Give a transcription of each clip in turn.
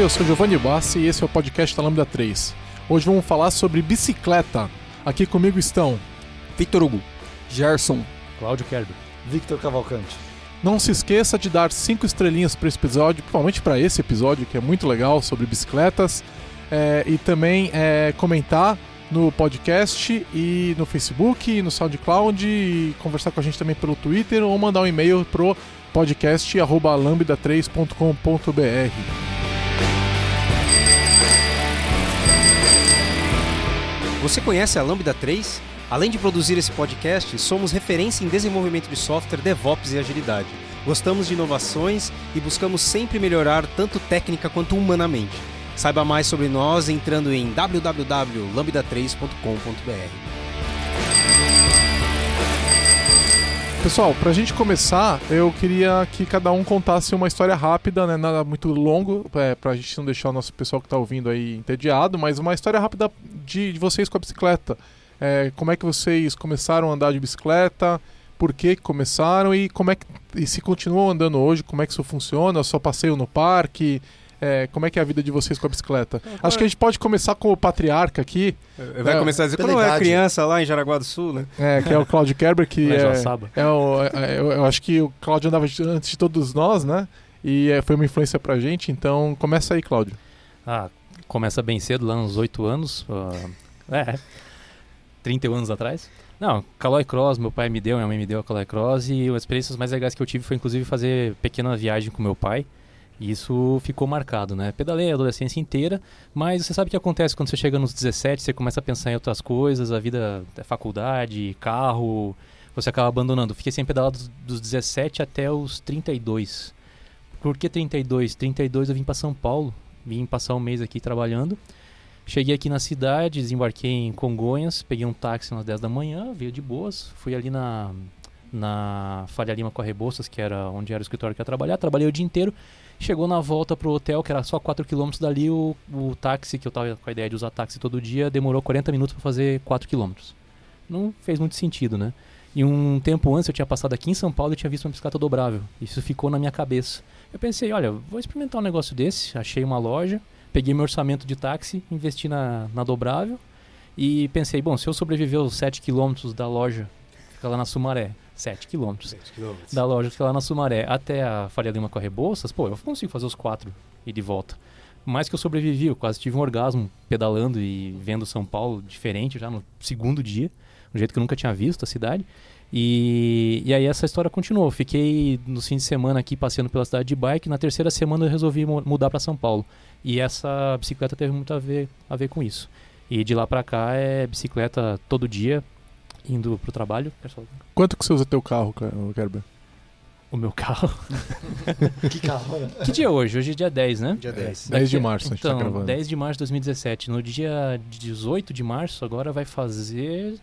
Oi, eu sou Giovanni Bassi e esse é o podcast da Lambda 3. Hoje vamos falar sobre bicicleta. Aqui comigo estão Victor Hugo, Gerson, Cláudio Kerber. Victor Cavalcante. Não se esqueça de dar cinco estrelinhas para esse episódio, principalmente para esse episódio que é muito legal sobre bicicletas, é, e também é, comentar no podcast e no Facebook, e no SoundCloud, e conversar com a gente também pelo Twitter ou mandar um e-mail pro podcast@lambda3.com.br. Você conhece a Lambda 3? Além de produzir esse podcast, somos referência em desenvolvimento de software, DevOps e agilidade. Gostamos de inovações e buscamos sempre melhorar tanto técnica quanto humanamente. Saiba mais sobre nós entrando em www.lambda3.com.br. Pessoal, pra gente começar, eu queria que cada um contasse uma história rápida, né? Nada muito longo, é, pra gente não deixar o nosso pessoal que tá ouvindo aí entediado, mas uma história rápida de, de vocês com a bicicleta. É, como é que vocês começaram a andar de bicicleta? Por que começaram e como é que e se continuam andando hoje? Como é que isso funciona? Só passeio no parque? É, como é que é a vida de vocês com a bicicleta? Acho que a gente pode começar com o patriarca aqui, Vai É, começar a dizer, quando eu era idade. criança lá em Jaraguá do Sul, né? é, que é o Claudio Kerber, que é, é o, é- eu, eu acho que o Claudio andava de- antes de todos nós, né? E é, foi uma influência pra gente, então começa aí, Claudio. Ah, começa bem cedo, lá uns 8 anos. ah, é, 31 anos atrás. Não, Caloi Cross, meu pai me deu, minha mãe me deu a Caloi Cross e as experiências mais legais que eu tive foi inclusive fazer pequena viagem com meu pai. Isso ficou marcado, né? Pedalei a adolescência inteira, mas você sabe o que acontece quando você chega nos 17, você começa a pensar em outras coisas, a vida é faculdade, carro, você acaba abandonando. Fiquei sem pedalar dos, dos 17 até os 32. Por que 32? 32 eu vim para São Paulo, vim passar um mês aqui trabalhando. Cheguei aqui na cidade, desembarquei em Congonhas, peguei um táxi às 10 da manhã, veio de boas, fui ali na, na Faria Lima com a Rebouças, que era onde era o escritório que eu ia trabalhar, trabalhei o dia inteiro. Chegou na volta pro hotel, que era só 4 km dali, o, o táxi, que eu tava com a ideia de usar táxi todo dia, demorou 40 minutos para fazer 4 km. Não fez muito sentido, né? E um tempo antes eu tinha passado aqui em São Paulo e tinha visto uma bicicleta dobrável. Isso ficou na minha cabeça. Eu pensei, olha, vou experimentar um negócio desse. Achei uma loja, peguei meu orçamento de táxi, investi na, na dobrável e pensei, bom, se eu sobreviver os 7 km da loja, fica lá na Sumaré, 7 km da loja que lá na Sumaré até a Faria Lima com a Rebouças, pô, eu consigo fazer os quatro e de volta. Mais que eu sobrevivi, eu quase tive um orgasmo pedalando e vendo São Paulo diferente já no segundo dia, um jeito que eu nunca tinha visto a cidade. E, e aí essa história continuou. Eu Fiquei no fim de semana aqui passeando pela cidade de bike. Na terceira semana eu resolvi mu- mudar para São Paulo. E essa bicicleta teve muito a ver, a ver com isso. E de lá para cá é bicicleta todo dia, indo pro trabalho. Pessoal, Quanto que você usa teu carro, Ca- Kerber? O meu carro. Que carro? Que dia é hoje? Hoje é dia 10, né? Dia 10. 10 de março a gente tá então, gravando. 10 de março de 2017. No dia 18 de março, agora vai fazer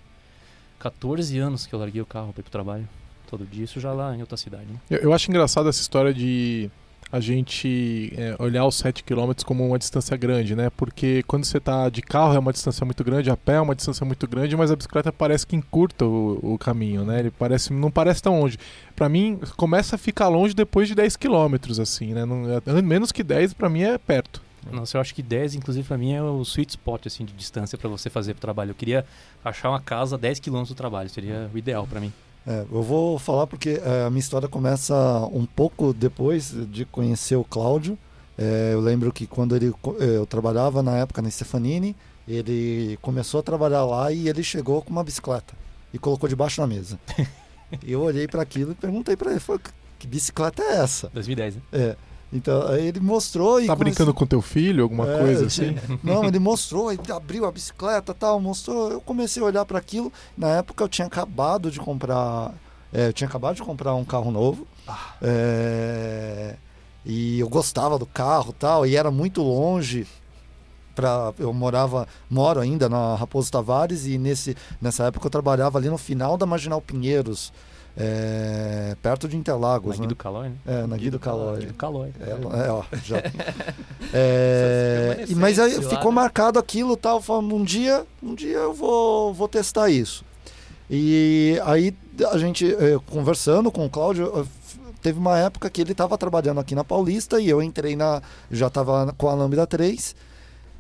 14 anos que eu larguei o carro para ir pro trabalho. Todo dia, isso já lá em outra cidade. Né? Eu, eu acho engraçado essa história de a gente é, olhar os 7 km como uma distância grande, né? Porque quando você tá de carro é uma distância muito grande, a pé é uma distância muito grande, mas a bicicleta parece que encurta o, o caminho, né? Ele parece, não parece tão longe. Pra mim, começa a ficar longe depois de 10 km, assim, né? Não, é- menos que 10 pra mim é perto. Nossa, eu acho que 10, inclusive, para mim é o sweet spot assim, de distância para você fazer pro trabalho. Eu queria achar uma casa a 10 km do trabalho, seria o ideal para mim. É, eu vou falar porque é, a minha história começa um pouco depois de conhecer o Cláudio. É, eu lembro que quando ele, é, eu trabalhava na época na Stefanini, ele começou a trabalhar lá e ele chegou com uma bicicleta e colocou debaixo da mesa. Eu olhei para aquilo e perguntei para ele, falei, que bicicleta é essa? 2010, né? É, então aí ele mostrou e Tá começou- brincando com teu filho, alguma É, coisa assim? Não, ele mostrou, ele abriu a bicicleta tal, mostrou. Eu comecei a olhar para aquilo. Na época eu tinha acabado de comprar. é, eu tinha acabado de comprar um carro novo. É, e eu gostava do carro tal, e era muito longe. Pra, eu morava, moro ainda na Raposo Tavares e nesse, nessa época eu trabalhava ali no final da Marginal Pinheiros, é, perto de Interlagos. Na né? Guido Calói, né? É, na Guido Calói. Guido Calói. É, é, ó, já. É, e- mas aí ficou lá, né? marcado aquilo e tal. Falando, um dia, um dia eu vou, vou testar isso. E aí a gente, eh, conversando com o Cláudio, teve uma época que ele estava trabalhando aqui na Paulista e eu entrei na. Já estava com a Lambda 3.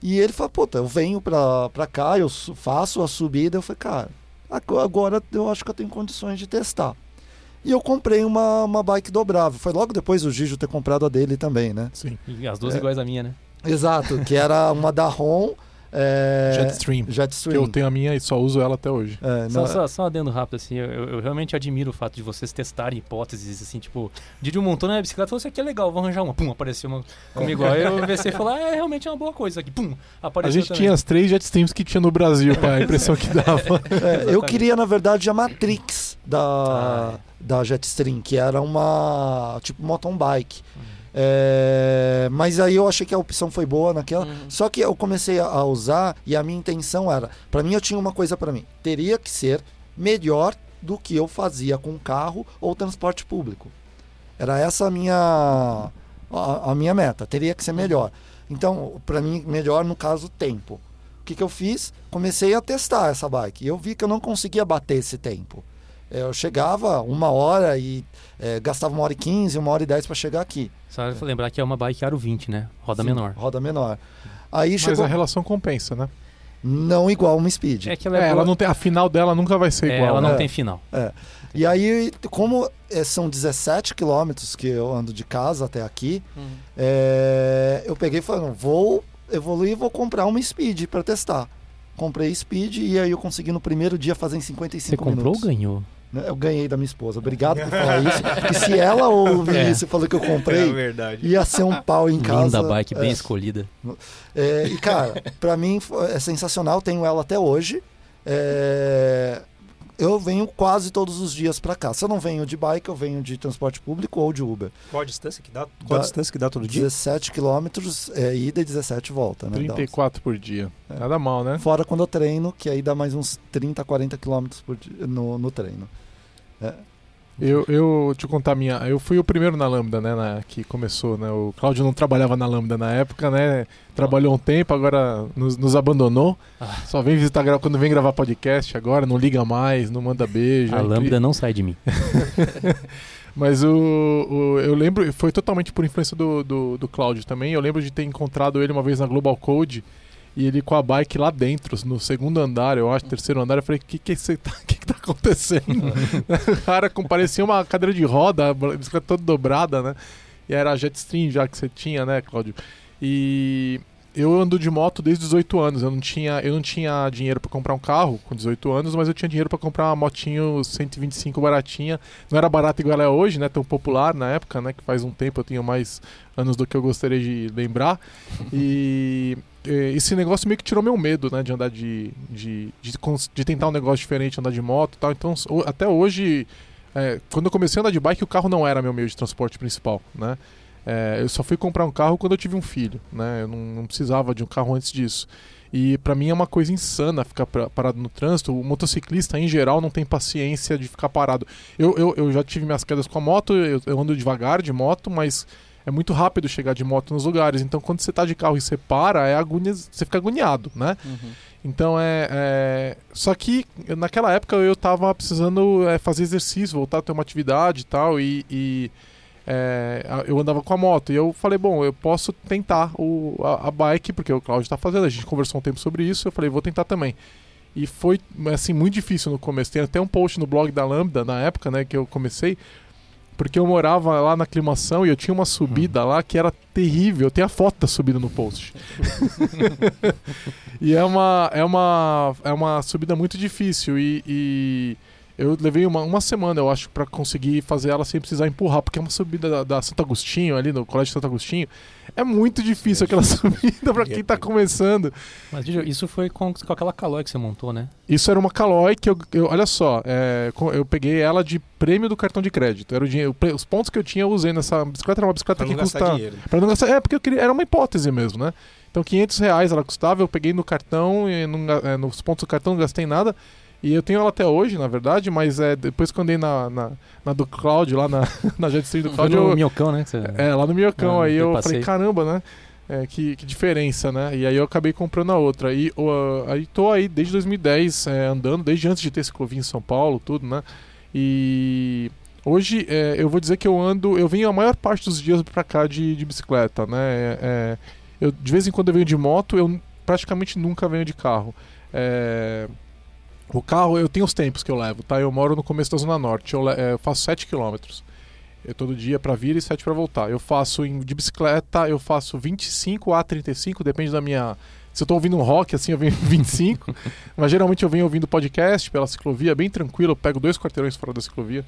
E ele falou, puta, eu venho pra, pra cá, eu faço a subida. Eu falei, cara, ago- agora eu acho que eu tenho condições de testar. E eu comprei uma, uma bike dobrável. Foi logo depois do Gijo ter comprado a dele também, né? Sim. E as duas É. iguais à minha, né? Exato, que era uma da ROM. É, Jetstream. Que Jetstream. eu tenho a minha e só uso ela até hoje. É, Só, não- só, só adendo rápido, assim, eu, eu- realmente admiro o fato de vocês testarem hipóteses, assim, tipo, Didi montou na bicicleta e falou, isso aqui é legal, vou arranjar uma. Pum, apareceu uma comigo. Aí eu VC e falou, ah, é realmente uma boa coisa aqui. Pum, A apareceu gente também. tinha as três Jetstreams que tinha no Brasil, pá, a impressão que dava. É, eu queria, na verdade, a Matrix da, Ah, da Jetstream, que era uma tipo mountain bike. Uhum. É, mas aí eu achei que a opção foi boa naquela. Uhum. Só que eu comecei a, usar e a minha intenção era, para mim eu tinha uma coisa para mim, teria que ser melhor do que eu fazia com carro ou transporte público. Era essa a minha a, a minha meta, teria que ser melhor. Então, para mim melhor no caso tempo. O que, que eu fiz? Comecei a testar essa bike. E eu vi que eu não conseguia bater esse tempo. É, Eu chegava uma hora e é, gastava uma hora e quinze, uma hora e dez para chegar aqui. Só lembrar que é uma bike Aro 20, né? Roda Sim, menor. Roda menor. Aí Mas chegou a relação compensa, né? não igual uma Speed. É que ela É, é, ela não tem, a final dela nunca vai ser é, igual. ela não né? tem final. E aí, como é, são 17 quilômetros que eu ando de casa até aqui, é, eu peguei e falei, não, vou evoluir, vou comprar uma Speed para testar. Comprei Speed e aí eu consegui no primeiro dia fazer em 55 Você comprou minutos. ou ganhou? Né? Eu ganhei da minha esposa. Obrigado por falar isso. Porque se ela ouvir É. isso e falou que eu comprei, verdade. ia ser um pau em casa. Linda bike, bem É. escolhida. É, e cara, pra mim é sensacional, tenho ela até hoje. É, eu venho quase todos os dias pra cá. Se eu não venho de bike, eu venho de transporte público ou de Uber. Qual a distância que dá? Qual distância que dá todo dia? 17 quilômetros é, ida e 17 volta, né? Dá uns- 34 por dia. É. Nada mal, né? Fora quando eu treino, que aí dá mais uns 30, 40 quilômetros por dia no, no treino. Eu, eu te contar a minha. Eu fui o primeiro na Lambda, né? na- que começou, né? O Cláudio não trabalhava na Lambda na época, né? Trabalhou um tempo, agora nos, nos abandonou. Ah. Só vem visitar quando vem gravar podcast agora, não liga mais, não manda beijo. A é. Lambda não sai de mim. Mas o, o- eu lembro, foi totalmente por influência do, do, do Cláudio também. Eu lembro de ter encontrado ele uma vez na Global Code e ele com a bike lá dentro, no segundo andar, eu acho, terceiro andar. Eu falei: o que, que, tá, que, que tá acontecendo? o cara com, parecia uma cadeira de roda, a bicicleta toda dobrada, né? E era a Jetstream já que você tinha, né, Cláudio? E eu ando de moto desde os 18 anos. Eu não tinha, eu não tinha dinheiro para comprar um carro com 18 anos, mas eu tinha dinheiro para comprar uma motinho 125 baratinha. Não era barata igual é hoje, né? Tão popular na época, né? Que faz um tempo eu tinha mais anos do que eu gostaria de lembrar. E eh, esse negócio meio que tirou meu medo, né? De andar de. de, de, de tentar um negócio diferente, andar de moto e tal. Então, até hoje, eh, quando eu comecei a andar de bike, o carro não era meu meio de transporte principal, né? Eh, eu só fui comprar um carro quando eu tive um filho, né? Eu não, não precisava de um carro antes disso. E pra mim é uma coisa insana ficar parado no trânsito. O motociclista, em geral, não tem paciência de ficar parado. Eu, eu, eu já tive minhas quedas com a moto, eu, eu ando devagar de moto, mas é muito rápido chegar de moto nos lugares. Então, quando você tá de carro e você para, é agonia, você fica agoniado, né? Então é, é- Só que naquela época eu tava precisando é, fazer exercício, voltar a ter uma atividade e tal, e. e, é, eu andava com a moto. E eu falei, bom, eu posso tentar o, a, a bike, porque o Claudio tá fazendo, a gente conversou um tempo sobre isso, eu falei, vou tentar também. E foi, assim, muito difícil no começo. Tem até um post no blog da Lambda, na época, né, que eu comecei, porque eu morava lá na aclimação e eu tinha uma subida lá que era terrível. Tem a foto da subida no post. e é uma, é uma, é uma subida muito difícil e, e eu levei uma, uma semana, eu acho, para conseguir fazer ela sem precisar empurrar, porque é uma subida da, da Santo Agostinho, ali no Colégio Santo Agostinho. É muito difícil aquela subida para quem tá começando. Mas, Didi, isso foi com, com aquela calói que você montou, né? Isso era uma Caloi que eu, eu- olha só, é, eu peguei ela de prêmio do cartão de crédito. Era o dinheiro, os pontos que eu tinha eu usei nessa bicicleta era uma bicicleta Pra não que gastar custa dinheiro. Pra não gastar. É, porque eu queria. Era uma hipótese mesmo, né? Então 500 reais ela custava, eu peguei no cartão, e não é, nos pontos do cartão não gastei nada. E eu tenho ela até hoje, na verdade, mas é, depois que eu andei na, na, na do Cláudio, lá na, na Jetstream do Cláudio, no eu- Minhocão, né? você- é, lá no Minhocão, Ah, aí eu falei, caramba, né? É, que, que diferença, né? E aí eu acabei comprando a outra. E o, aí tô aí desde 2010 é, andando, desde antes de ter esse Covin em São Paulo, tudo, né? E Hoje é, eu vou dizer que eu ando, eu venho a maior parte dos dias pra cá de, de bicicleta, né? É, é, eu, de vez em quando eu venho de moto, eu praticamente nunca venho de carro. É, o carro, eu tenho os tempos que eu levo, tá? Eu moro no começo da Zona Norte, eu, é, eu faço 7 km. Todo dia pra vir e 7 pra voltar. Eu faço em, de bicicleta, eu faço 25 a 35, depende da minha. Se eu tô ouvindo um rock, assim, eu venho 25. mas geralmente eu venho ouvindo podcast pela ciclovia, bem tranquilo. Eu pego dois quarteirões fora da ciclovia.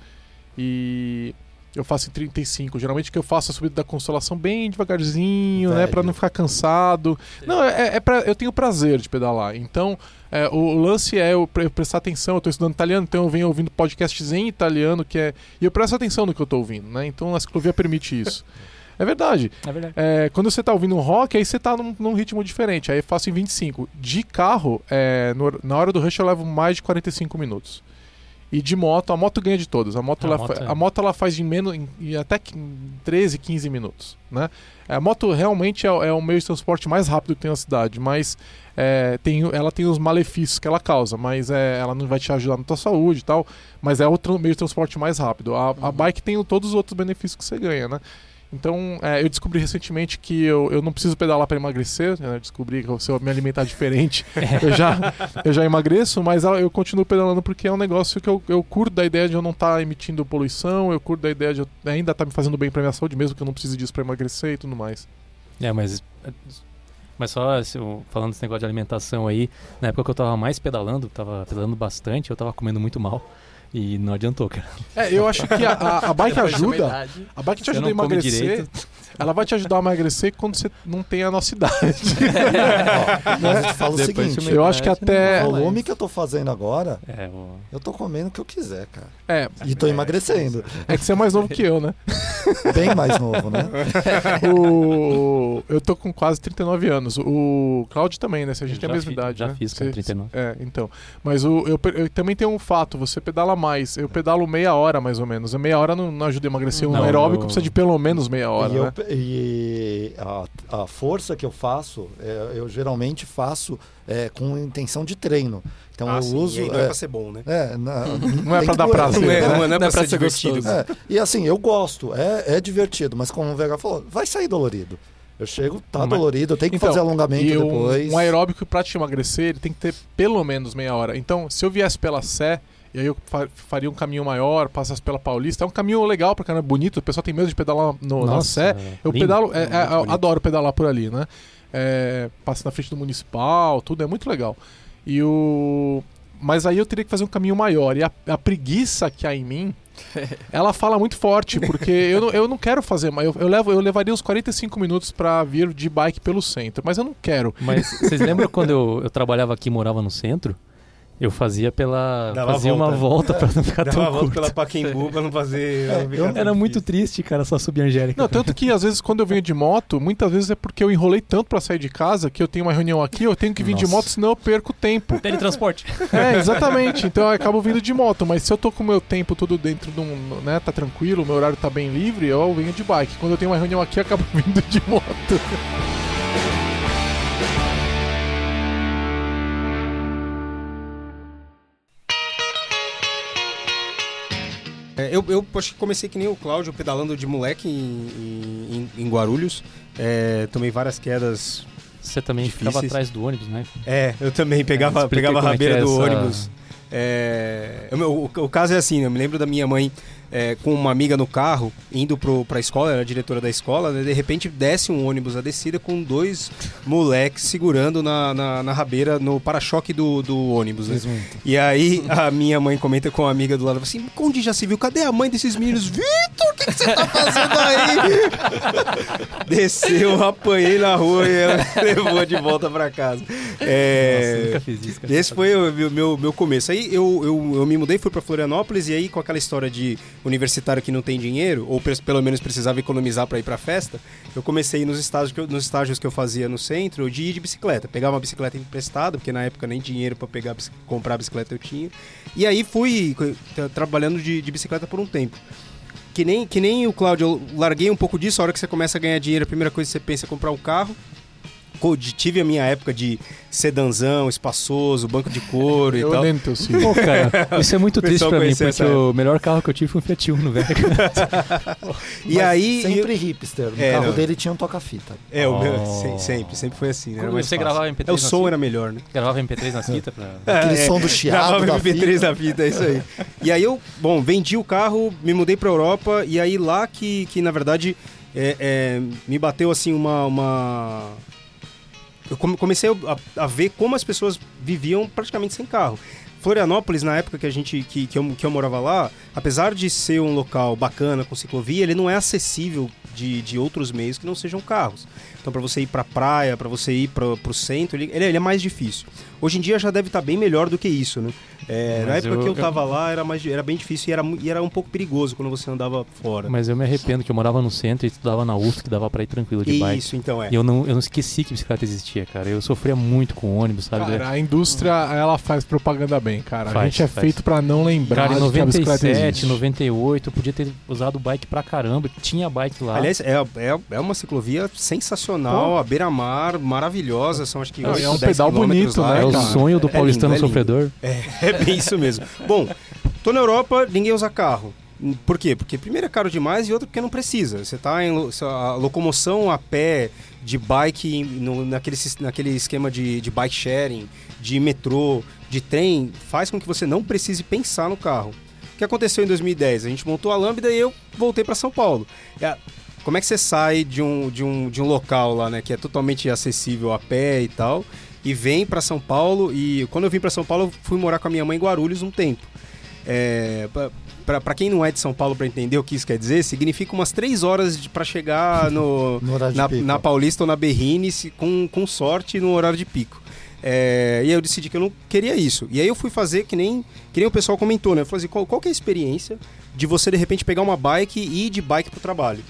E eu faço em 35. Geralmente que eu faço é a subida da consolação bem devagarzinho, né? Velho. Pra não ficar cansado. Não, é, é pra, eu tenho prazer de pedalar. Então, é, o, o lance é eu, pre- eu prestar atenção. Eu tô estudando italiano, então eu venho ouvindo podcasts em italiano, que é. E eu presto atenção no que eu tô ouvindo, né? Então a ciclovia permite isso. É verdade. É verdade. É, quando você tá ouvindo um rock, aí você tá num, num ritmo diferente. Aí eu faço em 25. De carro, é, no- na hora do rush eu levo mais de 45 minutos. E de moto, a moto ganha de todas. A moto, A ela, moto fa- é- a moto ela faz em menos em, em até que em 13, 15 minutos, né? A moto realmente é, o- é o meio de transporte mais rápido que tem na cidade, mas é, tem, ela tem os malefícios que ela causa, mas é, ela não vai te ajudar na tua saúde e tal, mas é o meio de transporte mais rápido. A, a bike tem todos os outros benefícios que você ganha, né? Então, é, eu descobri recentemente que eu, eu não preciso pedalar para emagrecer. né? Descobri que se eu me alimentar diferente, eu, já, eu já emagreço, mas eu continuo pedalando porque é um negócio que eu, eu curto da ideia de eu não estar emitindo poluição, eu curto da ideia de eu ainda estar me fazendo bem para minha saúde, mesmo que eu não precise disso para emagrecer e tudo mais. É, mas. Mas só falando desse negócio de alimentação aí, na época que eu tava mais pedalando, tava pedalando bastante, eu tava comendo muito mal. E não adiantou, cara. É, eu acho que a, a, a bike ajuda. A bike te ajuda a emagrecer. Ela vai te ajudar a emagrecer quando você não tem a nossa idade. Ó, mas eu te falo o Depois seguinte, de Eu acho que até. o volume que eu tô fazendo agora, É, o... eu tô comendo o que eu quiser, cara. É, E tô emagrecendo. é que você é mais novo que eu, né? Bem mais novo, né? O... Eu tô com quase 39 anos. O Claudio também, né? Se a gente tem a mesma fi- idade. já né? fiz, cara, Você- 39. É, então. Mas o, eu, eu também tenho um fato: você pedala mais. Eu pedalo meia hora mais ou menos. Meia hora não, não ajuda a emagrecer. Um Não, aeróbico eu- precisa de pelo menos meia hora. e eu né? pe- e a, a força que eu faço, é, eu geralmente faço é, com intenção de treino. Então ah, eu sim, uso. e aí não é, é, pra ser bom, né? é, na- Não é pra dar prazer, Não é, né? não é, Não é pra pra ser ser divertido. É, e assim, eu gosto, é, é divertido, mas como o Vega falou, vai sair dolorido. Eu chego, tá Mas- dolorido, eu tenho que Então, fazer alongamento E um, depois. um aeróbico pra te emagrecer, ele tem que ter pelo menos meia hora. Então, se eu viesse pela Sé, e aí eu fa- faria um caminho maior, passasse pela Paulista, é um caminho legal pra caramba, bonito. O pessoal tem medo de pedalar no, na Sé. Eu lindo. pedalo, é, É é, eu adoro pedalar por ali, né? É, passa na frente do municipal, tudo é muito legal. E o mas aí eu teria que fazer um caminho maior. E a, a preguiça que há em mim, ela fala muito forte, porque eu não, eu não quero fazer, mas eu, eu, levo, eu levaria uns 45 minutos pra vir de bike pelo centro, mas eu não quero. Mas vocês lembram quando eu, eu trabalhava aqui e morava no centro? Eu fazia pela. Dava fazia volta. uma volta pra não ficar Dava tão uma volta curto. pela Paquembu pra não fazer... É, eu- Era muito triste, cara, só subir a Angélica. Não, tanto que às vezes quando eu venho de moto, muitas vezes é porque eu enrolei tanto pra sair de casa que eu tenho uma reunião aqui, eu tenho que vir de Nossa. moto, senão eu perco tempo. Teletransporte. É, exatamente. Então eu acabo vindo de moto, mas se eu tô com o meu tempo tudo dentro de um, né, tá tranquilo, meu horário tá bem livre, eu venho de bike. Quando eu tenho uma reunião aqui, eu acabo vindo de moto. É, eu, eu acho que comecei que nem o Cláudio, pedalando de moleque em, em- em Guarulhos. É, tomei várias quedas. Você também ficava Difíceis. atrás do ônibus, né? É, eu também pegava, Explica pegava a é rabeira é do essa- ônibus. É, o, o- o caso é assim, eu me lembro da minha mãe é, com uma amiga no carro, indo pro, pra escola, era a diretora da escola, né, de repente desce um ônibus a descida com dois moleques segurando na, na, na rabeira, no para-choque do, do ônibus. Né? E aí a minha mãe comenta com a amiga do lado, assim, onde já se viu? Cadê a mãe desses meninos? Vitor, o que, que você tá fazendo aí? Desceu, apanhei na rua e ela levou de volta pra casa. É... Nossa, nunca fiz isso. Esse foi o meu, meu, meu começo. Aí eu, eu, eu me mudei, fui pra Florianópolis e aí com aquela história de universitário que não tem dinheiro, ou pelo menos precisava economizar pra ir pra festa, eu comecei nos estágios, que eu, nos estágios que eu fazia no centro de ir de bicicleta. Pegava uma bicicleta emprestada, porque na época nem dinheiro bici- comprar bicicleta eu tinha. E aí fui trabalhando de, de bicicleta por um tempo. Que nem, que nem o Cláudio, eu larguei um pouco disso. A hora que você começa a ganhar dinheiro, a primeira coisa que você pensa é comprar um carro. Tive a minha época de sedanzão, espaçoso, banco de couro e Eu tal. andei no teu Civic. Pô, cara, isso é muito O triste pra mim, porque o melhor carro que eu tive foi um Fiat Uno, velho. E Mas aí. Sempre hipster. No É, carro não. dele tinha um toca-fita. É, o meu. Oh. se- Sempre, sempre foi assim, né? Você fácil. gravava MP3 É, o na som fita? era melhor, né? Gravava MP3 na fita pra... Aquele É, som do chiado Gravava da MP3 fita. da vida, é isso aí. E aí eu, bom, vendi o carro, me mudei pra Europa e aí lá que, que na verdade, é, é, me bateu assim uma... uma... Eu come- comecei a, a ver como as pessoas viviam praticamente sem carro. Florianópolis, na época que, a gente, que, que, eu, que eu morava lá, apesar de ser um local bacana com ciclovia, ele não é acessível de, de outros meios que não sejam carros. Então, para você ir para praia, para você ir para o centro, ele, é- ele é mais difícil. Hoje em dia já deve estar bem melhor do que isso, né? É, na época eu- que eu eu- tava lá era, mais, era bem difícil e era, e era um pouco perigoso quando você andava fora. Mas eu me arrependo que eu morava no centro e estudava na UFSC, que dava pra ir tranquilo de bike. Isso, então é. E eu não, eu não esqueci que bicicleta existia, cara. Eu sofria muito com ônibus, sabe? Cara, a indústria, ela faz propaganda bem, cara. a Faz, gente é faz. feito pra não lembrar Cara, em de que a bicicleta 97, existe. 98, eu podia ter usado bike pra caramba. Tinha bike lá. Aliás, é, é, é uma ciclovia sensacional, a beira-mar, maravilhosa, são acho que Não, é um pedal bonito, lá, né, é o sonho do É paulistano lindo, é lindo. sofredor. É, é isso mesmo. Bom, tô na Europa, ninguém usa carro. Por quê? Porque primeiro é caro demais e outro porque não precisa. Você tá em lo- a locomoção a pé, de bike, no- naquele, naquele esquema de, de bike sharing, de metrô, de trem, faz com que você não precise pensar no carro. O que aconteceu em 2010? A gente montou a Lambda e eu voltei para São Paulo. É, Como é que você sai de um, de um, de um local lá, né, que é totalmente acessível a pé e tal, e vem para São Paulo? E quando eu vim para São Paulo, eu fui morar com a minha mãe em Guarulhos um tempo. É, para quem não é de São Paulo para entender o que isso quer dizer, significa umas três horas para chegar no, No na, na Paulista ou na Berrine, com, com sorte no horário de pico. É, e aí eu decidi que eu não queria isso. E aí eu fui fazer que nem, que nem o pessoal comentou, né? Eu falei assim, qual, qual que é a experiência de você de repente pegar uma bike e ir de bike pro trabalho?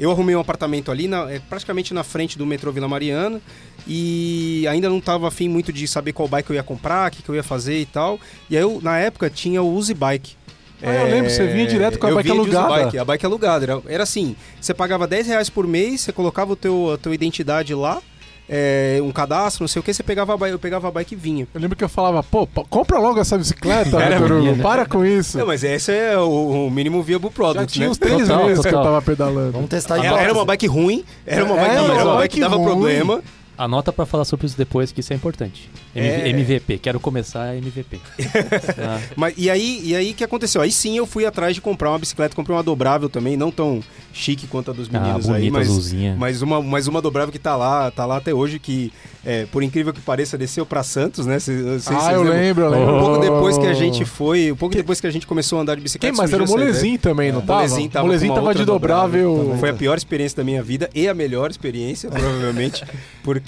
Eu arrumei um apartamento ali, na- é, praticamente na frente do metrô Vila Mariana, e ainda não estava afim muito de saber qual bike eu ia comprar, o que, que eu ia fazer e tal. E aí eu, na época, tinha o Uzi Bike. Ah, eu lembro, você vinha direto com a É, eu bike de alugada. Bike, a bike alugada. Era, era assim, você pagava 10 reais por mês, você colocava o teu, a tua identidade lá, é, um cadastro, não sei o que, você pegava a bike, eu pegava a bike e vinha. Eu lembro que eu falava, pô, compra logo essa bicicleta, minha, né? para com isso. Não, mas esse é o, o mínimo viable Já product, tinha né? uns três Total, meses que eu tava pedalando. Vamos testar Era, era uma bike ruim, era uma bike, É, era uma uma bike bike que dava ruim. problema. Anota pra falar sobre isso depois, que isso é importante. MV- É. MVP, quero começar MVP. Tá? Mas, e aí, e aí o que aconteceu? Aí sim eu fui atrás de comprar uma bicicleta, comprei uma dobrável também, não tão chique quanto a dos Ah, meninos aí, bonita, mas, azulzinha. mas uma, mas uma dobrável que tá lá, tá lá até hoje, que é, por incrível que pareça, desceu pra Santos, né? Sei se Ah, eu lembro, eu Oh. lembro. Um pouco depois que a gente foi, um pouco depois que a gente começou a andar de bicicleta. Quem? Mas era o. Molezinho também, não O tava? Molezinho tava, o Molezinho tava de dobrável. dobrável. Foi a pior experiência da minha vida e a melhor experiência, provavelmente, porque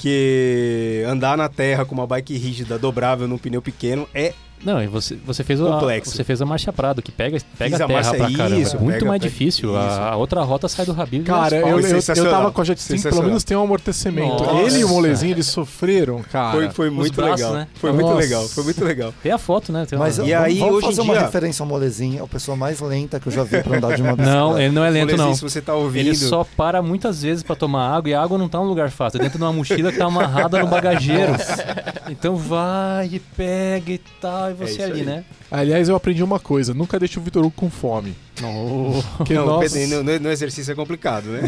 andar na terra com uma bike rígida dobrável num pneu pequeno é Não, e você, você fez a, Complexo. você fez a marcha Prado, que pega, pega Fiz a a terra marcha- pra caramba. isso, é muito pega- mais pega- difícil. A, a outra rota sai do Habib. Cara, eu, eu, eu tava com a Jet 5, pelo menos tem um amortecimento. Nossa. Ele e o Molezinho, eles sofreram, cara. foi, foi muito braços, legal. né? Foi muito Nossa. legal, foi muito legal. Tem a foto, né? Tem uma- Mas E vamos, aí, vamos hoje fazer uma dia- referência ao Molezinho, é a pessoa mais lenta que eu já vi pra andar de uma bicicleta. Não, ele não é lento, não. se você tá ouvindo... Ele só para muitas vezes pra tomar água e a água não tá num lugar fácil, é dentro de uma mochila que tá amarrada no bagageiro. Então vai e pega e tal, e você isso ali, aí. né? Aliás, eu aprendi uma coisa: nunca deixe o Vitor Hugo com fome. Não. Não, nós... no, no- no exercício é complicado, né?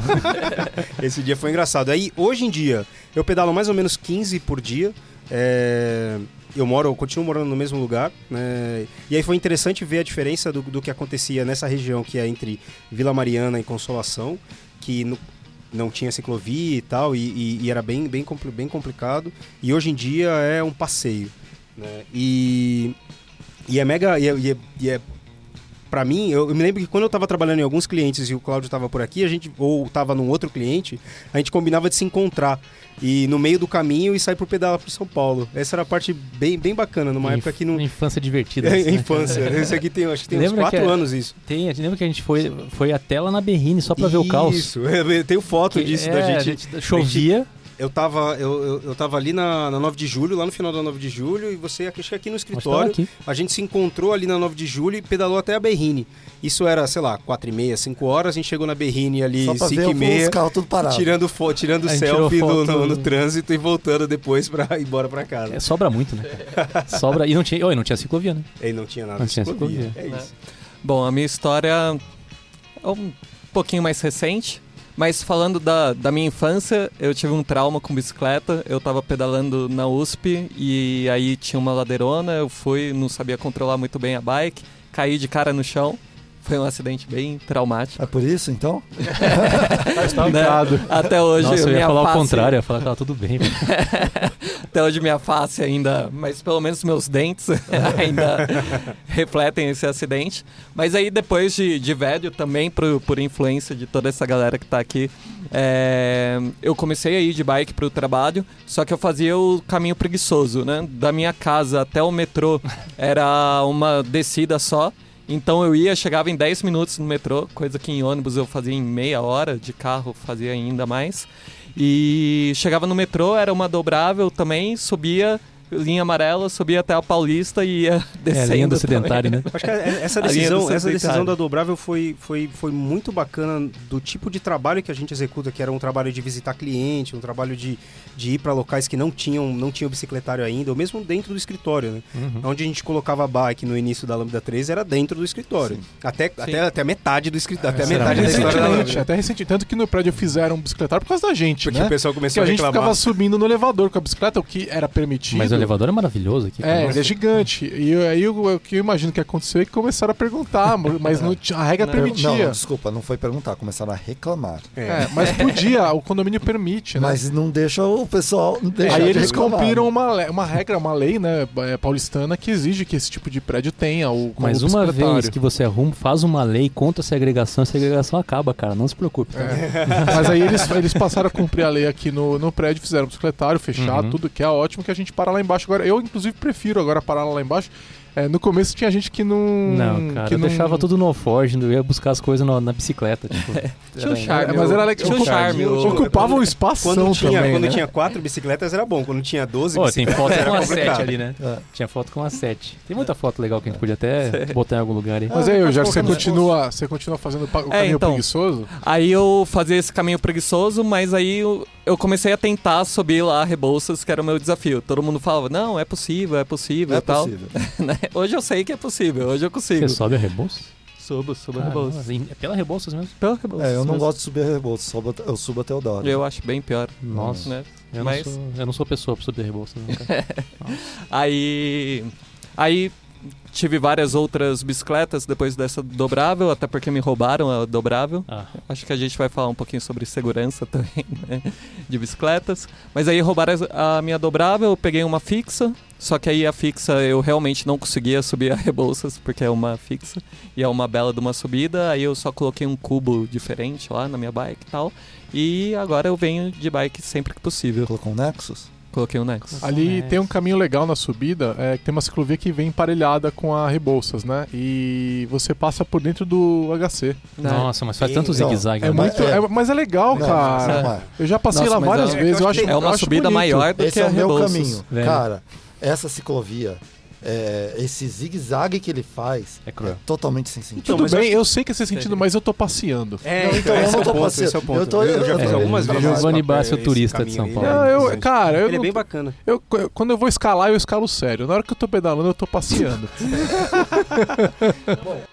Esse dia foi engraçado. Aí, hoje em dia, eu pedalo mais ou menos 15 por dia. É, Eu moro, eu continuo morando no mesmo lugar, né? E aí foi interessante ver a diferença do, do que acontecia nessa região, que é entre Vila Mariana e Consolação, que no- não tinha ciclovia e tal, e, e- e era bem, bem, bem complicado. E hoje em dia é um passeio, né? E, e é mega... E é, e é- e é Pra mim, eu, eu me lembro que quando eu tava trabalhando em alguns clientes e o Cláudio tava por aqui, a gente, ou tava num outro cliente, a gente combinava de se encontrar. E no meio do caminho e sair pro pedalar pro São Paulo. Essa era a parte bem, bem bacana, numa época que não. Infância divertida. É, assim, né? infância. Esse aqui tem, acho que tem uns Lembra quatro que é- anos isso. Tem, lembra que a gente foi, foi até lá na Berrine só pra ver o caos? Isso, eu tenho foto Que- disso é, da a gente. gente chovia, eu tava, eu, eu, eu tava ali na, na 9 de julho, lá no final da 9 de julho, e você que aqui no tava escritório. aqui. A gente se encontrou ali na 9 de julho e pedalou até a Berrine. Isso era, sei lá, 4 e meia, 5 horas. A gente chegou na Berrine ali Só pra 5 ver e os meia. carros tudo parados. Tirando, fo tirando selfie no, foto- no, no trânsito e voltando depois pra ir embora pra casa. É, sobra muito, né? sobra. E não tinha, oi, não tinha ciclovia, né? E não tinha nada Não tinha ciclovia. ciclovia. É isso. Bom, a minha história é um pouquinho mais recente, mas falando da, da minha infância, eu tive um trauma com bicicleta. Eu tava pedalando na USP e aí tinha uma ladeirona, eu fui, não sabia controlar muito bem a bike, caí de cara no chão. Foi um acidente bem traumático. É por isso, então? Tá explicado. Até hoje Nossa, eu ia falar face, o contrário, ia falar que tava tudo bem. Até hoje minha face ainda, mas pelo menos meus dentes ainda refletem esse acidente. Mas aí depois de, de velho também, por, por influência de toda essa galera que tá aqui, é, eu comecei a ir de bike pro trabalho, só que eu fazia o caminho preguiçoso, né? Da minha casa até o metrô era uma descida só. Então eu ia, chegava em 10 minutos no metrô, coisa que em ônibus eu fazia em meia hora, de carro fazia ainda mais. E chegava no metrô, era uma dobrável também, subia, linha amarela, subia até a Paulista e ia É, descendo. a linha do também. sedentário, né? Acho que essa decisão, essa decisão da dobrável foi, foi, foi muito bacana do tipo de trabalho que a gente executa, que era um trabalho de visitar cliente, um trabalho de, de ir para locais que não tinham, não tinham bicicletário ainda, ou mesmo dentro do escritório, né? Uhum. Onde a gente colocava a bike no início da Lambda 3 era dentro do escritório. Até, até, até a metade do escritório. Até a Era metade da história da Lambda. até recentemente. Tanto que no prédio fizeram um bicicletário por causa da gente, Porque né? o pessoal Porque começou a a gente reclamar. ficava subindo no elevador com a bicicleta, o que era permitido. Mas o elevador é maravilhoso aqui. É, ele é gigante. E aí o o que eu imagino que aconteceu é que começaram a perguntar, mas não a regra Não, Per- permitia. Não, desculpa, não foi perguntar, começaram a reclamar. É, mas podia, o condomínio permite, né? Mas não deixa o pessoal. Deixar Aí eles reclamar, cumpriram né? uma, uma regra, uma lei, né, é, paulistana que exige que esse tipo de prédio tenha o Mas uma vez que você arruma, faz uma lei contra a segregação, a segregação acaba, cara. Não se preocupe. tá? Mas aí eles, eles passaram a cumprir a lei aqui no, no prédio, fizeram bicicletário, fechado, Uhum. tudo, que é ótimo que a gente para lá embaixo. Agora, eu inclusive prefiro agora parar lá embaixo. É, no começo tinha gente que não. Não, cara, que eu não... deixava tudo no Forge, eu ia buscar as coisas no- na bicicleta. Tipo, Tinha um era- charme. É, mas era legal. Tinha um charme. o- Ocupava um espação Quando, tinha, também. quando né? tinha quatro bicicletas era bom, quando tinha 12 Pô, tem bicicletas foto era com a. 7 ali, né? É. Tinha foto com a 7. Tem muita foto legal que a gente podia até botar em algum lugar aí. Mas Ah, aí, pode já que você colocar nos continua, você continua fazendo o É, caminho então. preguiçoso? Aí eu fazia esse caminho preguiçoso, mas aí eu, eu comecei a tentar subir lá a Rebouças, que era o meu desafio. Todo mundo falava, não, é possível, é possível É e tal. possível. Né? Hoje eu sei que é possível, hoje eu consigo. Você sobe a Rebouças? Subo, subo a Ah, Rebouças. É pela Rebouças mesmo? Pela Rebouças. É, eu não mesmo. gosto de subir a Rebouças, subo- eu subo até o Dória. Eu acho bem pior. Nossa, Né? eu, Mas- não sou, eu não sou pessoa pra subir Rebouças. Nunca. Aí. Aí tive várias outras bicicletas depois dessa dobrável, até porque me roubaram a dobrável. Ah, Acho que a gente vai falar um pouquinho sobre segurança também, né? De bicicletas. Mas aí roubaram a minha dobrável, eu peguei uma fixa. Só que aí a fixa eu realmente não conseguia subir a Rebouças, porque é uma fixa. E é uma bela de uma subida. Aí eu só coloquei um cubo diferente lá na minha bike e tal. E agora eu venho de bike sempre que possível. Colocou um Nexus? Coloquei o Nexus. Ali tem um caminho legal na subida, é, que tem uma ciclovia que vem emparelhada com a Rebouças, né? E você passa por dentro do HC. Nossa, mas faz E- tanto zigue-zague. É né? muito, é- é- mas é legal, Não, cara. é. Eu já passei Nossa, lá várias é- vezes. Eu acho, É uma eu acho subida bonito. maior do Esse que é a o meu caminho. velho. Cara, essa ciclovia, é, esse zigue-zague que ele faz É cruel. totalmente sem sentido. Então, Tudo eu bem, acho eu sei que é sem sentido, mas eu tô passeando. É, Não, então eu esse não é o tô ponto, passeando. esse é o ponto. Eu tô- eu já eu- fiz eu- algumas eu- vezes. Giovanni Bassi, o esse turista de São Paulo. ele é Não, eu, cara, eu, Ele é bem bacana. eu- quando eu vou escalar, eu escalo sério. Na hora que eu tô pedalando, eu tô passeando.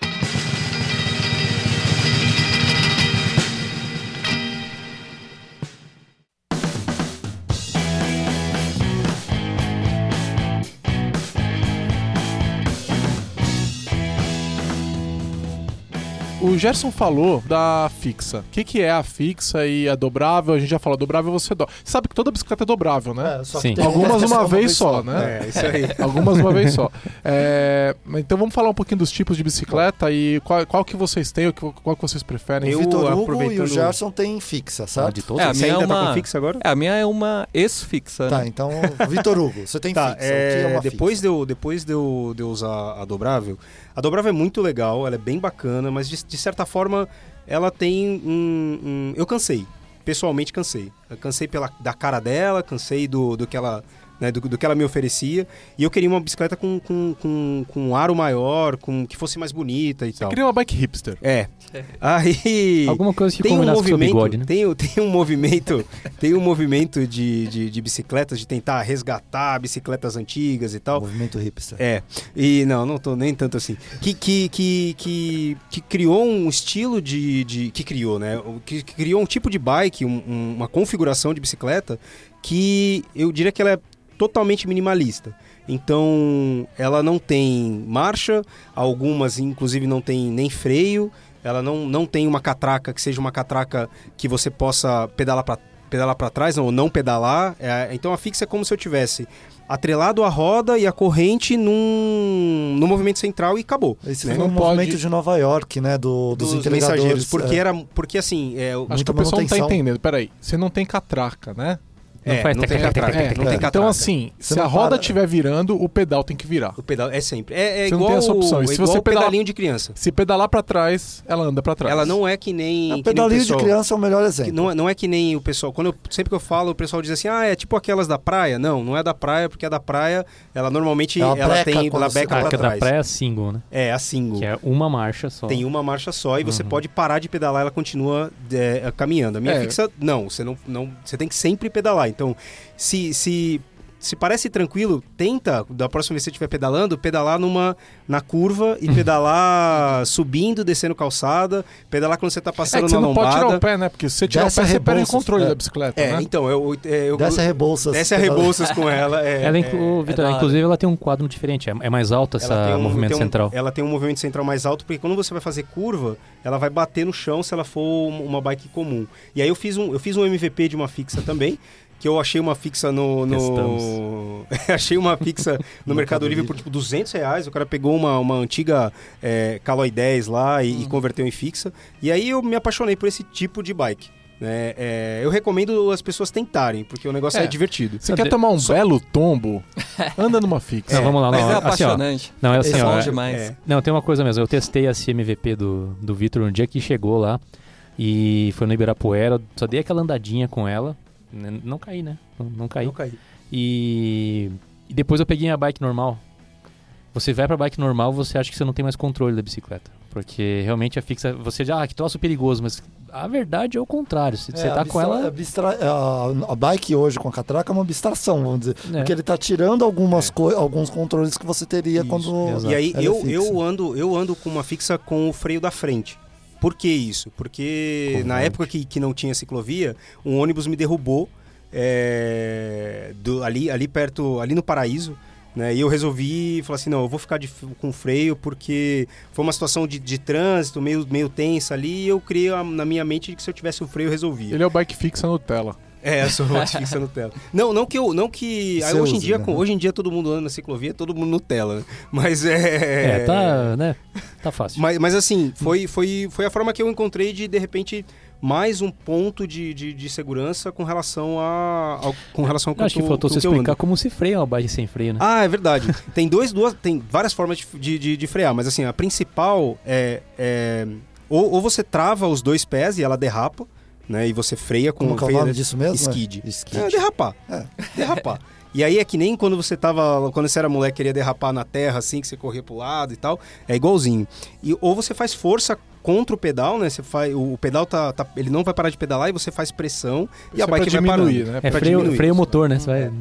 O Gerson falou da fixa. O que, que é a fixa e a dobrável? A gente já falou, dobrável você dobra. Você sabe que toda bicicleta é dobrável, né? É, só Sim. que tem Algumas uma vez só, né? É, isso aí. Algumas uma vez só. É, então vamos falar um pouquinho dos tipos de bicicleta e qual, qual que vocês têm, que- qual que vocês preferem. Eu- O Vitor Hugo e o Gerson tem fixa, Ah, certo? de todos? É, a Você minha ainda é tá uma- com fixa agora? É, a minha é uma ex-fixa. Tá, né? então, Vitor Hugo, você tem Tá, fixa. o que é, é uma depois, fixa? de eu, depois de, eu, de eu usar a dobrável, a dobrável é muito legal, ela é bem bacana, mas de, de certa forma ela tem um, um- Eu cansei. pessoalmente cansei. Eu cansei pela, da cara dela, cansei do, do que ela. Né, do, do que ela me oferecia. E eu queria uma bicicleta com, com, com, com um aro maior, com que fosse mais bonita e Você tal. queria uma bike hipster. É. Aí. Alguma coisa que tem um movimento, bigode, né? tem, tem um movimento, tem um movimento de, de, de bicicletas de tentar resgatar bicicletas antigas e tal. Movimento hipster. É, e não, não tô nem tanto assim. Que, que, que, que, que criou um estilo de, de. Que criou, né? Que, que criou um tipo de bike, um- um- uma configuração de bicicleta que eu diria que ela é totalmente minimalista. Então, ela não tem marcha, algumas inclusive não tem nem freio, ela não, não tem uma catraca que seja uma catraca que você possa pedalar para pedalar para trás ou não pedalar. É, então a fixa é como se eu tivesse atrelado a roda e a corrente num, no movimento central e acabou. Esse né? foi um pode- movimento de Nova York, né? Do, dos, Dos mensageiros, porque é. era porque assim, é, Acho que o pessoal não tá entendendo. Peraí, você não tem catraca, né? Não é, faz não tem catraca, É, não tem então catraca. assim, Você se a não roda para- estiver virando, o pedal tem que virar. o pedal é sempre é, é Você não igual tem essa opção. E é se igual você o pedalar- pedalinho de criança. Se pedalar pra trás, ela anda pra trás. Ela não é que nem A que nem o pedalinho de pessoal- criança é o melhor exemplo. não, é- não é que nem o pessoal. Quando eu- sempre que eu falo, o pessoal diz assim: ah, é tipo aquelas da praia. Não, não é da praia, porque a da praia, ela normalmente Ela ela breca tem ela beca pra que é da trás. praia single, né? É, a single. Que é uma marcha só. Tem uma marcha só e você Uhum. pode parar de pedalar, ela continua é, caminhando. A minha É. fixa, não, você não, não, você tem que sempre pedalar. Então, se, se, se parece tranquilo, tenta, da próxima vez que você estiver pedalando, pedalar numa, na curva e pedalar subindo, descendo calçada, pedalar quando você tá É passando que você na não pode tirar o pé, né? Porque se você tirar Desce o pé, a você perde o controle é. da bicicleta, É, né? então, eu, eu, eu, Desce a Rebouças. desce a Rebouças com ela. É, Ela, é, inclu... Vitor, da inclusive, ela tem um quadro diferente. É, é mais alto essa ela tem um movimento um- central. Ela tem um movimento central mais alto, porque quando você vai fazer curva, ela vai bater no chão se ela for um- uma bike comum. E aí eu fiz um, eu fiz um MVP de uma fixa também, que eu achei uma fixa no... no... achei uma fixa no Mercado Livre por tipo 200 reais. O cara pegou uma, uma antiga é, Caloi 10 lá e, e converteu em fixa. E aí eu me apaixonei por esse tipo de bike. né? É, eu recomendo as pessoas tentarem, porque o negócio é, É. divertido. Você quer tomar um belo tombo? Anda numa fixa. Não, vamos lá. Mas Não, é assim, ó, apaixonante. não, é assim, é ó, é- demais. é. Não, tem uma coisa mesmo. Eu testei esse MVP do, do Vitor no dia que chegou lá. E foi no Ibirapuera. Só dei aquela andadinha com ela. N- Não caí, né? Não, não caí. Não caí. E, e depois eu peguei a bike normal. Você vai pra bike normal, você acha que você não tem mais controle da bicicleta. Porque realmente a fixa. Você já, ah, que troço perigoso, mas a verdade é o contrário. Se você É, tá a com ela. a, a bike hoje com a catraca é uma abstração, vamos dizer. É. Porque ele tá tirando algumas É. alguns controles que você teria Isso, quando. exato. E aí é eu, fixa. eu, ando, eu ando com uma fixa com o freio da frente. Por que isso? Porque Converte. na época que, que não tinha ciclovia, um ônibus me derrubou é, do, ali, ali perto, ali no Paraíso. Né, e eu resolvi falar assim, não, eu vou ficar de com freio porque foi uma situação de, de trânsito meio, meio tensa ali e eu criei a- na minha mente que se eu tivesse o freio eu resolvia. Ele é o bike fixa Nutella. É, eu sou fixa Nutella. Não, não que eu, não que aí hoje em usa, dia, né? hoje em dia todo mundo anda na ciclovia, todo mundo Nutella, né? Mas é É, tá, né? Tá fácil. Mas, mas assim, foi, foi, foi a forma que eu encontrei de, de repente, mais um ponto de, de, de segurança com relação a. ao- com relação ao acho que eu- faltou você que explicar como se freia uma bike sem freio, né? Ah, é verdade. tem dois, duas, tem várias formas de, de, de- de frear, mas assim, a principal é. é ou, ou você trava os dois pés e ela derrapa, né? E você freia com Como que é o freia- nome disso mesmo? Skid. É, skid. É, derrapar. É. Derrapar. E aí é que nem quando você tava. Quando você era moleque queria derrapar na terra, assim, que você corria pro lado e tal. É igualzinho. E, ou você faz força contra o pedal, né? Você faz, o, pedal tá, tá- Ele não vai parar de pedalar e você faz pressão e Isso a é pra bike vai diminuir, parando. né? É pra freio, diminuir. freio motor, né? Você vai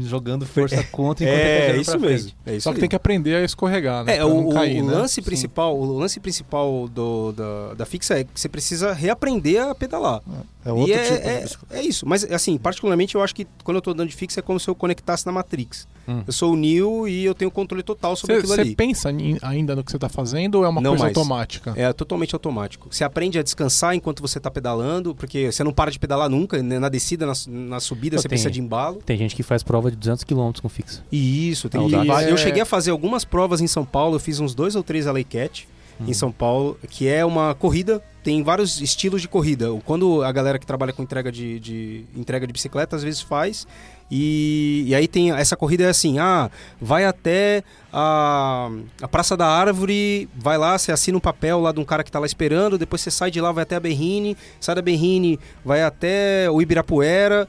jogando força contra enquanto É, isso mesmo. É isso Só que aí. tem que aprender a escorregar, né? É, pra o, cair, o né? lance Sim. principal, o lance principal do, da, da fixa é que você precisa reaprender a pedalar. É outro e é, tipo de é, bicicleta. é isso. Mas, assim, particularmente eu acho que quando eu tô andando de fixa é como se eu conectasse na Matrix. Hum. Eu sou o Neo e eu tenho controle total sobre aquilo Você ali. pensa em- ainda no que você tá fazendo ou é uma Não coisa mais. automática? É totalmente automático. Você aprende a descansar enquanto você está pedalando, porque você não para de pedalar nunca, né? na descida, na, na subida, Pô, você tem- precisa de embalo. Tem gente que faz prova de 200 km com fixa. E isso, tem E Eu é- cheguei a fazer algumas provas em São Paulo, eu fiz uns dois ou três LA Cat. Em São Paulo, que é uma corrida. Tem vários estilos de corrida. Quando a galera que trabalha com entrega de, de entrega de bicicleta às vezes faz. E, e aí tem essa corrida é assim: ah, vai até a, a Praça da Árvore, vai lá, você assina um papel lá de um cara que tá lá esperando, depois você sai de lá, vai até a Berrine, sai da Berrine, vai até o Ibirapuera,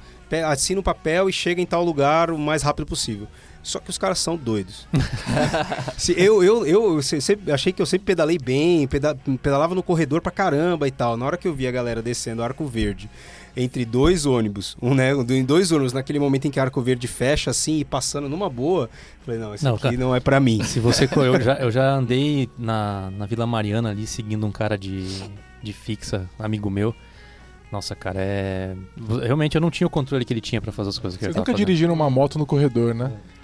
assina um papel e chega em tal lugar o mais rápido possível. Só que os caras são doidos. Se eu, eu, eu se- sempre, achei que eu sempre pedalei bem, peda- pedalava no corredor pra caramba e tal. Na hora que eu vi a galera descendo Arco Verde entre dois ônibus, um, né, em dois ônibus, naquele momento em que Arco Verde fecha assim e passando numa boa, falei, não, isso Não, aqui cara. não é pra mim. Se você. Eu já, eu já andei na, na Vila Mariana ali seguindo um cara de, de fixa, amigo meu. Nossa, cara, é. Realmente eu não tinha o controle que ele tinha pra fazer as coisas que Vocês ele nunca fazendo. dirigiram uma moto no corredor, né? Fa-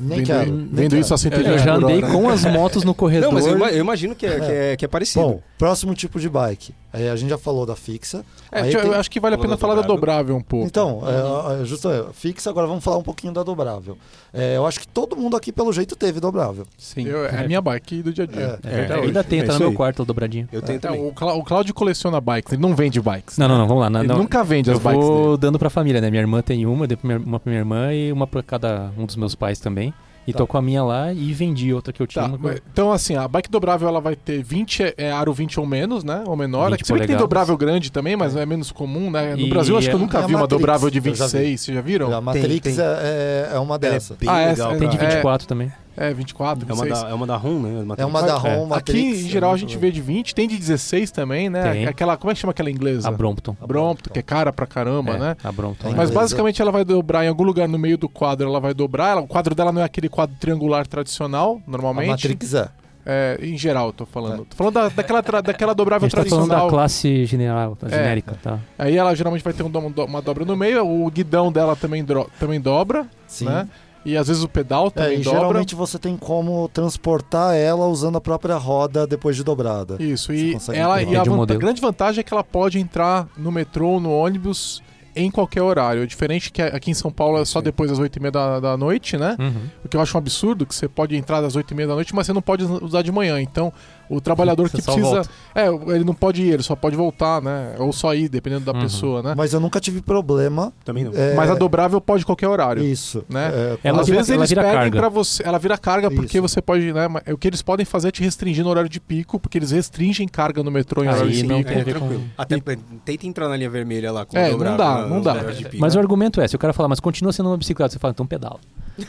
Nem vendo quero, nem vendo quero. isso a Eu, 120 eu já andei hora. com as motos no corredor. Não, mas eu, eu imagino que é, que é, que é parecido. Bom, próximo tipo de bike. Aí a gente já falou da fixa. É, Aí tio, tem- Eu acho que vale a pena da falar da dobrável. um pouco. Então, é, é, justo é, fixa, agora vamos falar um pouquinho da dobrável. É, eu acho que todo mundo aqui, pelo jeito, teve dobrável. Sim. Eu- é a minha bike do dia a dia. É. É. É, ainda tem, é tá no meu aí. quarto a dobradinha. eu tenho É, também. o, Clá- o Claudio coleciona bikes, ele não vende bikes. Não, não, não, vamos lá. Não, ele não. nunca vende eu as bikes vou dele. dando pra família, né? Minha irmã tem uma, dei pra minha- uma pra minha irmã e uma pra cada um dos meus pais também. E Tá. tô com a minha lá e vendi outra que eu tinha. Tá, mas- então assim, a bike dobrável ela vai ter 20, é, é aro 20 ou menos, né? Ou menor. 20 É que se bem que tem dobrável grande também, mas é menos comum, né? No E Brasil acho que eu é- nunca é vi uma dobrável de eu já vi. 26, vocês já viram? A Matrix tem. É, é- é uma é dessas. bem Ah, é, legal. é, Tem de cara. 24 também. É, 24, É uma 26. da, é uma da ROM, né? É Matrix. uma da É. ROM, Aqui, Matrix. em geral, a é gente muito vê de 20, tem de 16 também, né? Tem. Aquela, como é que chama aquela inglesa? A Brompton. Brompton, que é cara pra caramba, É, né? A Brompton. Mas basicamente ela vai dobrar em algum lugar no meio do quadro, ela vai dobrar. Ela- o quadro dela não é aquele quadro triangular tradicional, A normalmente. Matrix é. É, em geral, eu tô falando. Tô falando da, daquela, tra- daquela A dobrável gente tá falando tradicional. da classe general, É. genérica, tá? Aí ela geralmente vai ter um do- uma dobra no meio, o guidão dela também, dro- também dobra, Sim. né? E às vezes o pedal É, também e dobra. geralmente você tem como transportar ela usando a própria roda depois de dobrada. Isso, e, ela, e a, vanta- grande vantagem é que ela pode entrar no metrô ou no ônibus em qualquer horário. Diferente que aqui em São Paulo é só depois das 8h30 da, da noite, né? Uhum. O que eu acho um absurdo, que você pode entrar das 8h30 da noite, mas você não pode usar de manhã. Então, o trabalhador Você que precisa. volta. É, ele não pode ir, ele só pode voltar, né? Ou só ir, dependendo da Uhum. pessoa, né? Mas eu nunca tive problema. Também não. é, Mas a dobrável pode qualquer horário. Isso. né? É, Ela Às vira- vezes ela eles vira pedem carga. pra você. Ela vira carga porque Isso. você pode. Né, o que eles podem fazer é te restringir no horário de pico, porque eles restringem carga no metrô em Aí horário de não pico. tem a É, com- tranquilo. Até tenta entrar na linha vermelha lá com É, o não dobrável, dá, né, não dá. Mas o argumento é, se o cara falar, mas continua sendo uma bicicleta, você fala, então pedala.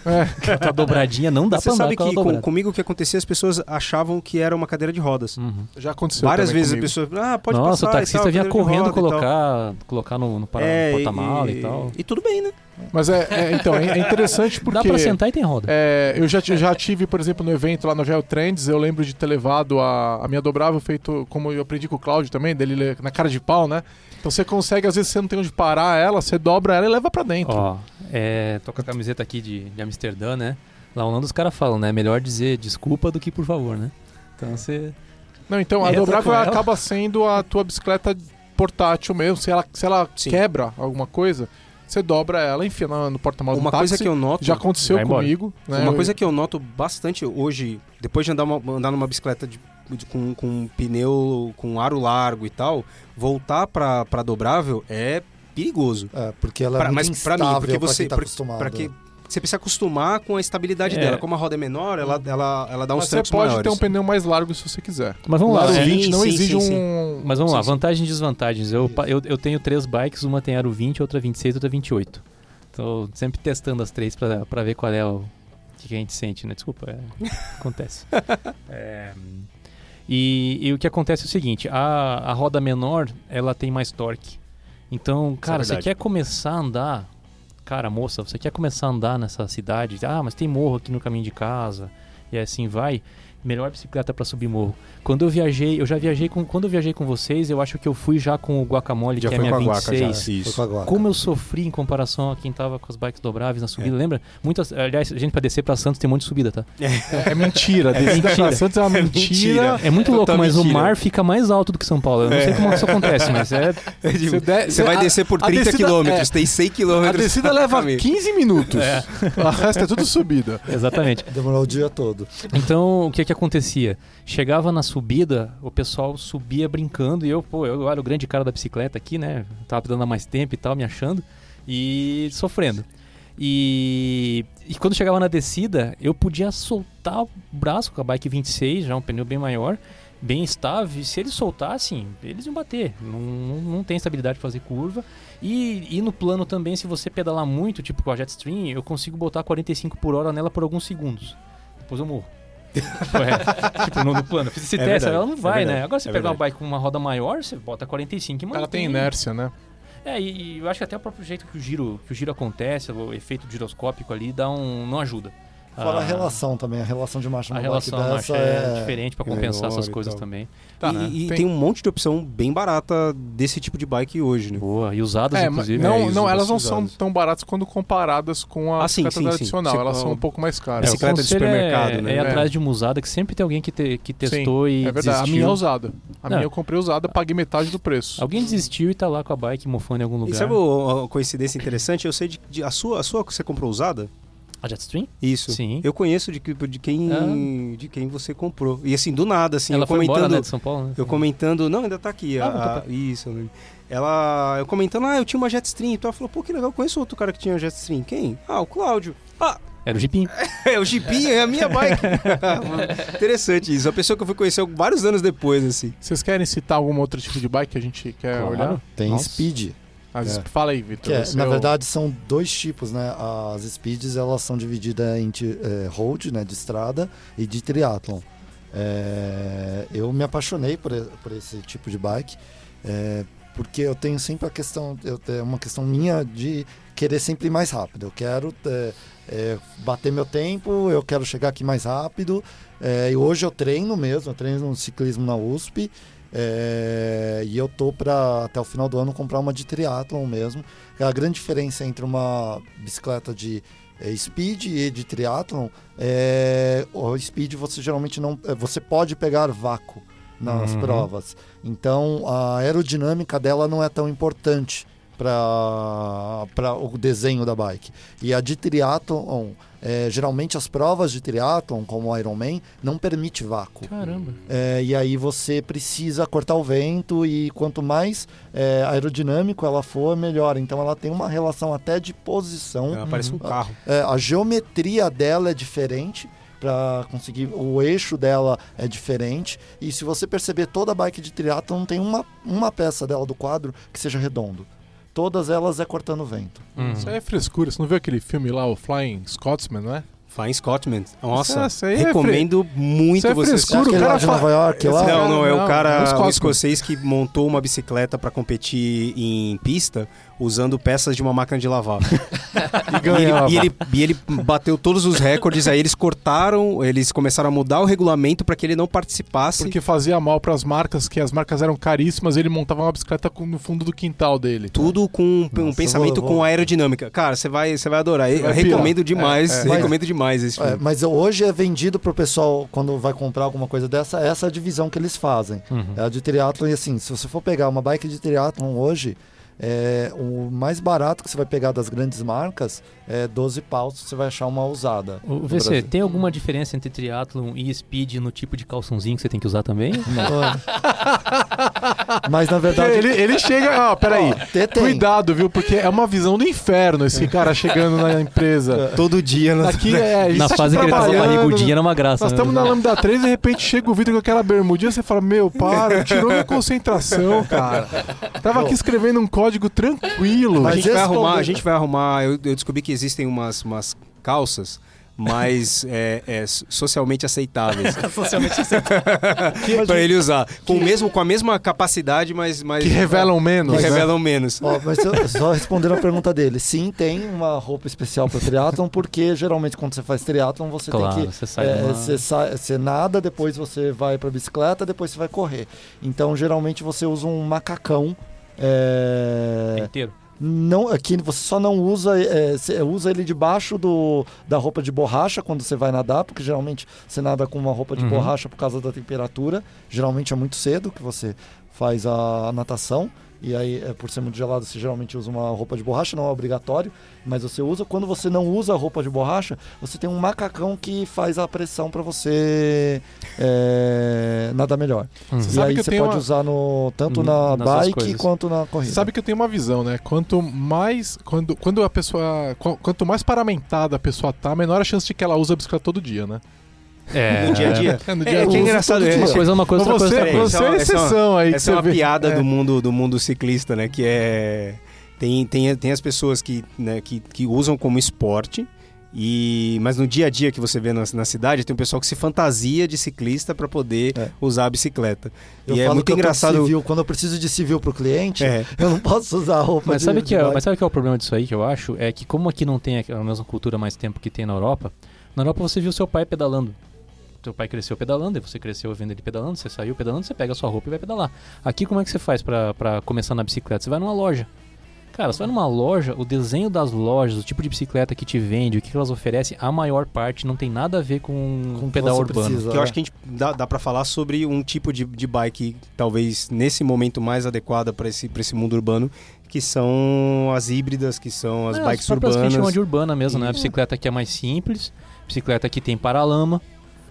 É. Tua dobradinha não dá pra Você andar sabe que com, comigo o que acontecia, as pessoas achavam que era uma cadeira de rodas. Uhum. Já aconteceu. Várias vezes comigo. a pessoa, ah, pode Nossa, passar. o taxista e tal, vinha correndo e colocar, colocar no, no, para- É, no porta-mala e, tal. E tudo bem, né? Mas é, é, então, é, interessante porque. Dá pra sentar e tem roda. É, eu já, já tive, por exemplo, no evento lá no Geo Trends, eu lembro de ter levado a, a minha dobrável feito, como eu aprendi com o Cláudio também, dele le- na cara de pau, né? Então você consegue, às vezes você não tem onde parar ela, você dobra ela e leva pra dentro. Ó, é, tô com a camiseta aqui de, de Amsterdã, né? Lá onde os caras falam, né? Melhor dizer desculpa do que por favor, né? Então você. Não, então a dobrável acaba sendo a tua bicicleta portátil mesmo. Se ela, se ela Sim. quebra alguma coisa, você dobra ela, enfia no, no porta-malas do Uma táxi. coisa que eu noto. Já aconteceu Vai comigo. Né? Uma coisa que eu noto bastante hoje, depois de andar, uma- andar numa bicicleta de- de- com, com um pneu com aro largo e tal, voltar pra, pra dobrável é perigoso. É, porque ela é Pra- muito mas pra mim, instável porque pra você- quem tá pra- acostumado. Pra que você precisa acostumar com a estabilidade É. dela. Como a roda é menor, ela, ela, ela dá uns Mas você trancos pode maiores. ter um pneu mais largo se você quiser. Mas vamos lá. aro Sim, é, 20 não sim, exige sim, um. Mas vamos lá, Sim, sim. vantagens e desvantagens. Eu, eu, eu tenho três bikes, uma tem aro 20, outra 26, outra 28. Tô sempre testando as três pra, pra ver qual é o que, que a gente sente, né? Desculpa, é, acontece. É, e, e o que acontece é o seguinte, a, a roda menor, ela tem mais torque. Então, cara, você verdade. quer começar a andar, cara, moça, você quer começar a andar nessa cidade, ah, mas tem morro aqui no caminho de casa, e assim vai, melhor bicicleta pra subir morro. Quando eu viajei, eu já viajei com, quando eu viajei com vocês, eu acho que eu fui já com o Guacamole, Já que é a minha com a Guaca, já. 26. Isso. Foi com a. Como eu sofri em comparação a quem tava com as bikes dobráveis na É. subida, lembra? Muitas, aliás, a gente pra descer pra Santos tem um monte de subida, tá? É, é mentira. É Descida mentira. pra Santos é uma É mentira. mentira. É muito louco, Total mas o mentira. mar fica mais alto do que São Paulo. Eu não sei como isso acontece, mas é. Você, de- Você vai a- descer por a 30 descida- quilômetros, é. tem 100 A quilômetros. descida pra leva caminho. 15 minutos. O resto é tudo subida. Exatamente. Demorou o dia todo. Então, o que que acontecia? Chegava na subida, o pessoal subia brincando e eu, pô, eu era o grande cara da bicicleta aqui, né? Tava há mais tempo e tal, me achando e sofrendo. E, e quando chegava na descida, eu podia soltar o braço com a bike 26, já um pneu bem maior, bem estável. E se eles soltassem, eles iam bater. Não, não, não tem estabilidade para fazer curva. E, e no plano também, se você pedalar muito, tipo com a Jetstream, eu consigo botar 45 por hora nela por alguns segundos. Depois eu morro. tipo, é, tipo, no, no plano. Eu fiz esse É teste, verdade, ela não é vai, verdade, né? Agora você é pegar uma verdade. bike com uma roda maior, você bota 45 e mantém. Ela tem inércia, né? É, e, e eu acho que até o próprio jeito que o giro, que o giro acontece, o efeito giroscópico ali, dá um, não ajuda. Fora a Ah, relação também, a relação de marcha A relação dessa marcha é, é... diferente pra é compensar essas coisas também. Tá, e né? e Tem- tem... um monte de opção bem barata desse tipo de bike hoje, né? Boa, e usadas, É, inclusive. não, é, não, elas não são usadas. tão baratas quando comparadas com a Ah, sim, bicicleta sim, sim. tradicional. Você- Elas são um pouco mais É, caras. o bicicleta de conselho supermercado, é, né? É É. atrás de uma usada que sempre tem alguém que, te- que testou e é verdade. A desistiu. minha é usada. A Não. minha eu comprei usada, paguei metade do preço. Alguém desistiu e tá lá com a bike mofando em algum lugar. E sabe o- a coincidência interessante? Eu sei de, de- a sua, a sua que você comprou usada? A Jetstream? Isso. Sim. Eu conheço de, de quem Ah. de quem você comprou. E assim, do nada, assim, Ela eu foi comentando. embora, né, de São Paulo, né? Eu comentando, não, ainda tá aqui. Ah, a- isso, né? Ela, eu comentando, ah, eu tinha uma Jetstream. Então ela falou, pô, que legal, eu conheço outro cara que tinha Jetstream. Quem? Ah, o Cláudio. Ah, Era o Jeepinho. é o Jeepinho, é a minha bike. Interessante isso. A pessoa que eu fui conhecer vários anos depois, assim. Vocês querem citar algum outro tipo de bike que a gente quer Claro. olhar? Tem Nossa. speed. As- É. Fala aí, Vitor. É, na verdade são dois tipos, né? As speeds elas são divididas em é, road, né, de estrada e de triathlon. É, eu me apaixonei por, por esse tipo de bike é, porque eu tenho sempre a questão, eu, é uma questão minha de querer sempre ir mais rápido. Eu quero é, bater meu tempo, eu quero chegar aqui mais rápido. E hoje eu treino mesmo, eu treino no ciclismo na USP. É, e eu tô para até o final do ano comprar uma de triatlon mesmo. A grande diferença entre uma bicicleta de é, speed e de triatlon é o speed você geralmente não é, você pode pegar vácuo nas Uhum. provas. Então a aerodinâmica dela não é tão importante para o desenho da bike. E a de triatlon, é, geralmente as provas de triatlon, como o Ironman, não permite vácuo. Caramba. É, e aí você precisa cortar o vento e quanto mais é, aerodinâmico ela for, melhor. Então ela tem uma relação até de posição. Ela parece um carro. É, a geometria dela é diferente para conseguir o eixo dela é diferente e se você perceber toda a bike de triatlo não tem uma, uma peça dela do quadro que seja redondo todas elas é cortando vento Uhum. Isso aí é frescura. Você não viu aquele filme lá, o Flying Scotsman, não é? Flying Scotsman. Nossa, Isso aí é recomendo muito Isso é você o cara lá de Nova York lá Não, não, é o cara, é o o Scotsman. escocês que montou uma bicicleta pra competir em pista usando peças de uma máquina de lavar. E E ganhava. ele, e, ele, e ele bateu todos os recordes, aí eles cortaram, eles começaram a mudar o regulamento pra que ele não participasse. Porque fazia mal pras marcas, que as marcas eram caríssimas, ele montava uma bicicleta com- no fundo do quintal dele. Tudo com um- um Nossa, pensamento vou- vou- com aerodinâmica. Cara, você vai, você vai adorar. Eu vai recomendo demais, É, é. recomendo demais esse É, filme. mas hoje é vendido pro pessoal quando vai comprar alguma coisa dessa essa é a divisão que eles fazem Uhum. É a de triatlon, e assim, se você for pegar uma bike de triatlon hoje, é, o mais barato que você vai pegar das grandes marcas é 12 paus, você vai achar uma usada. O VC, Brasil. tem alguma diferença entre triatlon e speed no tipo de calçãozinho que você tem que usar também? Mas na verdade. Ele, ele chega. Ó, peraí. Cuidado, viu? Porque é uma visão do inferno esse cara chegando na empresa. Todo dia. nas- Aqui é. Na fase que ele tava barrigudinho era uma graça. Nós né? estamos na Lambda 3 e de repente chega o Vitor com aquela bermudinha você fala: Meu, para, tirou minha concentração, cara. Tava aqui escrevendo um código tranquilo. A gente vai arrumar, a gente vai arrumar. Eu, eu descobri que existem umas, umas calças mais é, é, socialmente aceitáveis Socialmente para ele usar, com o mesmo com a mesma capacidade, mas, mas Que revelam menos. que né? revelam menos. Ó, mas eu- só respondendo a pergunta dele, sim, tem uma roupa especial para triatlon, porque geralmente quando você faz triatlon você Claro, tem que você sai é, numa- você, sai- você nada, depois você vai para bicicleta, depois você vai correr. Então geralmente você usa um macacão. É, inteiro. não, aqui você só não usa, é, você usa ele debaixo do, da roupa de borracha quando você vai nadar, porque geralmente você nada com uma roupa de Uhum. borracha por causa da temperatura. Geralmente é muito cedo que você faz a, natação. E aí, é, por ser muito gelado, você geralmente usa uma roupa de borracha, não é obrigatório, mas você usa. Quando você não usa a roupa de borracha, você tem um macacão que faz a pressão para você é, nadar melhor. Uhum. E sabe aí que eu você tenho pode uma- usar no, tanto Hum, na bike quanto na corrida. Sabe que eu tenho uma visão, né? Quanto mais. Quando, quando a pessoa. qu- Quanto mais paramentada a pessoa tá, menor a chance de que ela use a bicicleta todo dia, né? É, No dia a dia. É, no É, dia é que é engraçado. é-. Uma coisa é uma coisa, outra coisa é você, outra coisa. você é Essa é uma- exceção aí. Essa é uma vê. piada É. do mundo do mundo ciclista, né? Que é tem, tem, tem as pessoas que, né, que, que usam como esporte e mas no dia a dia que você vê na, na cidade tem um pessoal que se fantasia de ciclista para poder É. usar a bicicleta. Eu e é falo muito engraçado. Civil, quando eu preciso de civil pro cliente, É. eu não posso usar a roupa Mas de, sabe, de que é, mas sabe que é o problema disso aí que eu acho? É que como aqui não tem a mesma cultura mais tempo que tem na Europa, na Europa você viu seu pai pedalando. Seu pai cresceu pedalando, e você cresceu vendo ele pedalando, você saiu pedalando, você pega a sua roupa e vai pedalar. Aqui como é que você faz pra, pra começar na bicicleta? Você vai numa loja. Cara, você vai numa loja, o desenho das lojas, o tipo de bicicleta que te vende, o que elas oferecem, a maior parte não tem nada a ver com, Com que pedal urbano. precisa. Que eu É. acho que a gente dá, dá para falar sobre um tipo de, de bike, talvez nesse momento mais adequada para esse, pra esse mundo urbano, que são as híbridas, que são as É, bikes próprias que a gente chama urbanas. de urbana mesmo, né? A bicicleta que é mais simples, bicicleta que tem paralama.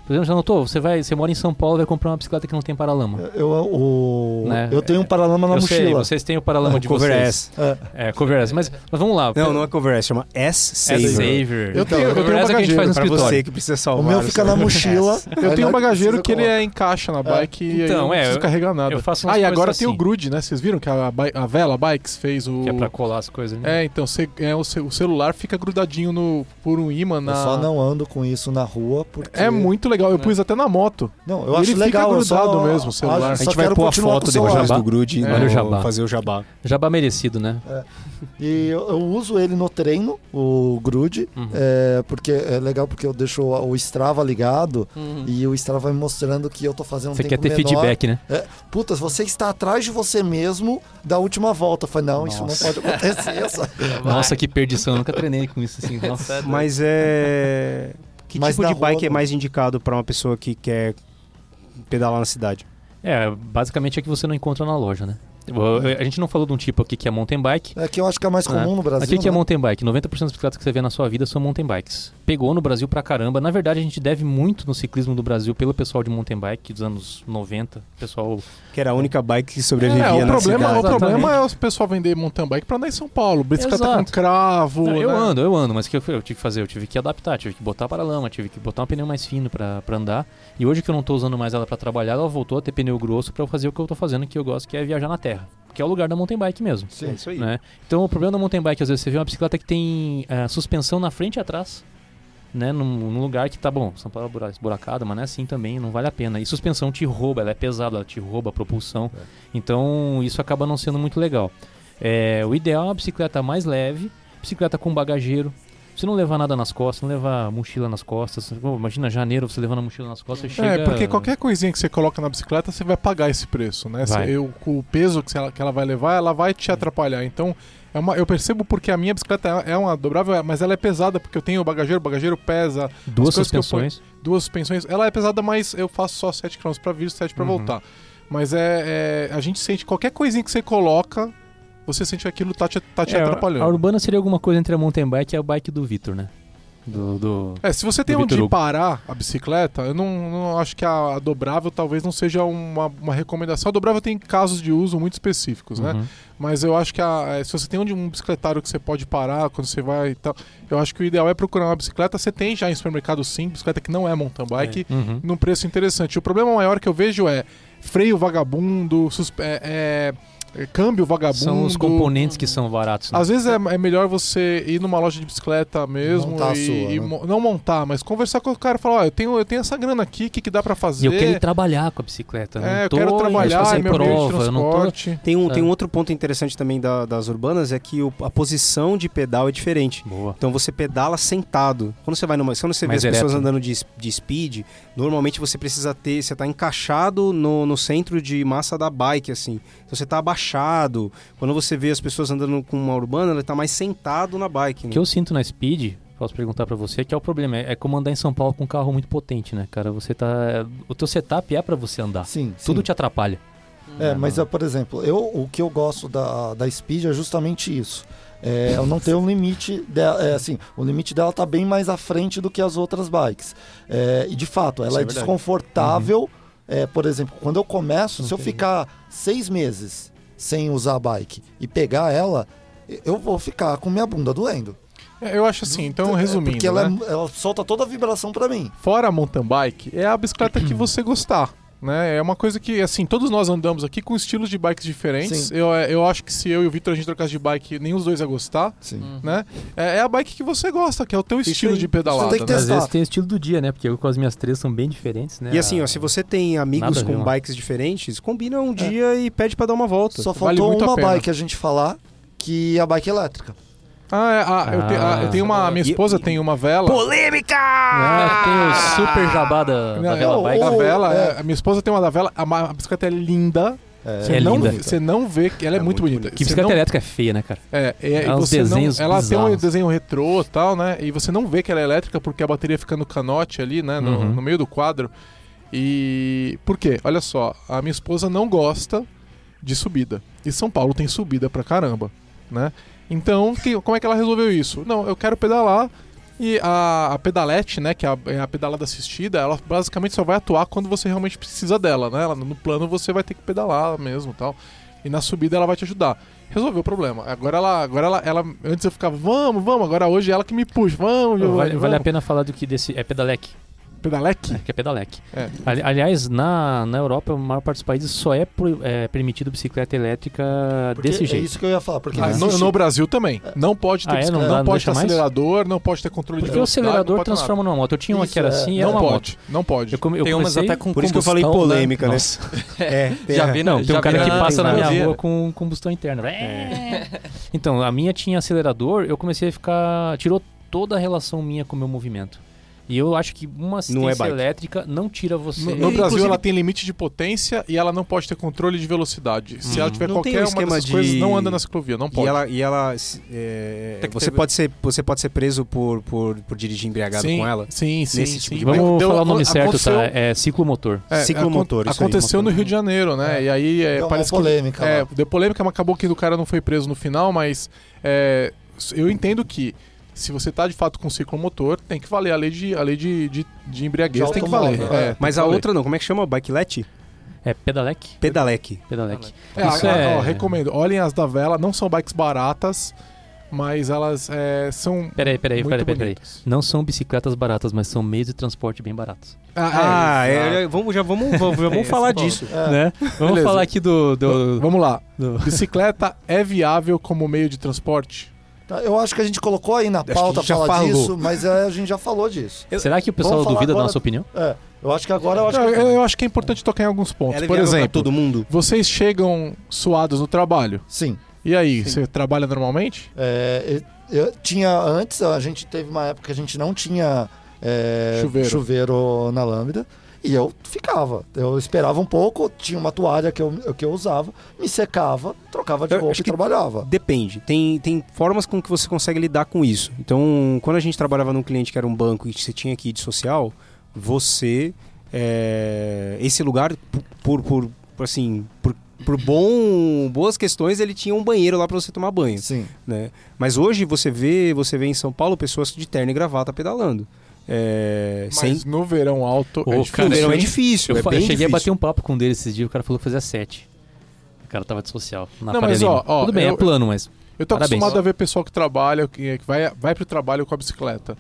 Por exemplo, já notou? Você, vai, você mora em São Paulo e vai comprar uma bicicleta que não tem paralama. Eu, o, Né? eu tenho um paralama na Eu mochila. sei, vocês têm o paralama de Cover vocês. S. É. É, Cover S. Mas, mas vamos lá. Não, não é Cover S, chama S Saver. Saver. Eu tenho- eu Cover tenho um S é que a gente faz no Pra você que precisa O salvar. meu o fica seu- na mochila. Eu tenho um bagageiro que ele é encaixa na bike e aí Então, eu não é, preciso eu- carregar nada. eu faço umas ah, e agora coisas tem o assim. Grude, né? Vocês viram que a, a Vela Bikes fez o... Que é pra colar as coisas. Né? É, então cê- é, o celular fica grudadinho no, por um imã na... Eu só não ando com isso na rua porque. É muito legal, eu pus até na moto. Não, eu Ele acho fica legal. eu grudado só- mesmo, o celular. A gente vai pôr a foto o celular. depois Jabá. do Grude É. no- Olha o jabá. fazer o jabá. Jabá merecido, né? E eu, eu uso ele no treino, o Grude, Uhum. é, porque é legal porque eu deixo o Strava ligado e o Strava vai me mostrando que eu tô fazendo um Você quer ter menor. feedback, né? Puta, você está atrás de você mesmo da última volta. Eu falei, não, isso não Nossa. pode acontecer. Nossa, que perdição. Eu nunca treinei com isso assim. Nossa. Mas é. Que Mas tipo de bike rua é mais indicado pra uma pessoa que quer pedalar na cidade? É, basicamente é que você não encontra na loja, né? A gente não falou de um tipo aqui que é mountain bike. É que eu acho que é mais comum É. no Brasil. Aqui que é né? mountain bike. 90% das bicicletas que você vê na sua vida são mountain bikes. Pegou no Brasil pra caramba. Na verdade, a gente deve muito no ciclismo do Brasil pelo pessoal de mountain bike dos anos 90. Pessoal. Que era a única bike que sobrevivia É, o na problema, cidade. o problema é o pessoal vender mountain bike pra andar em São Paulo. Bicicleta Exato. com cravo. Não, eu né? ando, eu ando, mas o que eu, eu tive que fazer? Eu tive que adaptar, tive que botar para lama, tive que botar um pneu mais fino pra pra andar. E hoje que eu não tô usando mais ela pra trabalhar, ela voltou a ter pneu grosso pra eu fazer o que eu tô fazendo, que eu gosto, que é viajar na terra. Que é o lugar da mountain bike mesmo. É isso aí. né? Então o problema da mountain bike, às vezes você vê uma bicicleta que tem eh, suspensão na frente e atrás, né? Num, num lugar que tá bom, São Paulo é bura- esburacado, mas não é assim também, não vale a pena. E suspensão te rouba, ela é pesada, ela te rouba a propulsão. Então isso acaba não sendo muito legal. É, o ideal é uma bicicleta mais leve, bicicleta com bagageiro. Você não levar nada nas costas, não levar mochila nas costas. Pô, imagina janeiro você levando a mochila nas costas chega... É, porque qualquer coisinha que você coloca na bicicleta, você vai pagar esse preço, né? Você- eu- o peso que ela, que ela vai levar, ela vai te atrapalhar. Então, é uma, eu percebo porque a minha bicicleta é uma dobrável, mas ela é pesada, porque eu tenho o bagageiro, o bagageiro pesa, Duas suspensões. duas suspensões. Ela é pesada, mas eu faço só 7 km pra vir, 7 pra Uhum. voltar. Mas é, é- A gente sente qualquer coisinha que você coloca, você sente que aquilo tá te, tá te É, atrapalhando. A urbana seria alguma coisa entre a mountain bike e a bike do Vitor, né? Do, do- É, se você tem onde Hugo. parar a bicicleta, eu não, não acho que a, a dobrável talvez não seja uma, uma recomendação. A dobrável tem casos de uso muito específicos, né? Uhum. Mas eu acho que a- é, se você tem onde um bicicletário que você pode parar quando você vai e tal, eu acho que o ideal é procurar uma bicicleta. Você tem já em supermercado sim, bicicleta que não é mountain bike, Uhum. num preço interessante. O problema maior que eu vejo é freio vagabundo, suspe- é, é- é câmbio vagabundo. São os componentes que são baratos. Né? Às vezes é, é melhor você ir numa loja de bicicleta mesmo Montar a e, sua, e né? mo- não montar, mas conversar com o cara e falar, ó, eu tenho, eu tenho essa grana aqui, o que, que dá pra E fazer? eu quero ir trabalhar com a bicicleta. é, não eu tô quero trabalhar, fazer é meu meio de prova, eu não tô... Tem um, É. tem um outro ponto interessante também da- das urbanas, é que o- a posição de pedal é diferente. Boa. Então você pedala sentado. Quando você vai numa, quando você vê Mais as pessoas ereto. andando de, de speed, normalmente você precisa ter, você tá encaixado no, no centro de massa da bike assim. Então você tá abaixado. Quando você vê as pessoas andando com uma urbana, ele tá mais sentado na bike. O né? que eu sinto na Speed, posso perguntar pra você, que é o problema. É, é como andar em São Paulo com um carro muito potente, né, cara? Você tá... O teu setup é pra você andar. Sim, Tudo sim. te atrapalha. É, mas, é, por exemplo, eu, o que eu gosto da, da Speed é justamente isso. É, eu não tenho um limite dela, é, assim, o limite dela tá bem mais à frente do que as outras bikes. É, e de fato, ela Isso é é, desconfortável. É, por exemplo, quando eu começo, se eu ficar seis meses sem usar a bike e pegar ela, eu vou ficar com minha bunda doendo. É, Eu acho assim, então É, resumindo, Porque ela, né? é- ela solta toda a vibração pra mim. fora a mountain bike, é a bicicleta que você gostar. Né? É uma coisa que, assim, todos nós andamos aqui com estilos de bikes diferentes. Sim. Eu, eu acho que se eu e o Vitor a gente trocasse de bike, nenhum dos dois ia gostar, Sim. né? É, é a bike que você gosta, que é o teu estilo aí. de pedalada. Você tem que né? Às testar. vezes tem o estilo do dia, né? Porque eu com as minhas três são bem diferentes, né? E assim, ó, se você tem amigos Nada a com mano. bikes diferentes, combina um dia e pede pra dar uma volta. Só Vale faltou a uma pena. bike a gente falar, que é a bike elétrica. Ah, é, ah, eu, te- ah, eu tenho uma. A minha esposa e- tem uma vela. Polêmica! Ah, tem o super jabá da, da Não, Vela Bike. Da vela, é. é, a minha esposa tem uma da vela, a, a bicicleta é linda. É, Você É não, linda. Você não vê que ela é, É muito, muito bonita. Que bicicleta não- elétrica é feia, né, cara? É, é, e É uns você não, desenhos ela tem um desenho retrô e tal, né? E você não vê que ela é elétrica porque a bateria fica no canote ali, né? No, Uhum. no meio do quadro. E por quê? Olha só, a minha esposa não gosta de subida. E São Paulo tem subida pra caramba, né? Então, que- como é que ela resolveu isso? Não, eu quero pedalar e a, a pedalete, né, que é a, é a pedalada assistida, ela basicamente só vai atuar quando você realmente precisa dela, né? Ela, no plano você vai ter que pedalar mesmo, e tal. E na subida ela vai te ajudar. Resolveu o problema. Agora ela, agora ela, ela antes eu ficava, vamos, vamos, agora hoje é ela que me puxa, vamos, Vale, Giovanni, vale a vamos. pena falar do que desse. É pedalec. Pedalec? É, que é pedalec. É. Ali- aliás, na, na Europa, a maior parte dos países só é, pro- é permitido bicicleta elétrica porque desse É jeito. isso que eu ia falar. Porque Ah, não no, no Brasil também. Não pode ter, Ah, é? bicicleta, Não não, dá- não pode ter deixa mais? acelerador, não pode ter controle de Porque o velocidade. acelerador não pode ter transforma numa moto. Eu tinha uma Isso, que era é. assim e nada. era Não uma pode, não pode. moto. Eu, come, eu Tem umas até com Por isso que eu falei polêmica, né? É, tem Já vi, Não, já tem um cara que passa na minha rua com combustão interna. É. Então, a minha tinha acelerador, eu comecei a ficar. Tirou toda a relação minha com o meu movimento. E eu acho que uma assistência bike. elétrica não tira você. No, no E, Brasil inclusive- ela tem limite de potência e ela não pode ter controle de velocidade. Se ela tiver Não qualquer um uma dessas de- coisas, não anda na ciclovia, não E pode. ela, e ela é, você, ter- pode ser, você pode ser preso por, por, por dirigir embriagado sim, com ela? Sim, sim, Nesse tipo sim. de Mas Vamos deu- falar o nome certo, aconteceu- tá? É ciclomotor. É, Ciclomotor, acon- isso aí, Aconteceu no. Rio de Janeiro, né? É. E aí é, Deu uma parece polêmica que. É, deu polêmica, mas acabou que o cara não foi preso no final, mas é, eu entendo que se você tá de fato com ciclomotor, tem que valer a lei de, a lei de, de, de embriaguez, De tem que valer. É, é. tem Mas que a valer. outra não, como é que chama? Bikelete? É pedalec? Pedalec. Pedalec. É, Isso é- ó, recomendo. Olhem as da Vela, não são bikes baratas, mas elas é, são. Peraí, peraí, muito peraí, peraí, peraí. Não são bicicletas baratas, mas são meios de transporte bem baratos. Ah, é, exato. é, vamos, já vamos, vamos, já vamos Esse falar disso. É. Né? Vamos Beleza. falar aqui do. do, Vamos lá. do- Bicicleta é viável como meio de transporte? Tá, eu acho que a gente colocou aí na pauta já falar falou. disso, mas é, a gente já falou disso. Será que o pessoal duvida da agora- nossa opinião? É, eu acho que agora eu acho que. eu, eu acho que é importante tocar em alguns pontos. Ela é Por exemplo, todo mundo? vocês chegam suados no trabalho. Sim. E aí, você trabalha normalmente? É, eu, eu tinha antes, a gente teve uma época que a gente não tinha é, Chuveiro. chuveiro na Lambda. E eu ficava. Eu esperava um pouco, tinha uma toalha que eu, que eu usava, me secava, trocava de Eu roupa e trabalhava. Depende. Tem, tem formas com que você consegue lidar com isso. Então, quando a gente trabalhava num cliente que era um banco e você tinha que ir de social, você. é, esse lugar, por, por, por, assim, por, por bom, boas questões, ele tinha um banheiro lá para você tomar banho. Sim. né? Mas hoje você vê, você vê em São Paulo pessoas de terno e gravata pedalando. É, Mas sem no verão alto Ô, é no difícil. verão é difícil, Eu, é eu cheguei a bater difícil. um papo com um deles esses dias, o cara falou que fazia sete. O cara tava de social. Na Não, mas, ó, ó, Tudo bem, eu- é plano, mas. Eu tô Parabéns. acostumado a ver pessoal que trabalha, que, vai, vai pro trabalho com a bicicleta.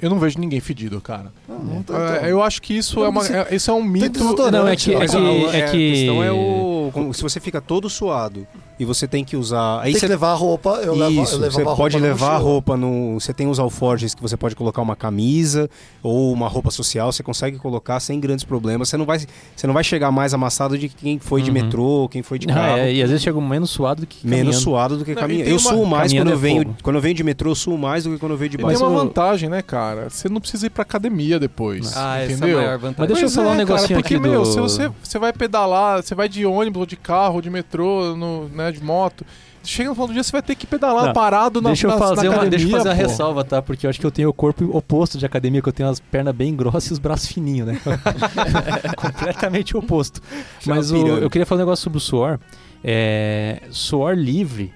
Eu não vejo ninguém fedido, cara. Não, não tá- É, então. eu acho que isso Não, é, uma, é, isso é um mito. Não, é que. É que, a- é a que... questão é o. Se você fica todo suado e você tem que usar. Aí Tem você que levar a roupa, eu, levo, Isso, eu levava você a roupa pode levar a roupa no. Você tem os alforjes que você pode colocar uma camisa ou uma roupa social, você consegue colocar sem grandes problemas. Você não vai, você não vai chegar mais amassado de quem foi de Uhum. metrô, quem foi de Ah, carro. é, e às vezes chega menos suado do que Menos caminhando. suado do que caminhando. tem Eu uma- suo mais quando eu é venho. fogo. Quando eu venho de metrô, eu suo mais do que quando eu venho de bike. tem uma vantagem, né, cara? Você não precisa ir pra academia depois. Ah, essa é a entendeu? maior vantagem. Mas deixa eu falar um é, negocinho cara, porque, aqui meu, do- se você, você vai pedalar, você vai de ônibus, ou de carro, ou de metrô, no, né, de moto, chega no final do dia você vai ter que pedalar Não, parado na, deixa eu fazer, na uma, academia, deixa eu fazer a pô. ressalva, tá? Porque eu acho que eu tenho o corpo oposto de academia, que eu tenho as pernas bem grossas e os braços fininhos, né? Completamente oposto. Mas o- eu queria falar um negócio sobre o suor. É, suor livre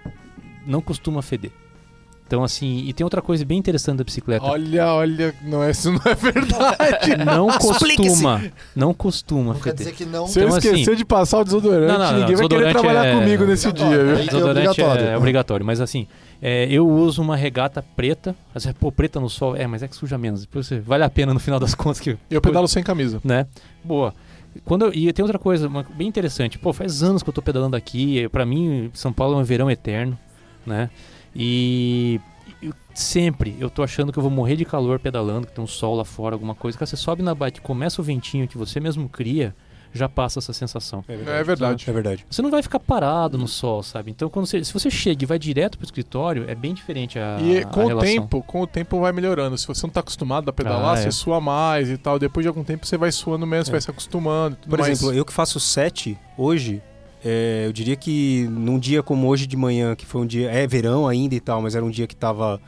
não costuma feder. Então, assim, e tem outra coisa bem interessante da bicicleta. Olha, olha, não é, isso não é verdade. Não costuma, não costuma Não quer dizer que não. Se eu Então, esquecer assim- de passar o desodorante, Não, não, não, ninguém vai querer trabalhar é- comigo nesse dia, viu? É Desodorante obrigatório. é obrigatório, mas assim, é, eu uso uma regata preta. Mas, pô, preta no sol, é, mas é que suja menos. Depois você, vale a pena no final das contas que. Eu pedalo sem camisa. né? Boa. Quando eu- e tem outra coisa uma- bem interessante. Pô, faz anos que eu tô pedalando aqui. Pra mim, São Paulo é um verão eterno, né? E eu- sempre eu tô achando que eu vou morrer de calor pedalando, que tem um sol lá fora, alguma coisa. Cara, você sobe na bike, começa o ventinho que você mesmo cria, já passa essa sensação. É verdade. É verdade. Você não vai ficar parado no sol, sabe? Então, quando você, se você chega e vai direto pro escritório, é bem diferente a, E a com o relação. tempo, com o tempo vai melhorando. Se você não tá acostumado a pedalar, Ah, você é. sua mais e tal. Depois de algum tempo você vai suando você É. vai se acostumando. Por mais. exemplo, eu que faço 7 hoje, é, eu diria que num dia como hoje de manhã, que foi um dia. É verão ainda e tal, mas era um dia que tava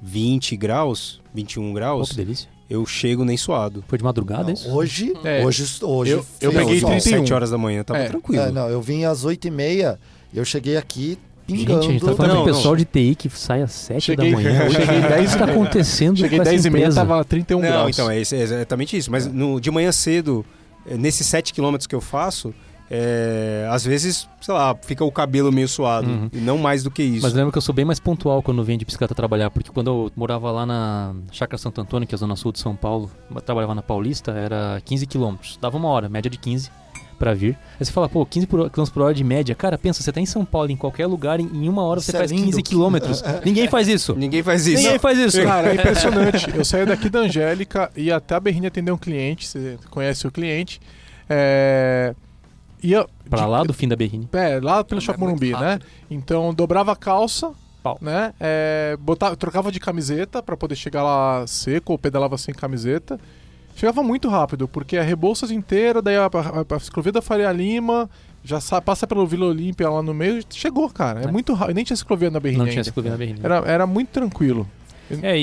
20 graus, 21 Pô, graus, que delícia. eu chego nem suado. Foi de madrugada Não, isso? hoje, É. hoje, hoje. Eu- eu peguei sol. 31. 7 horas da manhã, tava É. tranquilo. É, não, eu vim às 8h30, eu cheguei aqui Gente, pingando. a gente tá falando Não, de não. pessoal de TI que sai às 7 Cheguei- da manhã. Hoje, cheguei 10 o que tá acontecendo Cheguei com essa 10 e meia, tava 31 Não, graus. então, é, é exatamente isso. Mas no, de manhã cedo, nesses 7 km que eu faço, é, às vezes, sei lá, fica o cabelo meio suado. Uhum. E não mais do que isso. Mas lembra que eu sou bem mais pontual quando venho de bicicleta trabalhar, porque quando eu morava lá na Chácara Santo Antônio, que é a zona sul de São Paulo, eu trabalhava na Paulista, era 15 quilômetros. Dava uma hora, média de 15 pra vir. Aí você fala, pô, 15 por- km por hora de média. Cara, pensa, você tá em São Paulo, em qualquer lugar, em, uma hora você Isso é faz lindo. 15 quilômetros. Ninguém faz isso. Ninguém faz isso. Ninguém faz isso. Cara, é impressionante. Eu saí daqui da Angélica e até a Berrini atender um cliente. Você conhece o cliente. É... Ia Pra de- lá do fim da Berrine. É, lá pelo É Shopping muito Morumbi, né? Então dobrava a calça, Pau. né? É, botava, trocava de camiseta pra poder chegar lá seco ou pedalava sem camiseta. Chegava muito rápido, porque é Rebouças inteira, daí a, a, a ciclovia da Faria Lima, já sa- passa pelo Vila Olímpia lá no meio, chegou, cara. É, É. muito rápido. Nem tinha ciclovia na Berrini Não tinha ainda. ciclovia na Berrine. Era, era muito tranquilo. É, e,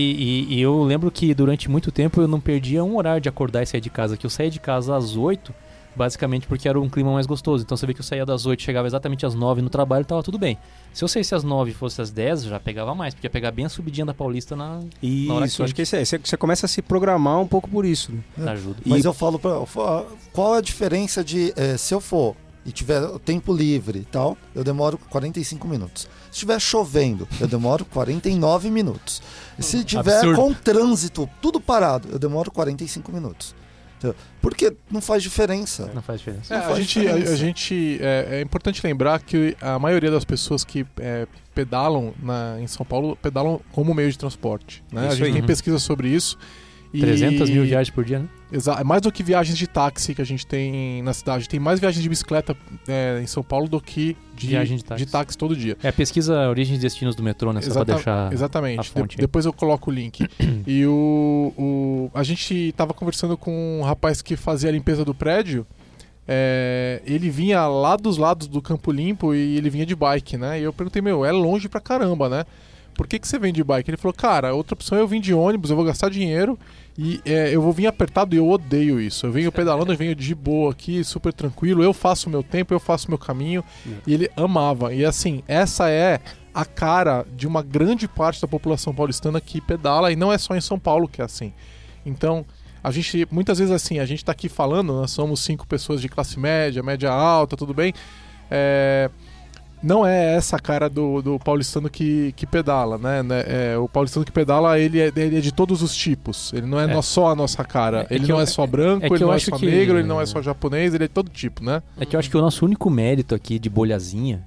e- e eu lembro que durante muito tempo eu não perdia um horário de acordar e sair de casa, que eu saía de casa às 8, basicamente porque era um clima mais gostoso. Então você vê que eu saía das 8, chegava exatamente às 9 no trabalho e tava tudo bem. Se eu saísse às 9 e fosse às 10, já pegava mais, porque ia pegar bem a subidinha da Paulista na, na hora Isso, acho que esse é. Você, você começa a se programar um pouco por isso. né? ajuda. Mas E- eu falo pra. falo, Qual a diferença de. eh, se eu for e tiver tempo livre e tal, eu demoro 45 minutos. Se estiver chovendo, eu demoro 49 minutos. Se tiver Absurdo. com trânsito, tudo parado, eu demoro 45 minutos. Porque não faz diferença. Não faz diferença. É, Não a faz gente, a, diferença. a gente é, é importante lembrar que a maioria das pessoas que é, pedalam na, em São Paulo pedalam como meio de transporte. Né? A gente aí. tem pesquisa sobre isso. E- 300 mil viagens por dia, né? Exa é mais do que viagens de táxi que a gente tem na cidade. Tem mais viagens de bicicleta é, em São Paulo do que de, Viagem de táxi. todo dia. É, pesquisa Origens e Destinos do Metrô, né? Só pra deixar... Exatamente. a De- depois eu coloco o link. e o, o- A gente tava conversando com um rapaz que fazia a limpeza do prédio. É, ele vinha lá dos lados do Campo Limpo e ele vinha de bike, né? E eu perguntei, meu, é longe pra caramba, né? Por que, que você vem de bike? Ele falou, cara, outra opção é eu vim de ônibus, eu vou gastar dinheiro e é, eu vou vir apertado e eu odeio isso. Eu venho pedalando, eu venho de boa aqui, super tranquilo, eu faço meu tempo, eu faço o meu caminho. E ele amava. E assim, essa é a cara de uma grande parte da população paulistana que pedala e não é só em São Paulo que é assim. Então, a gente, muitas vezes assim, a gente tá aqui falando, nós somos cinco pessoas de classe média, média alta, tudo bem. É, não é essa a cara do, do paulistano que, que pedala, né? né? É, o paulistano que pedala, ele é, ele é de todos os tipos. Ele não é, É. só a nossa cara. É ele que não eu- é só branco, é que ele não é só que- negro, ele não é só japonês, ele é de todo tipo, né? É que eu acho que o nosso único mérito aqui de bolhazinha,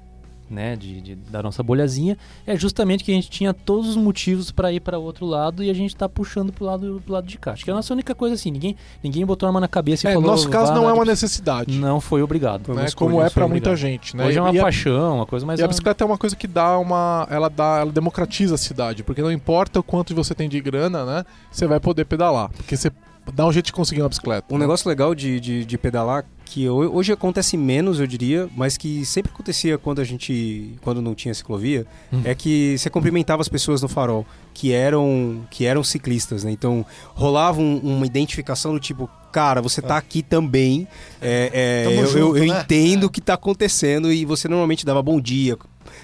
né, de, de- da nossa bolhazinha, é justamente que a gente tinha todos os motivos pra ir pra outro lado e a gente tá puxando pro lado, pro lado de cá. Acho que é a nossa única coisa assim, ninguém, ninguém botou a arma na cabeça e É, no falou... nosso caso "Vá não é uma bici-". necessidade. Não foi obrigado. Foi né? Como é pra muita gente, né? Hoje é uma e paixão, uma coisa mais... e a bicicleta é uma coisa que dá uma. Ela dá. Ela democratiza a cidade. Porque não importa o quanto você tem de grana, né? Você vai poder pedalar. Porque você dá um jeito de conseguir uma bicicleta. Um né? negócio legal de, de, de pedalar que ho- hoje acontece menos, eu diria, mas que sempre acontecia quando a gente, quando não tinha ciclovia, Hum. é que você cumprimentava as pessoas no farol, que eram, que eram ciclistas, né? Então rolava um- uma identificação do tipo, cara, você tá aqui também, é, é, eu, junto, eu- eu né? entendo o que tá acontecendo e você normalmente dava bom dia,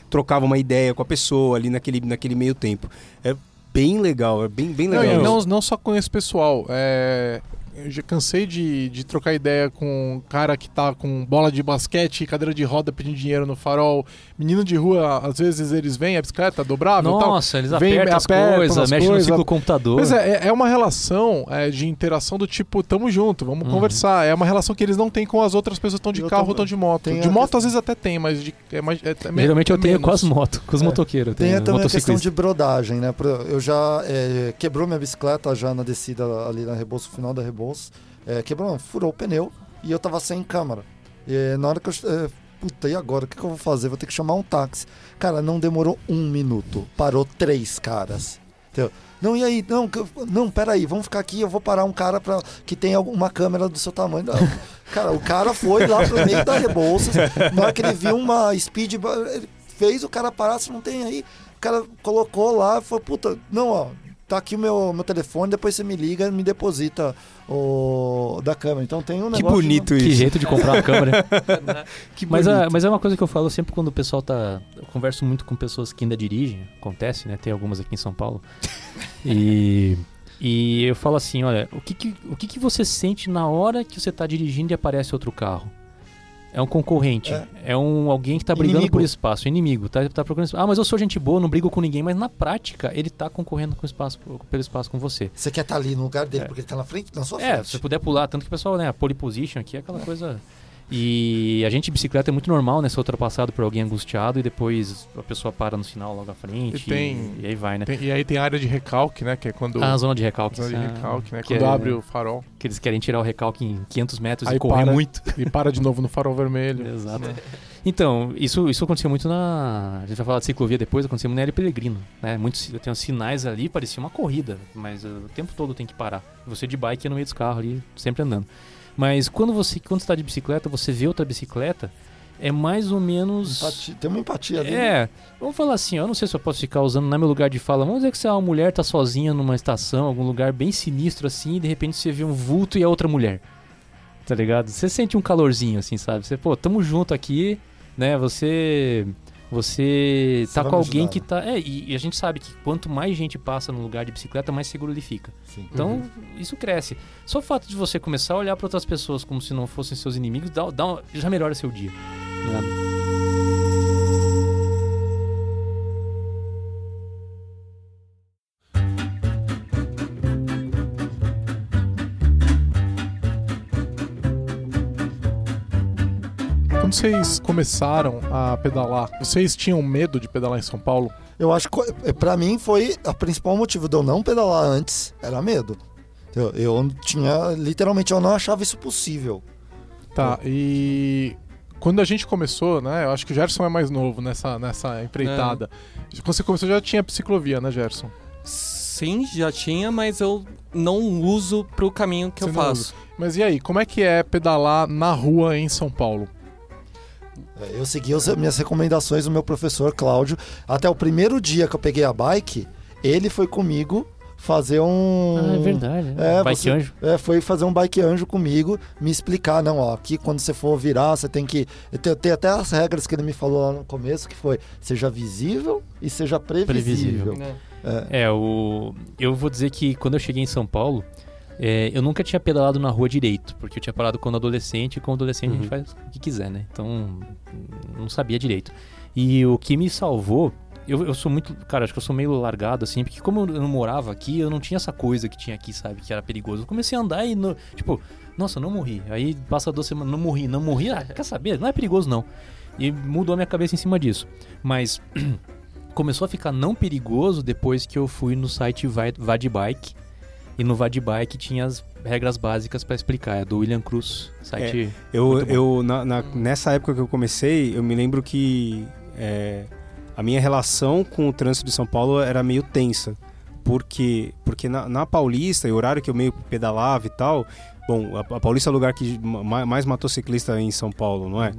trocava uma ideia com a pessoa ali naquele, naquele meio tempo. É bem legal, é bem, bem Não, legal. e não, não só com esse pessoal. É, eu já cansei de, de trocar ideia com um cara que tá com bola de basquete e cadeira de roda pedindo dinheiro no farol. Menino de rua, às vezes eles vêm, a bicicleta dobrável tal. Nossa, eles Vem, apertam as apertam coisas, as mexem no coisas. ciclo do computador. Pois é, é- é uma relação é, de interação do tipo, tamo junto, vamos Uhum. conversar. É uma relação que eles não têm com as outras pessoas que estão de Eu carro tô- ou estão de moto. De moto às vezes até tem, mas de, é mais. É, é me- Geralmente é eu tenho menos. com as motos, com os É. motoqueiros. Tem tenho também a questão de brodagem, né? Eu já é, quebrou minha bicicleta já na descida ali na Rebouço, final da Rebouço. É, quebrou, não, furou o pneu e eu tava sem câmera. E é, na hora que eu. Puta, e agora? O que, que eu vou fazer? Vou ter que chamar um táxi. Cara, não demorou um minuto. Parou três caras. Entendeu? Não, e aí? Não, não, peraí, vamos ficar aqui, eu vou parar um cara pra, que tem alguma câmera do seu tamanho. Não. Cara, o cara foi lá pro meio da Rebouças, na hora que ele viu uma speed, ele fez o cara parar, se não tem aí. O cara colocou lá e falou, puta, não, ó, tá aqui o meu, meu telefone, depois você me liga e me deposita o da câmera. Então tem um Que negócio... bonito Que isso. jeito de comprar uma câmera. Que Mas, bonito. a- mas é uma coisa que eu falo sempre quando o pessoal tá. Eu converso muito com pessoas que ainda dirigem, acontece, né? Tem algumas aqui em São Paulo. E. E eu falo assim, olha, o que que, o que que você sente na hora que você tá dirigindo e aparece outro carro? É um concorrente, é, É. um alguém que tá brigando Inimigo. por espaço, inimigo, tá, tá procurando espaço. Ah, mas eu sou gente boa, não brigo com ninguém, mas na prática ele tá concorrendo com espaço, pelo espaço com você. Você quer estar ali no lugar dele, É. porque ele tá na frente, na sua É, frente. se você puder pular, tanto que o pessoal, né, a pole position aqui é aquela coisa. E a gente de bicicleta é muito normal, né, ser ultrapassado por alguém angustiado e depois a pessoa para no sinal logo à frente. E tem- e aí vai, né? Tem- e aí tem a área de recalque, né? Que é quando. Ah, a zona de recalque. zona de recalque, né? Quando é- abre o farol Que eles querem tirar o recalque em 500 metros Aí e correr para. muito. e para de novo no farol vermelho. Exato. Então, isso, isso acontecia muito na. A gente vai falar de ciclovia depois, acontecia muito na Área Peregrino. Né? Muitos, tem uns sinais ali, parecia uma corrida, mas uh, o tempo todo tem que parar. E Você de bike é no meio dos carros ali, sempre andando. Mas quando você quando está de bicicleta, você vê outra bicicleta, é mais ou menos. Empati- Tem uma empatia ali. né? É, vamos falar assim, ó, eu não sei se eu posso ficar usando no meu lugar de fala. Vamos dizer que é uma mulher, tá sozinha numa estação, algum lugar bem sinistro assim, e de repente você vê um vulto e a outra mulher. Tá ligado? Você sente um calorzinho assim, sabe? Você, pô, tamo junto aqui, né? Você você Você tá com alguém ajudar, que né? tá, é, e, e a gente sabe que quanto mais gente passa no lugar de bicicleta, mais seguro ele fica. Sim. Então, Uhum. isso cresce. Só o fato de você começar a olhar para outras pessoas como se não fossem seus inimigos, dá, dá já melhora seu dia. né? Quando vocês começaram a pedalar, vocês tinham medo de pedalar em São Paulo? Eu acho que eh, pra mim foi o principal motivo de eu não pedalar antes, era medo. Eu, eu tinha, literalmente, eu não achava isso possível. Tá, e quando a gente começou, né? Eu acho que o Gerson é mais novo nessa, nessa empreitada. Quando você começou já tinha ciclovia, né, Gerson? Sim, já tinha, mas eu não uso pro caminho que Você eu faço. Mas e aí, como é que é pedalar na rua em São Paulo? É, Eu segui as minhas recomendações do meu professor Cláudio. Até o primeiro dia que eu peguei a bike, ele foi comigo fazer um. Ah, é verdade. É, Bike você- anjo. É, foi fazer um bike anjo comigo, me explicar, não, ó, aqui quando você for virar, você tem que. Tem, tem até as regras que ele me falou lá no começo, que foi seja visível e seja previsível. Previsível. Né? É, É, o... eu vou dizer que quando eu cheguei em São Paulo, é, eu nunca tinha pedalado na rua direito, porque eu tinha parado quando adolescente, e como adolescente a gente Uhum. faz o que quiser, né? Então, não sabia direito. E o que me salvou, eu, eu sou muito, cara, acho que eu sou meio largado, assim, porque como eu não morava aqui, eu não tinha essa coisa que tinha aqui, sabe, que era perigoso. Eu comecei a andar e, no, tipo, nossa, não morri. Aí passa duas semanas, não morri, não morri, ah, quer saber? Não é perigoso, não. E mudou a minha cabeça em cima disso. Mas começou a ficar não perigoso depois que eu fui no site Vai- Vadbike. E no Vadbike tinha as regras básicas pra explicar. É do William Cruz, site. Eu, Muito bom. eu na- na- nessa época que eu comecei, eu me lembro que é, a minha relação com o trânsito de São Paulo era meio tensa. Porque, porque na, na Paulista, e o horário que eu meio pedalava e tal, Bom, a, Paulista é o lugar que ma- mais matou ciclista em São Paulo, não é?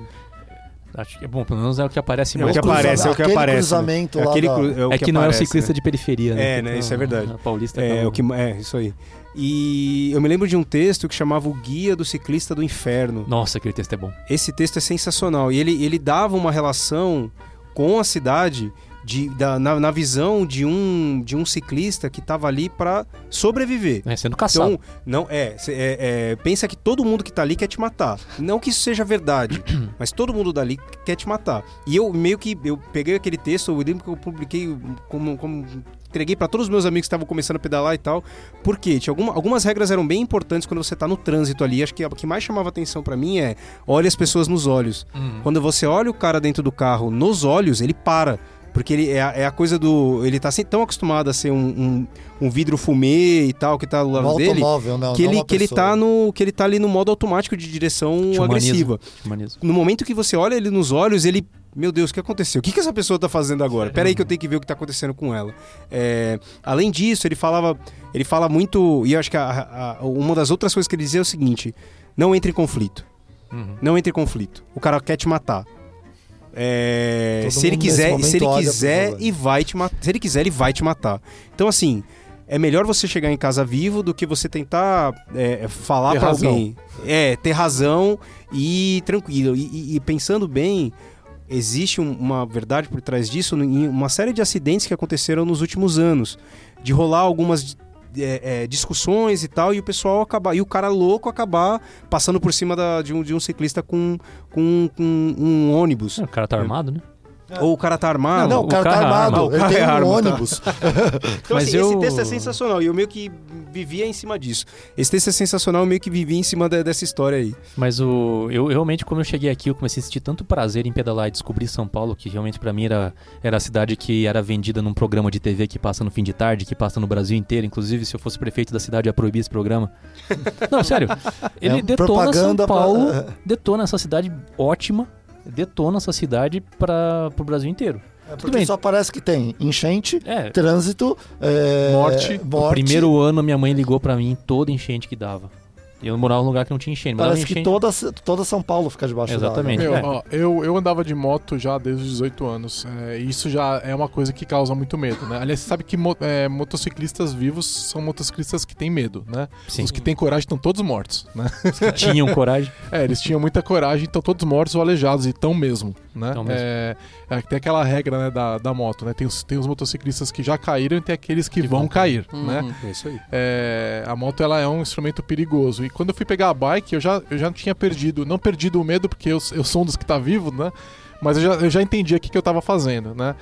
Acho que é bom, pelo menos é o que aparece É o mais. que aparece, é o que aquele aparece, né? cruzamento lá Aquele da- cru- É que, não aparece, é o ciclista né? de periferia, né? É, né, isso é verdade. A Paulista É, acaba- o que, é, isso aí. E eu me lembro de um texto que chamava O Guia do Ciclista do Inferno. Nossa, aquele texto é bom. Esse texto é sensacional. E ele, ele dava uma relação com a cidade de, da- na, na visão de um, de um ciclista que estava ali para sobreviver. É, sendo caçado. Então, não, é, é, é, pensa que todo mundo que tá ali quer te matar. Não que isso seja verdade, mas todo mundo dali quer te matar. E eu meio que eu peguei aquele texto, eu lembro que eu publiquei como, como entreguei para todos os meus amigos que estavam começando a pedalar e tal. Porque tinha alguma, algumas regras eram bem importantes quando você tá no trânsito ali. Acho que o que mais chamava atenção para mim é olhe as pessoas nos olhos. Uhum. Quando você olha o cara dentro do carro nos olhos, ele para. Porque ele é a, é a coisa do. Ele tá assim, tão acostumado a ser um, um, um vidro fumê e tal, que tá do Um lado dele. automóvel, não, Que não ele, que, ele tá no, que ele tá ali no modo automático de direção Te agressiva. No momento que você olha ele nos olhos, ele. Meu Deus, o que aconteceu? O que, que essa pessoa tá fazendo agora? Pera aí que eu tenho que ver o que tá acontecendo com ela. É, além disso, ele falava. Ele fala muito. E eu acho que a- a- uma das outras coisas que ele dizia é o seguinte: não entre em conflito. Uhum. Não entre em conflito. O cara quer te matar. É, se ele quiser, se ele quiser e vai te matar. Se ele quiser, ele vai te matar. Então assim, é melhor você chegar em casa vivo do que você tentar é, falar razão. alguém. É, ter razão e tranquilo. E, e- e pensando bem, existe um- uma verdade por trás disso em uma série de acidentes que aconteceram nos últimos anos. De rolar algumas é, é, discussões e tal, e o pessoal acabar. E o cara louco acabar passando por cima da- de, um, de um ciclista com, com, com um ônibus. O cara tá armado, né? Ou o cara tá armado. Não, não, o cara, cara tá é armado. arma, o ele cara tem é um arma, tá. ônibus. Então, Mas assim, eu- esse texto é sensacional e eu meio que vivia em cima disso. Esse texto é sensacional, eu meio que vivia em cima de- dessa história aí. Mas o, eu realmente, quando eu cheguei aqui, eu comecei a sentir tanto prazer em pedalar e descobrir São Paulo, que realmente pra mim era, era a cidade que era vendida num programa de TV que passa no fim de tarde, que passa no Brasil inteiro. Inclusive, se eu fosse prefeito da cidade, eu ia proibir esse programa. Não, sério. Ele É detona São propaganda pra- Paulo, detona essa cidade ótima, detona essa cidade para o Brasil inteiro. É porque bem. só parece que tem enchente, É, trânsito, é, Morte. o primeiro ano minha mãe ligou pra mim toda enchente que dava. E eu morava num lugar que não tinha enchente. Parece que enchente- toda, toda São Paulo fica debaixo Exatamente. Meu, É. ó, eu, eu andava de moto já desde os 18 anos. é, e isso já é uma coisa que causa muito medo, né? Aliás, você sabe que mo- é, motociclistas vivos são motociclistas que têm medo, né? Sim. Os que têm coragem estão todos mortos, né? tinham coragem. É, eles tinham muita coragem, estão todos mortos ou aleijados, e estão mesmo, né? Tão mesmo. É, é, tem aquela regra né, da, da moto, né? Tem os, tem os motociclistas que já caíram e tem aqueles que, Que vão vão cair, Uhum. né? É isso aí. É, a moto ela é um instrumento perigoso. E quando eu fui pegar a bike, eu já, eu já tinha perdido, não perdido o medo, porque eu, eu sou um dos que tá vivo, né? Mas eu já, eu já entendi o que, eu tava fazendo, né?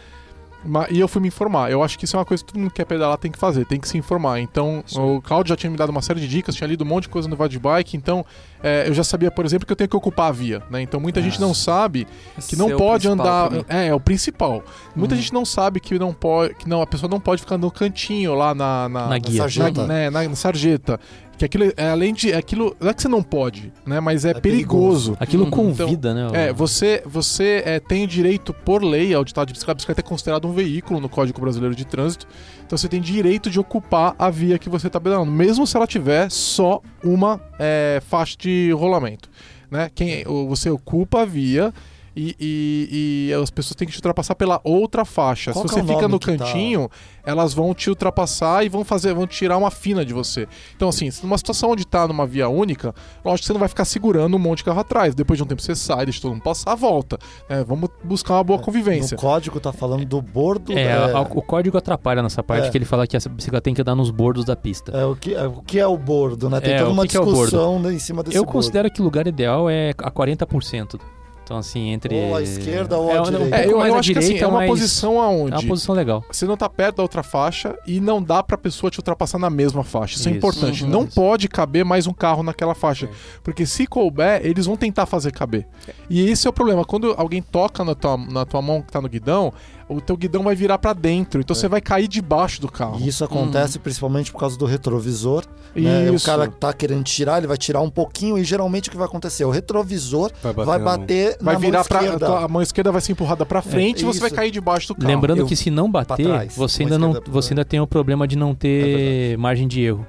E eu fui me informar. Eu acho que isso é uma coisa que todo mundo que quer pedalar tem que fazer, tem que se informar. Então, o Claudio já tinha me dado uma série de dicas, tinha lido um monte de coisa no Vade Bike, então é, eu já sabia, por exemplo, que eu tenho que ocupar a via, né? Então muita gente não sabe que não Esse é pode andar. É, é o principal. Muita Uhum. gente não sabe que não pode, que não, a pessoa não pode ficar no cantinho lá na, na, Na guia. sarjeta. na, né, na, na sarjeta. Que aquilo é além de. Aquilo. Não é que você não pode, né? Mas é, É perigoso. Aquilo Uhum. convida, né? o- É, você, você é, tem o direito, por lei, ao ditado de bicicleta, a bicicleta é considerado um veículo no Código Brasileiro de Trânsito. Então você tem direito de ocupar a via que você está pedalando, mesmo se ela tiver só uma é, faixa de rolamento. Né? Quem, você ocupa a via e, e- e as pessoas têm que te ultrapassar pela outra faixa. Qual se você é o fica no tá- cantinho, elas vão te ultrapassar e vão fazer, vão tirar uma fina de você. Então, assim, numa situação onde tá numa via única, lógico que você não vai ficar segurando um monte de carro atrás. Depois de um tempo você sai, deixa todo mundo passar, volta. É, vamos buscar uma boa convivência. No código tá falando do bordo. É, é, a- o código atrapalha nessa parte É. que ele fala que a bicicleta tem que andar nos bordos da pista. é, o, que, é, o que é o bordo, né? Tem É, toda o uma é o discussão né, em cima desse Eu bordo. considero que o lugar ideal é a 40%. Então, assim, entre. Ou à esquerda ou à é, direita. Um É, pouco eu, mais eu à acho que assim, direita, é uma posição aonde É uma posição legal. você não tá perto da outra faixa e não dá pra pessoa te ultrapassar na mesma faixa. Isso, é Isso. importante. Uhum. Não pode caber mais um carro naquela faixa. Porque se couber, eles vão tentar fazer caber. E esse é o problema. Quando alguém toca na tua, na tua mão que tá no guidão, o teu guidão vai virar pra dentro. Então você vai cair debaixo do carro. E isso acontece principalmente por causa do retrovisor. né? O cara tá querendo tirar, ele vai tirar um pouquinho e geralmente o que vai acontecer? O retrovisor Vai bater. vai na mão. bater Vai virar mão pra. A, esquerda. tua- a mão esquerda vai ser empurrada pra frente e você vai cair debaixo do carro. Lembrando eu- que se não bater, trás, você ainda, não, você ainda tem o problema de não ter margem de erro.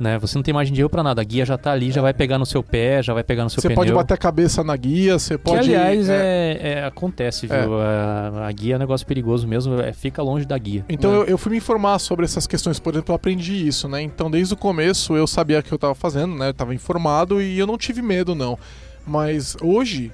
Né? Você não tem margem de erro pra nada. A guia já tá ali, já vai pegar no seu pé, já vai pegar no seu Você pneu. pode bater a cabeça na guia, você Que, pode. aliás, é, é, é- acontece, viu? A, a guia é um negócio perigoso mesmo, é, fica longe da guia. Então É. eu, eu fui me informar sobre essas questões, por exemplo, eu aprendi isso, né? Então desde o começo eu sabia o que eu tava fazendo, né? Eu tava informado e eu não tive medo, não. Mas hoje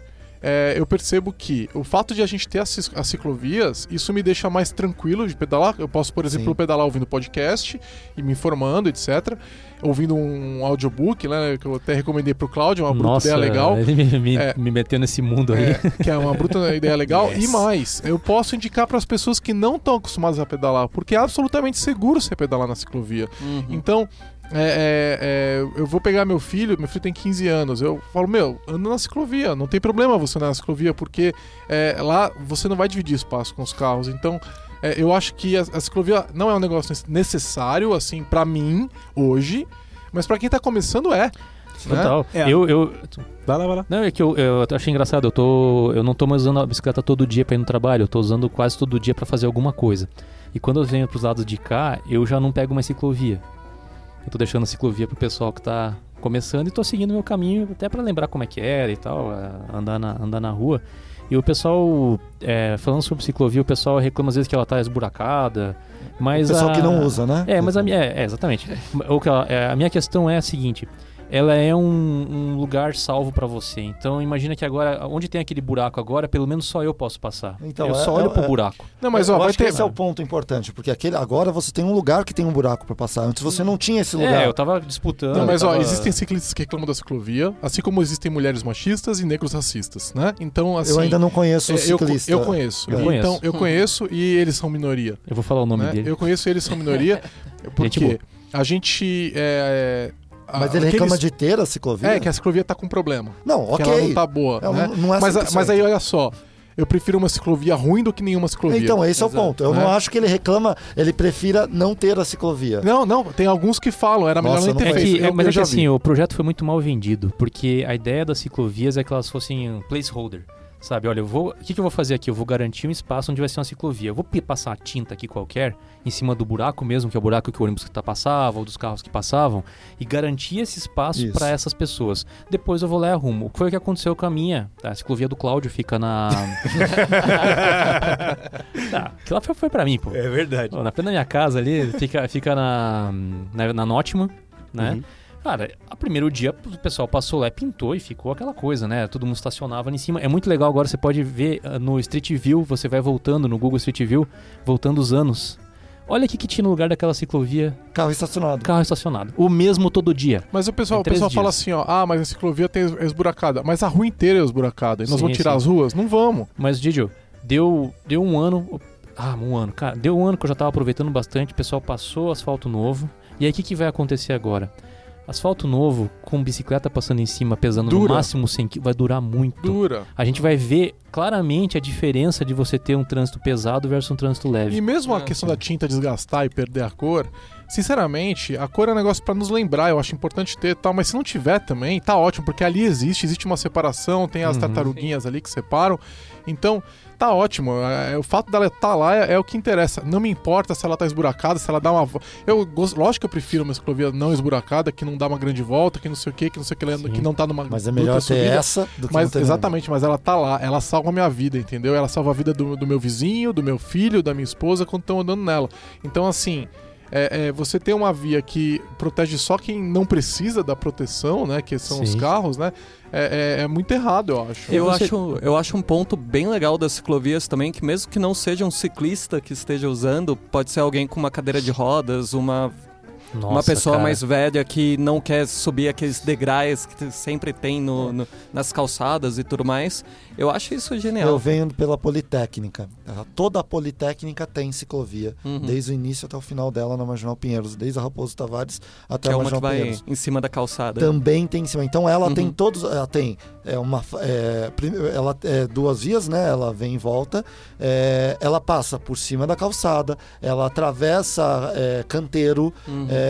é, eu percebo que o fato de a gente ter as, as ciclovias, isso me deixa mais tranquilo de pedalar. Eu posso, por exemplo, Sim. pedalar ouvindo podcast e me informando, etc. Ouvindo um audiobook, né? Que eu até recomendei pro Cláudio, uma bruta Nossa, ideia legal. ele me, me- É. me meteu nesse mundo aí. É, que é uma bruta ideia legal. Yes. E mais, eu posso indicar para as pessoas que não estão acostumadas a pedalar, porque é absolutamente seguro você pedalar na ciclovia. Uhum. Então, é, é, é, eu vou pegar meu filho, meu filho tem 15 anos, eu falo, meu, anda na ciclovia, não tem problema você andar na ciclovia, porque é, lá você não vai dividir espaço com os carros. Então, é, eu acho que a, a ciclovia não é um negócio necessário, assim, para mim, hoje, mas para quem tá começando é. né? Total. É. Eu, eu, Vai lá, vai lá. não, é que eu, eu achei engraçado. Eu, tô, eu não tô mais usando a bicicleta todo dia pra ir no trabalho. Eu tô usando quase todo dia pra fazer alguma coisa. E quando eu venho pros lados de cá, eu já não pego mais ciclovia. Eu tô deixando a ciclovia pro pessoal que tá começando e tô seguindo meu caminho até pra lembrar como é que era e tal, andar na, andar na rua. E o pessoal, é, falando sobre ciclovia, o pessoal reclama às vezes que ela tá esburacada. Mas o pessoal a- que não usa, né? é, mas a minha. É, exatamente. O que é, a minha questão é a seguinte: ela é um, um lugar salvo pra você. Então imagina que agora, onde tem aquele buraco agora, pelo menos só eu posso passar. Então, eu é- só olho é- pro é- buraco. Não, mas eu ó, vai acho que ter. esse é o ponto importante, porque aquele, agora você tem um lugar que tem um buraco para passar. Antes você não tinha esse lugar. É, eu tava disputando. Não, mas eu ó, tava- existem ciclistas que reclamam da ciclovia, assim como existem mulheres machistas e negros racistas, né? Então, assim. eu ainda não conheço é, o eu, eu conheço. Eu Então, conheço. eu conheço e eles são minoria. Eu vou falar o nome né? dele. Eu conheço e eles são minoria porque a gente. É, a- Mas ele aqueles- reclama de ter a ciclovia? É, que a ciclovia tá com problema. Não, Que ok. ela não tá boa. É, né? não- não é mas, a- 100%. mas aí, olha só. Eu prefiro uma ciclovia ruim do que nenhuma ciclovia. Então, esse é o Exato. ponto. Eu Né? não acho que ele reclama, ele prefira não ter a ciclovia. Não, não, tem alguns que falam, era melhor Nossa, ter não É feito. que, eu, mas é que assim, o projeto foi muito mal vendido, porque a ideia das ciclovias é que elas fossem um placeholder. Sabe, olha, eu vou. O que, que eu vou fazer aqui? Eu vou garantir um espaço onde vai ser uma ciclovia. Eu vou passar uma tinta aqui qualquer, em cima do buraco mesmo, que é o buraco que o ônibus que tá passava, ou dos carros que passavam, e garantir esse espaço para essas pessoas. Depois eu vou lá e arrumo. O que foi o que aconteceu com a minha? A ciclovia do Cláudio fica na. aquilo lá foi, foi pra mim, pô. É verdade. Ó, na frente da minha casa ali, fica, fica na, na, na Nottingham, né? Uhum. Cara, a primeiro dia o pessoal passou lá, e pintou e ficou aquela coisa, né? Todo mundo estacionava ali em cima. É muito legal agora, você pode ver ah, no Street View, você vai voltando no Google Street View, voltando os anos. Olha o que, que tinha no lugar daquela ciclovia, Carro estacionado. carro estacionado. O mesmo todo dia. Mas o pessoal, o pessoal fala assim, ó, ah, mas a ciclovia tem es- esburacada. Mas a rua inteira é esburacada. E nós Sim, vamos tirar sim. as ruas? Não vamos. Mas, Didio, deu, deu um ano. Ah, um ano. Cara, deu um ano que eu já tava aproveitando bastante. O pessoal passou asfalto novo. E aí, o que, que vai acontecer agora? Asfalto novo, com bicicleta passando em cima, pesando Dura. no máximo 100 kg, vai durar muito. Dura. A gente vai ver claramente a diferença de você ter um trânsito pesado versus um trânsito leve. E mesmo a É, questão sim. da tinta desgastar e perder a cor, sinceramente, a cor é um negócio pra nos lembrar, eu acho importante ter e tal, mas se não tiver também, tá ótimo, porque ali existe, existe uma separação, tem as Uhum. tartaruguinhas ali que separam. Então, tá ótimo. É, o fato dela estar lá é, é o que interessa. Não me importa se ela tá esburacada, se ela dá uma. Eu gosto, lógico que eu prefiro uma ciclovia não esburacada, que não dá uma grande volta, que não sei o que, que não sei o que, Sim. que não tá numa. Mas é melhor ter subida. essa do que Mas exatamente, mas ela tá lá, ela salva a minha vida, entendeu? Ela salva a vida do, do meu vizinho, do meu filho, da minha esposa quando estão andando nela. Então, assim, é, é, você ter uma via que protege só quem não precisa da proteção, né? Que são os Sim. carros, né? É, é- é muito errado, eu acho. Eu, Você- acho, eu acho um ponto bem legal das ciclovias também, que mesmo que não seja um ciclista que esteja usando, pode ser alguém com uma cadeira de rodas, uma, Nossa, uma pessoa cara. mais velha que não quer subir aqueles degraus que sempre tem no, no- nas calçadas e tudo mais. Eu acho isso Eu genial. venho pela Politécnica. Toda a Politécnica tem ciclovia. Uhum. Desde o início até o final dela na Marginal Pinheiros. Desde a Raposo Tavares até que é a uma que Marginal vai Pinheiros. em cima da calçada. Também tem em cima. Então ela Uhum. tem todos. Ela tem é, uma. É, ela é duas vias, né? Ela vem em volta. é, ela passa por cima da calçada. Ela atravessa é, canteiro. Uhum. é,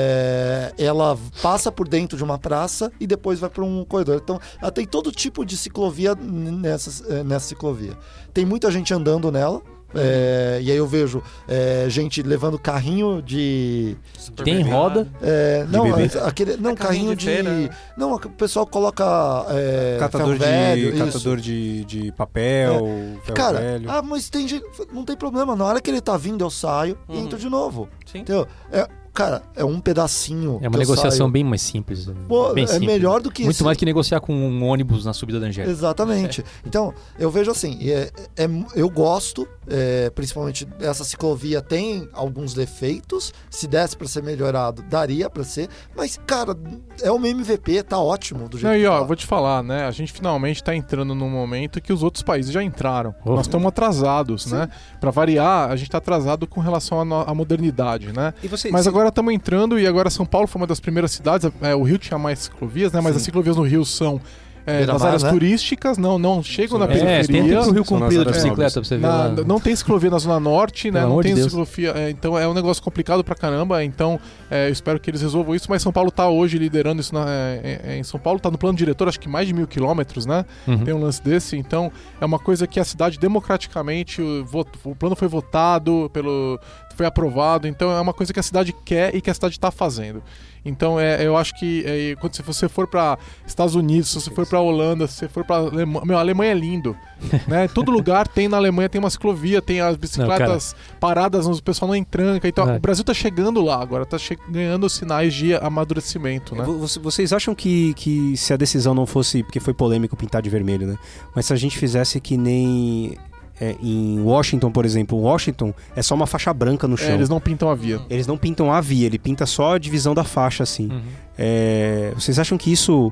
ela passa por dentro de uma praça e depois vai para um corredor. Então, ela tem todo tipo de ciclovia nessa, eh, nessa ciclovia. Tem muita gente andando nela. É, e aí eu vejo é, gente levando carrinho de. Tem roda. é, não, bebê? aquele, não, É carrinho carrinho de de. né? Não, o pessoal coloca. É, Catador, ferro velho, de, isso. catador de, de papel, ferro Cara, velho. ah, mas tem gente. Não tem problema. Na hora que ele tá vindo, eu saio e Uhum. entro de novo. Sim. Entendeu? É, cara, é um pedacinho. É uma negociação saio. bem mais simples. Pô, bem é simples. melhor do que Muito esse- mais que negociar com um ônibus na subida da Angélica. Exatamente. Então, eu vejo assim, é, é- eu gosto, é, principalmente essa ciclovia tem alguns defeitos. Se desse pra ser melhorado, daria pra ser. Mas, cara, é uma MVP, tá ótimo do jeito Não, e ó, tá. eu vou te falar, né? A gente finalmente tá entrando num momento que os outros países já entraram. Oh. Nós estamos atrasados, né? Pra variar, a gente tá atrasado com relação à modernidade, né? E você, Mas você- agora estamos entrando e agora São Paulo foi uma das primeiras cidades. é, o Rio tinha mais ciclovias, né? Mas Sim. as ciclovias no Rio são é, áreas né? turísticas, não, não chegam na É, É, periferia. pro Rio Comprido de bicicleta pra você ver Na- lá. não tem ciclovia na Zona Norte, né? Pelo Não tem de ciclovia. é, então é um negócio complicado pra caramba. Então é, eu espero que eles resolvam isso. Mas São Paulo tá hoje liderando isso na- é, é, em São Paulo. Tá no plano diretor, acho que mais de mil quilômetros, né? Uhum. Tem um lance desse. Então é uma coisa que a cidade democraticamente. O, voto- o plano foi votado, pelo, foi aprovado. Então é uma coisa que a cidade quer e que a cidade tá fazendo. Então é, eu acho que é, quando se você for para Estados Unidos, se você for para Holanda, se você for para Alemanha, meu, a Alemanha é lindo, né? Todo lugar tem na Alemanha tem uma ciclovia, tem as bicicletas paradas, o pessoal não entranca. Então É. o Brasil tá chegando lá agora, tá che- ganhando sinais de amadurecimento, né? Vo- você- Vocês acham que, que se a decisão não fosse, porque foi polêmico pintar de vermelho, né? Mas se a gente fizesse que nem é, em Washington, por exemplo, Washington é só uma faixa branca no É, chão. eles não pintam a via. Eles não pintam a via, ele pinta só a divisão da faixa, assim. Uhum. É, vocês acham que isso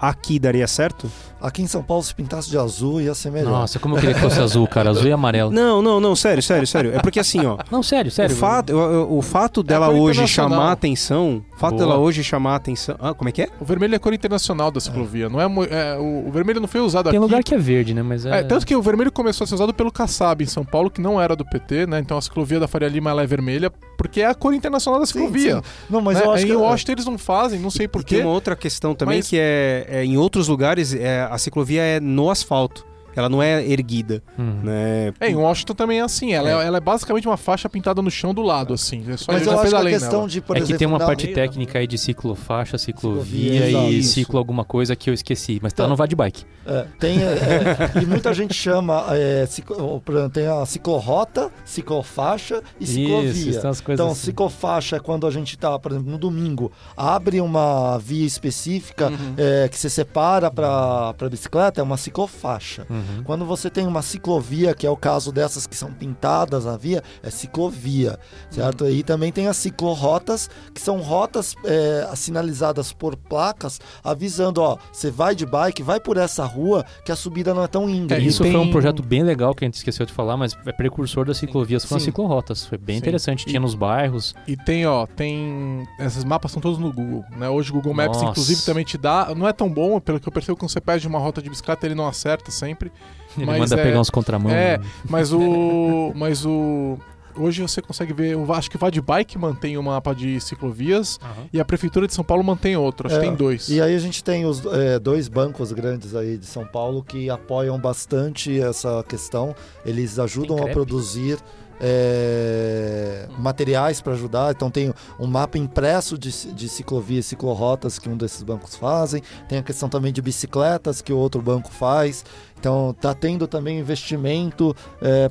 aqui daria certo? Aqui em São Paulo, se pintasse de azul, ia ser melhor. Nossa, como eu queria que fosse azul, cara. Azul e amarelo. Não, não, não, sério, sério, sério. É porque assim, ó. Não, sério, sério. O fato, eu- eu- o fato dela cor hoje chamar a atenção. O fato Boa. dela hoje chamar a atenção. Ah, como é que é? O vermelho é a cor internacional da ciclovia, não é, é, o, o vermelho não foi usado Tem aqui. lugar que é verde, né? Mas é. É, tanto que o vermelho começou a ser usado pelo Kassab em São Paulo, que não era do PT, né? Então a ciclovia da Faria Lima ela é vermelha, porque é a cor internacional da Sim, cciclovia. sim. Não, mas né? eu acho em que. Washington eles não fazem, não sei E tem porquê. uma outra questão também Mas- que é, é, em outros lugares é, a ciclovia é no asfalto. Ela não é erguida, Uhum. né? É, em Washington também é assim. Ela é. É. ela é basicamente uma faixa pintada no chão do lado, assim. É só Mas eu acho que a questão nela. de, por é exemplo. que tem uma parte técnica aí de ciclofaixa, ciclovia Ciclovia, e exato. ciclo alguma coisa que eu esqueci. Mas tá Então- no Vá de Bike. É, tem, é, é, e muita gente chama. É, ciclo- tem a ciclorrota, ciclofaixa e ciclovia. Isso, são as coisas Então, assim. ciclofaixa é quando a gente tá, por exemplo, no domingo, abre uma via específica Uhum. é, que se separa para bicicleta, é uma ciclofaixa. Uhum. Quando você tem uma ciclovia, que é o caso dessas que são pintadas na via, é ciclovia, certo? E também tem as ciclorotas, que são rotas é, sinalizadas por placas, avisando, ó, você vai de bike, vai por essa rua, que a subida não é tão íngreme. É, Isso tem- foi um projeto bem legal que a gente esqueceu de falar, mas é precursor das ciclovias foram as Sim. ciclorotas. Foi bem Sim. interessante. Tinha E- nos bairros. E tem, ó, tem. Esses mapas são todos no Google, né? Hoje o Google Maps, Nossa. inclusive, também te dá. Não é tão bom, pelo que eu percebo, quando você pede uma rota de bicicleta, ele não acerta sempre. Ele Mas manda é- pegar uns contramão. é, né? Mas o. mas o. Hoje você consegue ver. o- Acho que o Vá de Bike mantém um mapa de ciclovias e a Prefeitura de São Paulo mantém outro. Acho que É, tem dois. E aí a gente tem os é, dois bancos grandes aí de São Paulo que apoiam bastante essa questão. Eles ajudam a produzir é, materiais para ajudar. Então tem um mapa impresso de, de ciclovia e ciclorotas que um desses bancos fazem. Tem a questão também de bicicletas que o outro banco faz. Então tá tendo também investimento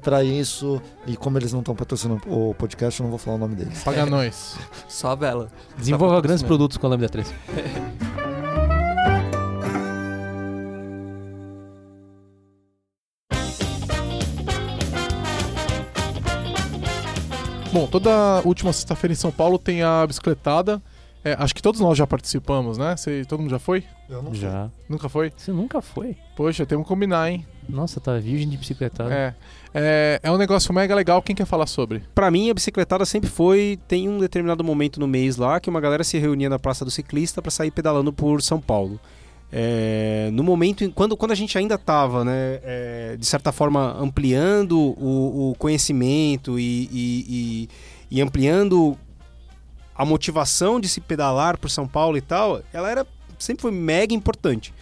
para isso. E como eles não estão patrocinando o podcast, eu não vou falar o nome deles. Paga nós. Só a vela. Desenvolva grandes produtos com a Lambda 3. Bom, toda última sexta-feira em São Paulo tem a bicicletada. É, acho que todos nós já participamos, né? Cê- todo mundo já foi? Eu não Já. Nunca foi? Você nunca foi? Poxa, temos que combinar, hein? Nossa, tá virgem de bicicletada. É. É, é um negócio mega legal. Quem quer falar sobre? Pra mim, a bicicletada sempre foi. Tem um determinado momento no mês lá que uma galera se reunia na Praça do Ciclista pra sair pedalando por São Paulo. É, no momento, quando, quando a gente ainda estava, né, é, de certa forma, ampliando o, o conhecimento e, e- e- e ampliando a motivação de se pedalar por São Paulo e tal, ela era sempre foi mega importante.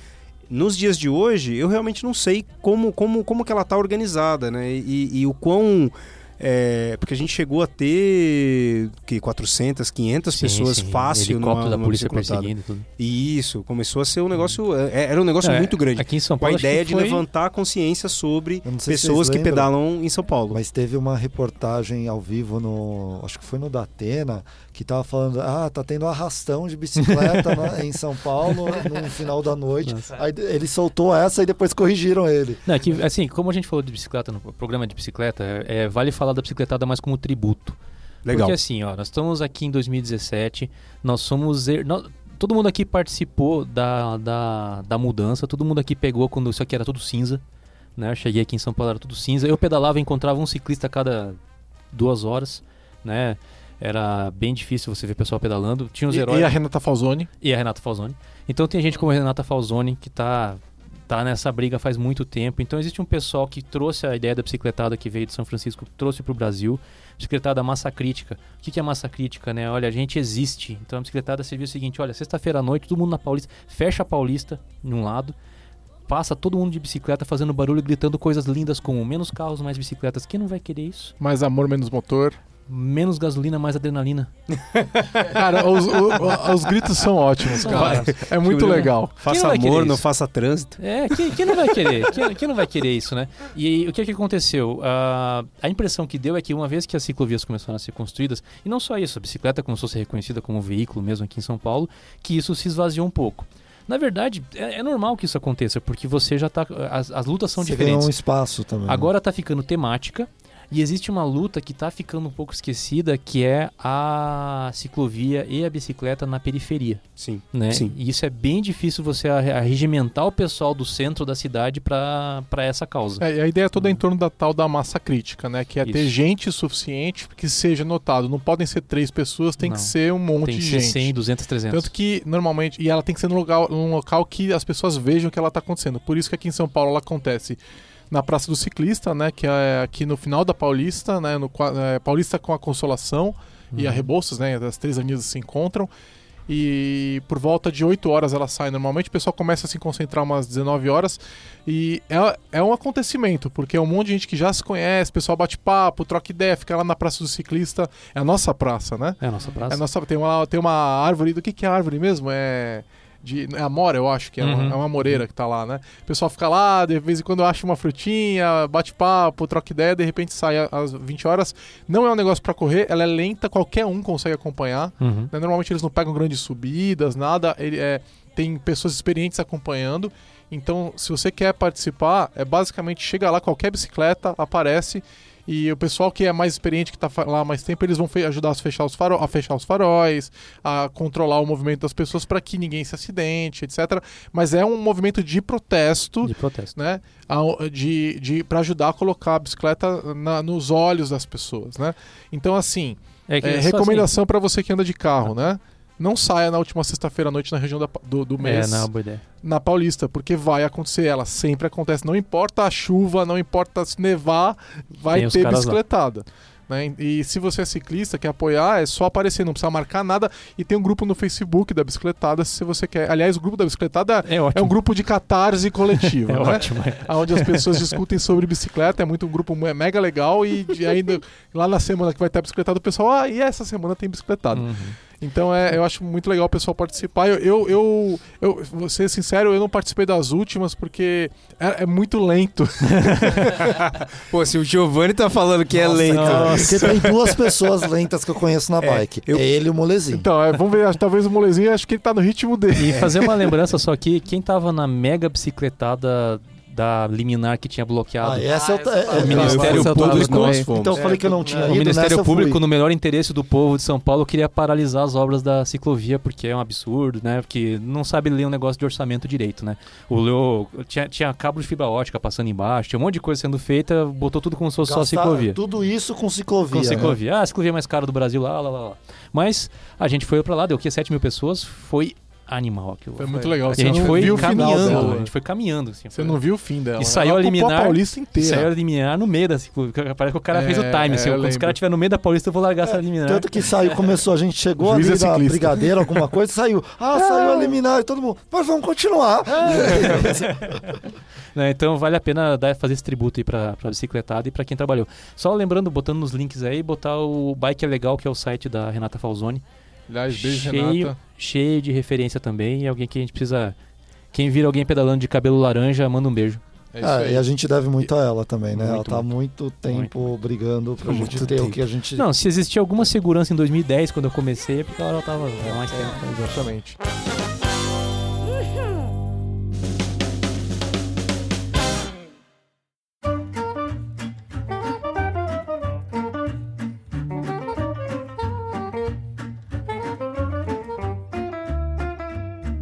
nos dias de hoje, eu realmente não sei como, como, como que ela está organizada, né? E, e o quão é, porque a gente chegou a ter que 400, 500 Sim, pessoas sim. fácil Helicóptero numa, da polícia bicicletada. perseguindo e tudo. E isso, começou a ser um negócio. é, Era um negócio É, muito grande. Aqui em São Com a Paulo ideia de foi- levantar a consciência sobre pessoas que lembram, pedalam em São Paulo. Mas teve uma reportagem ao vivo no. Acho que foi no Datena, que tava falando, ah, tá tendo arrastão de bicicleta na- em São Paulo no final da noite. Aí ele soltou essa e depois corrigiram ele. Não, é que, assim, como a gente falou de bicicleta no programa de bicicleta, é, é, vale falar da bicicletada mais como tributo. Legal. Porque assim, ó, nós estamos aqui em 2017, nós somos. her- nós- todo mundo aqui participou da, da, da mudança, todo mundo aqui pegou quando isso aqui era tudo cinza. Né? Eu cheguei aqui em São Paulo, era tudo cinza. Eu pedalava e encontrava um ciclista a cada duas horas, né? Era bem difícil você ver pessoal pedalando. Tinha os E, heróis e a Renata Falzoni. e a Renata Falzoni. Então tem gente como a Renata Falzoni que tá, tá nessa briga faz muito tempo. Então existe um pessoal que trouxe a ideia da bicicletada que veio de São Francisco, trouxe para o Brasil. Bicicletada massa crítica. O que, que é massa crítica, né? Olha, a gente existe. Então a bicicletada serviu o seguinte: olha, sexta-feira à noite, todo mundo na Paulista, fecha a Paulista em um lado. Passa todo mundo de bicicleta fazendo barulho, gritando coisas lindas como menos carros, mais bicicletas. Quem não vai querer isso? Mais amor, menos motor. Menos gasolina, mais adrenalina. Cara, os, o- os gritos são ótimos, cara. É muito legal. Faça não amor, não faça trânsito. É, quem, quem não vai querer? Quem, quem não vai querer isso, né? E o que, que aconteceu? Ah, a impressão que deu é que uma vez que as ciclovias começaram a ser construídas, e não só isso, a bicicleta começou a ser reconhecida como veículo mesmo aqui em São Paulo, que isso se esvaziou um pouco. Na verdade, é, é normal que isso aconteça, porque você já tá. As, as lutas são Você diferentes. ganhou um espaço também. né? Agora tá ficando temática. E existe uma luta que tá ficando um pouco esquecida, que é a ciclovia e a bicicleta na periferia Sim. né? Sim. E isso é bem difícil você arre- arregimentar o pessoal do centro da cidade para essa causa. É, e a ideia toda é em torno da tal da massa crítica, né? Que é ter Isso. gente suficiente que seja notado. Não podem ser três pessoas, tem Não. que ser um monte Tem que de ser gente. 100, 200, 300. Tanto que, normalmente, e ela tem que ser num local, num local que as pessoas vejam que ela está acontecendo. Por isso que aqui em São Paulo ela acontece na Praça do Ciclista, né? Que é aqui no final da Paulista, né? No, é, Paulista com a Consolação e a Uhum. Rebouças, né? As três avenidas se encontram. E por volta de 8 horas ela sai normalmente. O pessoal começa a se concentrar umas 19 horas. E é, é um acontecimento, porque é um monte de gente que já se conhece, o pessoal bate papo, troca ideia, fica lá na Praça do Ciclista. É a nossa praça, né? É a nossa praça. É nossa, tem, uma, tem uma árvore. Do que, que é a árvore mesmo? É. De, é a mora, eu acho que é, uma, Uhum. é uma moreira que tá lá, né? O pessoal fica lá, de vez em quando acha uma frutinha, bate papo, troca ideia, de repente sai às 20 horas. Não é um negócio pra correr, ela é lenta, qualquer um consegue acompanhar. Uhum. né? Normalmente eles não pegam grandes subidas, nada. Ele, é, tem pessoas experientes acompanhando. Então, se você quer participar, é basicamente chega lá, qualquer bicicleta aparece. E o pessoal que é mais experiente, que está lá há mais tempo, eles vão ajudar a fechar, os a fechar os faróis, a controlar o movimento das pessoas para que ninguém se acidente, etc. Mas é um movimento de protesto De protesto. né, de, de, para ajudar a colocar a bicicleta na- nos olhos das pessoas, né? Então, assim, É, que é, só assim- recomendação para você que anda de carro, né? Não saia na última sexta-feira à noite na região da do, do é, mês não, boa ideia. na Paulista, porque vai acontecer, ela sempre acontece. Não importa a chuva, não importa se nevar, vai Tem ter bicicletada. Né? E se você é ciclista, quer apoiar, é só aparecer, não precisa marcar nada. E tem um grupo no Facebook da bicicletada, se você quer. Aliás, o grupo da bicicletada É é um grupo de catarse coletiva, É né? ótimo. é. onde as pessoas discutem sobre bicicleta, é muito um grupo me- mega legal e ainda lá na semana que vai ter a bicicletada, o pessoal, ah, e essa semana tem bicicletada. Uhum. Então é, eu acho muito legal o pessoal participar. Eu, eu, eu, eu vou ser sincero, eu não participei das últimas porque é, é muito lento. Pô, se o Giovanni tá falando que é Nossa, lento. cara, Porque tem duas pessoas lentas que eu conheço na É, bike. eu- É ele e o molezinho. Então, é, vamos ver, talvez o molezinho, acho que ele tá no ritmo dele. E fazer uma lembrança só aqui, quem tava na mega bicicletada da liminar que tinha bloqueado Ah, essa Ah, eu, ta- essa é, tá- é, O Ministério eu Público- nós fomos. Então eu falei que eu não tinha O ido, O Ministério. Público, no melhor interesse do povo de São Paulo, queria paralisar as obras da ciclovia, porque é um absurdo, né? Porque não sabe ler um negócio de orçamento direito, né? O Leo tinha, tinha cabo de fibra ótica passando embaixo, tinha um monte de coisa sendo feita, botou tudo como se fosse só Gastar ciclovia. Tudo isso com ciclovia. Com né? ciclovia. Ah, a ciclovia mais cara do Brasil, lá, lá, lá, lá. Mas a gente foi pra lá, deu o quê? 7 mil pessoas. Foi animal aquilo. Foi muito legal. Você a gente não foi caminhando, dela. a gente foi caminhando. Assim, Você foi- não viu o fim dela. E saiu Ela a ocupou liminar- a Paulista inteira. Saiu a liminar no meio da ciclovia. Parece que o cara É, fez o time. Assim, é, eu quando os caras estiverem no meio da Paulista, eu vou largar essa liminar. Tanto que saiu, começou, a gente chegou ali é na ciclista. brigadeira, alguma coisa, saiu. Ah, saiu a eliminar e todo mundo. Mas vamos continuar. Né, Então vale a pena dar, fazer esse tributo aí pra, pra bicicletada e pra quem trabalhou. Só lembrando, botando nos links aí, botar o Bike é Legal, que é o site da Renata Falzoni. Aliás, beijo, cheio, Renata. cheio de referência também. E alguém que a gente precisa. Quem vira alguém pedalando de cabelo laranja, manda um beijo. É isso Ah, aí. e a gente deve muito a ela também, né? ela Muito, tá muito tempo brigando pra Muito gente ter o tempo. que a gente. Não, se existia alguma segurança em 2010, quando eu comecei, é porque ela tava há mais tempo. Exatamente.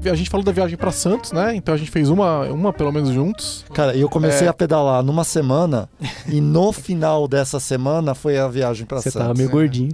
A gente falou da viagem pra Santos, né? Então a gente fez uma, uma pelo menos juntos. Cara, e eu comecei É. a pedalar numa semana e no final dessa semana foi a viagem pra Você Santos. tava meio gordinho.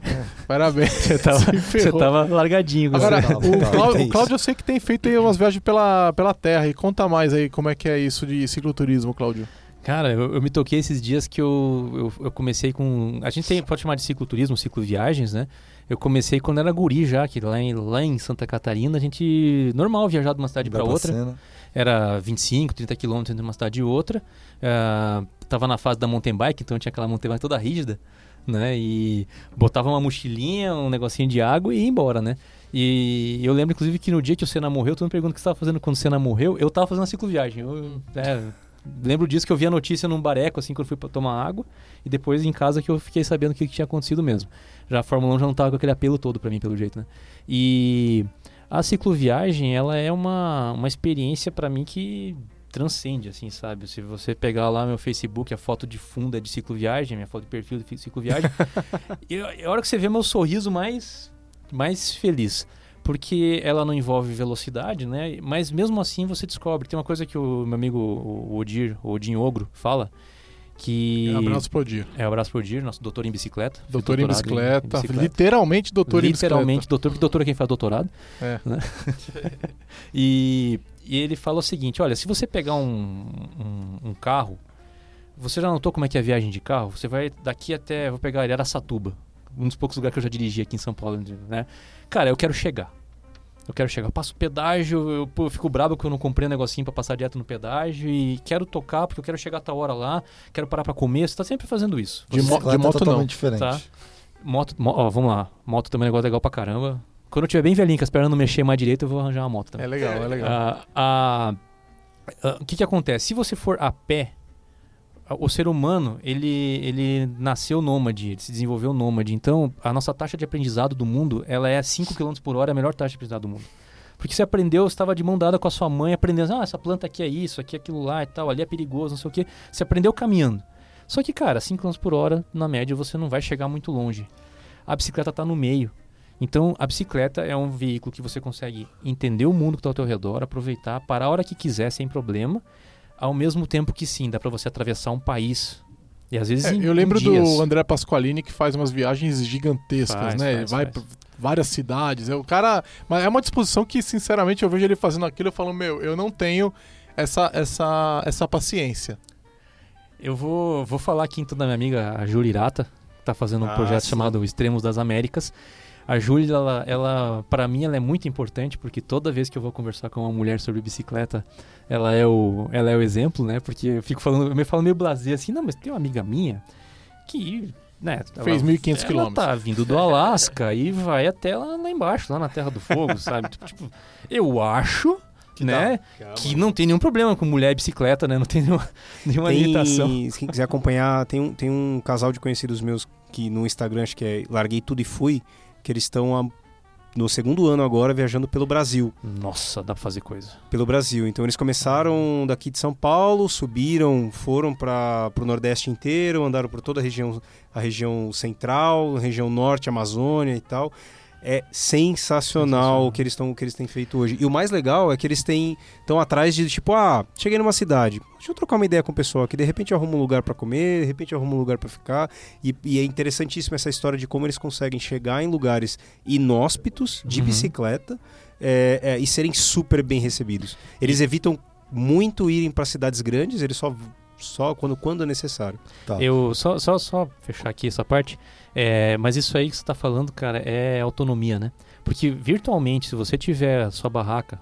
Parabéns. Você tava, você tava largadinho. com Agora, você. Tá, o, tá, Cláudio, o Cláudio eu sei que tem feito aí umas viagens pela, pela terra. E conta mais aí como é que é isso de cicloturismo, Cláudio. Cara, eu, eu me toquei esses dias que eu, eu, eu comecei com. A gente tem, pode chamar de cicloturismo, cicloviagens, né? Eu comecei quando era guri já, que lá em, lá em Santa Catarina a gente. Normal viajar de uma cidade para outra. Barbacena. Era 25, 30 quilômetros entre uma cidade e outra. Ah, tava na fase da mountain bike, então tinha aquela mountain bike toda rígida, né? E botava uma mochilinha, um negocinho de água e ia embora, né? E eu lembro, inclusive, que no dia que o Senna morreu, todo mundo pergunta o que você estava fazendo quando o Senna morreu. Eu tava fazendo uma cicloviagem. Eu, é, lembro disso que eu vi a notícia num bareco, assim, quando eu fui tomar água. E depois em casa que eu fiquei sabendo o que, que tinha acontecido mesmo. Já a Fórmula 1 já não tava com aquele apelo todo pra mim, pelo jeito, né? E a cicloviagem, ela é uma, uma experiência pra mim que transcende, assim, sabe? Se você pegar lá meu Facebook, a foto de fundo é de cicloviagem, minha foto de perfil de cicloviagem, e a hora que você vê meu sorriso mais, mais feliz. Porque ela não envolve velocidade, né? Mas mesmo assim você descobre. Tem uma coisa que o meu amigo o Odir, o Odin Ogro, fala. Que. Um abraço pro Dir. É, abraço pro Odir, nosso doutor em bicicleta. Doutor em doutorado bicicleta. Literalmente doutor em bicicleta. Literalmente, doutor, porque doutor é quem faz doutorado. É. né? e, e ele fala o seguinte: olha, se você pegar um, um, um carro, você já notou como é que é a viagem de carro? Você vai daqui até, vou pegar ali, Araçatuba, um dos poucos lugares que eu já dirigi aqui em São Paulo, né? Cara, eu quero chegar. Eu quero chegar. Eu passo pedágio, eu, eu fico bravo que eu não comprei um negocinho pra passar direto no pedágio e quero tocar porque eu quero chegar a tal hora lá, quero parar pra comer. Você tá sempre fazendo isso. De, mo- de moto totalmente não. diferente. Tá. Moto, mo- ó, vamos lá. Moto também é um negócio legal pra caramba. Quando eu tiver bem velhinho, as pernas não mexer mais direito, eu vou arranjar uma moto também. É legal, é legal. Ah, ah, ah, o que que acontece? Se você for a pé, o ser humano, ele, ele nasceu nômade, ele se desenvolveu nômade. Então, a nossa taxa de aprendizado do mundo, ela é 5 km por hora, a melhor taxa de aprendizado do mundo. Porque você aprendeu, você estava de mão dada com a sua mãe, aprendendo, ah, essa planta aqui é isso, aqui é aquilo lá e tal, ali é perigoso, não sei o quê. Você aprendeu caminhando. Só que, cara, 5 km por hora, na média, você não vai chegar muito longe. A bicicleta está no meio. Então, a bicicleta é um veículo que você consegue entender o mundo que está ao teu redor, aproveitar, parar a hora que quiser sem problema, ao mesmo tempo que sim, dá para você atravessar um país. E às vezes É, em, eu lembro em do André Pasqualini que faz umas viagens gigantescas, Faz, né? Faz, vai faz. várias cidades. É, o cara. Mas é uma disposição que, sinceramente, eu vejo ele fazendo aquilo e eu falo, meu, eu não tenho essa, essa, essa paciência. Eu vou, vou falar aqui então da minha amiga a Júlia Irata, que está fazendo um Ah, projeto sim. chamado Extremos das Américas. A Júlia, ela, ela para mim, ela é muito importante porque toda vez que eu vou conversar com uma mulher sobre bicicleta, ela é o, ela é o exemplo, né? Porque eu fico falando, eu me falo meio blasé assim, não, mas tem uma amiga minha que, né, ela- Fez 1.500 ela quilômetros. tá vindo do Alasca e vai até lá, lá embaixo, lá na Terra do Fogo, sabe? Tipo, eu acho, né, que não tem nenhum problema com mulher e bicicleta, né? Não tem nenhuma, nenhuma limitação. Tem, se quem quiser acompanhar, tem um, tem um casal de conhecidos meus que no Instagram, acho que é Larguei Tudo e Fui, que eles estão no segundo ano agora viajando pelo Brasil. Nossa, dá pra fazer coisa. Pelo Brasil. Então eles começaram daqui de São Paulo, subiram, foram para o Nordeste inteiro, andaram por toda a região, a região central, região norte, Amazônia e tal. É sensacional, o que eles estão o que eles têm feito hoje. E o mais legal é que eles têm estão atrás de tipo, ah, cheguei numa cidade, deixa eu trocar uma ideia com o pessoal aqui, de repente eu arrumo um lugar para comer, de repente eu arrumo um lugar para ficar. E, e é interessantíssimo essa história de como eles conseguem chegar em lugares inóspitos de Uhum. bicicleta. é, é, e serem super bem recebidos. Eles evitam muito irem para cidades grandes, eles só só quando, quando é necessário. Tá. Eu só, só, só fechar aqui essa parte. É, mas isso aí que você está falando, cara, é autonomia, né? Porque virtualmente, se você tiver sua barraca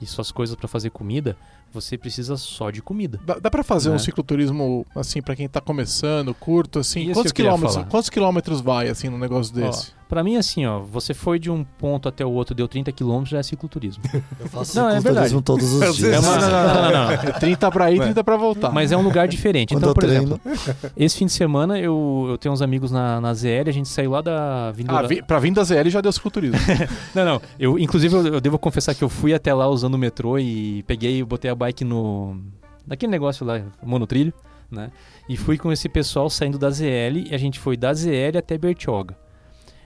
e suas coisas para fazer comida, você precisa só de comida. Dá, dá pra fazer Né? um cicloturismo, assim, pra quem tá começando, curto, assim? Quantos quilômetros, quantos quilômetros vai, assim, num negócio desse? Pra mim, assim, ó, você foi de um ponto até o outro, deu 30 quilômetros, já é cicloturismo. Eu faço Não, é cicloturismo todos os dias. É uma- não, não, não, não, não. É 30 pra ir, 30 pra voltar. Mas é um lugar diferente. Quando Então, por treino, exemplo, esse fim de semana eu, eu tenho uns amigos na, na ZL, a gente saiu lá da Avenida... Ah, vi, pra vir da ZL já deu cicloturismo. Não, não. Eu, inclusive, eu, eu devo confessar que eu fui até lá usando o metrô e peguei, botei a bike no. naquele negócio lá, monotrilho, né? E fui com esse pessoal saindo da ZL e a gente foi da ZL até Bertioga.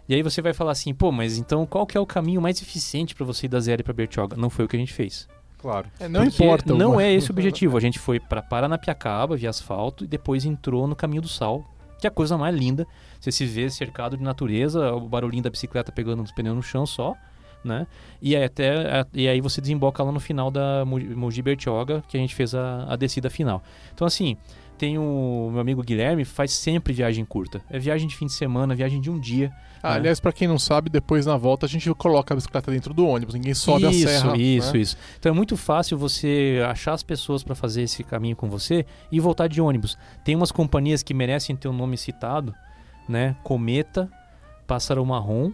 E aí você vai falar assim, pô, mas então qual que é o caminho mais eficiente para você ir da ZL para Bertioga? Não foi o que a gente fez. Claro. É, não Porque importa. Não uma- é esse o objetivo. A gente foi para Paranapiacaba, via asfalto, e depois entrou no Caminho do Sal, que é a coisa mais linda. Você se vê cercado de natureza, o barulhinho da bicicleta pegando os pneus no chão só, né? E aí, até, e aí você desemboca lá no final da Mo- Mogi Bertioga, que a gente fez a, a descida final. Então, assim, tem o meu amigo Guilherme, faz sempre viagem curta. É viagem de fim de semana, viagem de um dia. Ah, né? aliás, pra quem não sabe, depois na volta a gente coloca a bicicleta dentro do ônibus. Ninguém sobe isso, a serra. Isso, né? isso. Então é muito fácil você achar as pessoas para fazer esse caminho com você e voltar de ônibus. Tem umas companhias que merecem ter o nome citado, né? Cometa, Pássaro Marrom.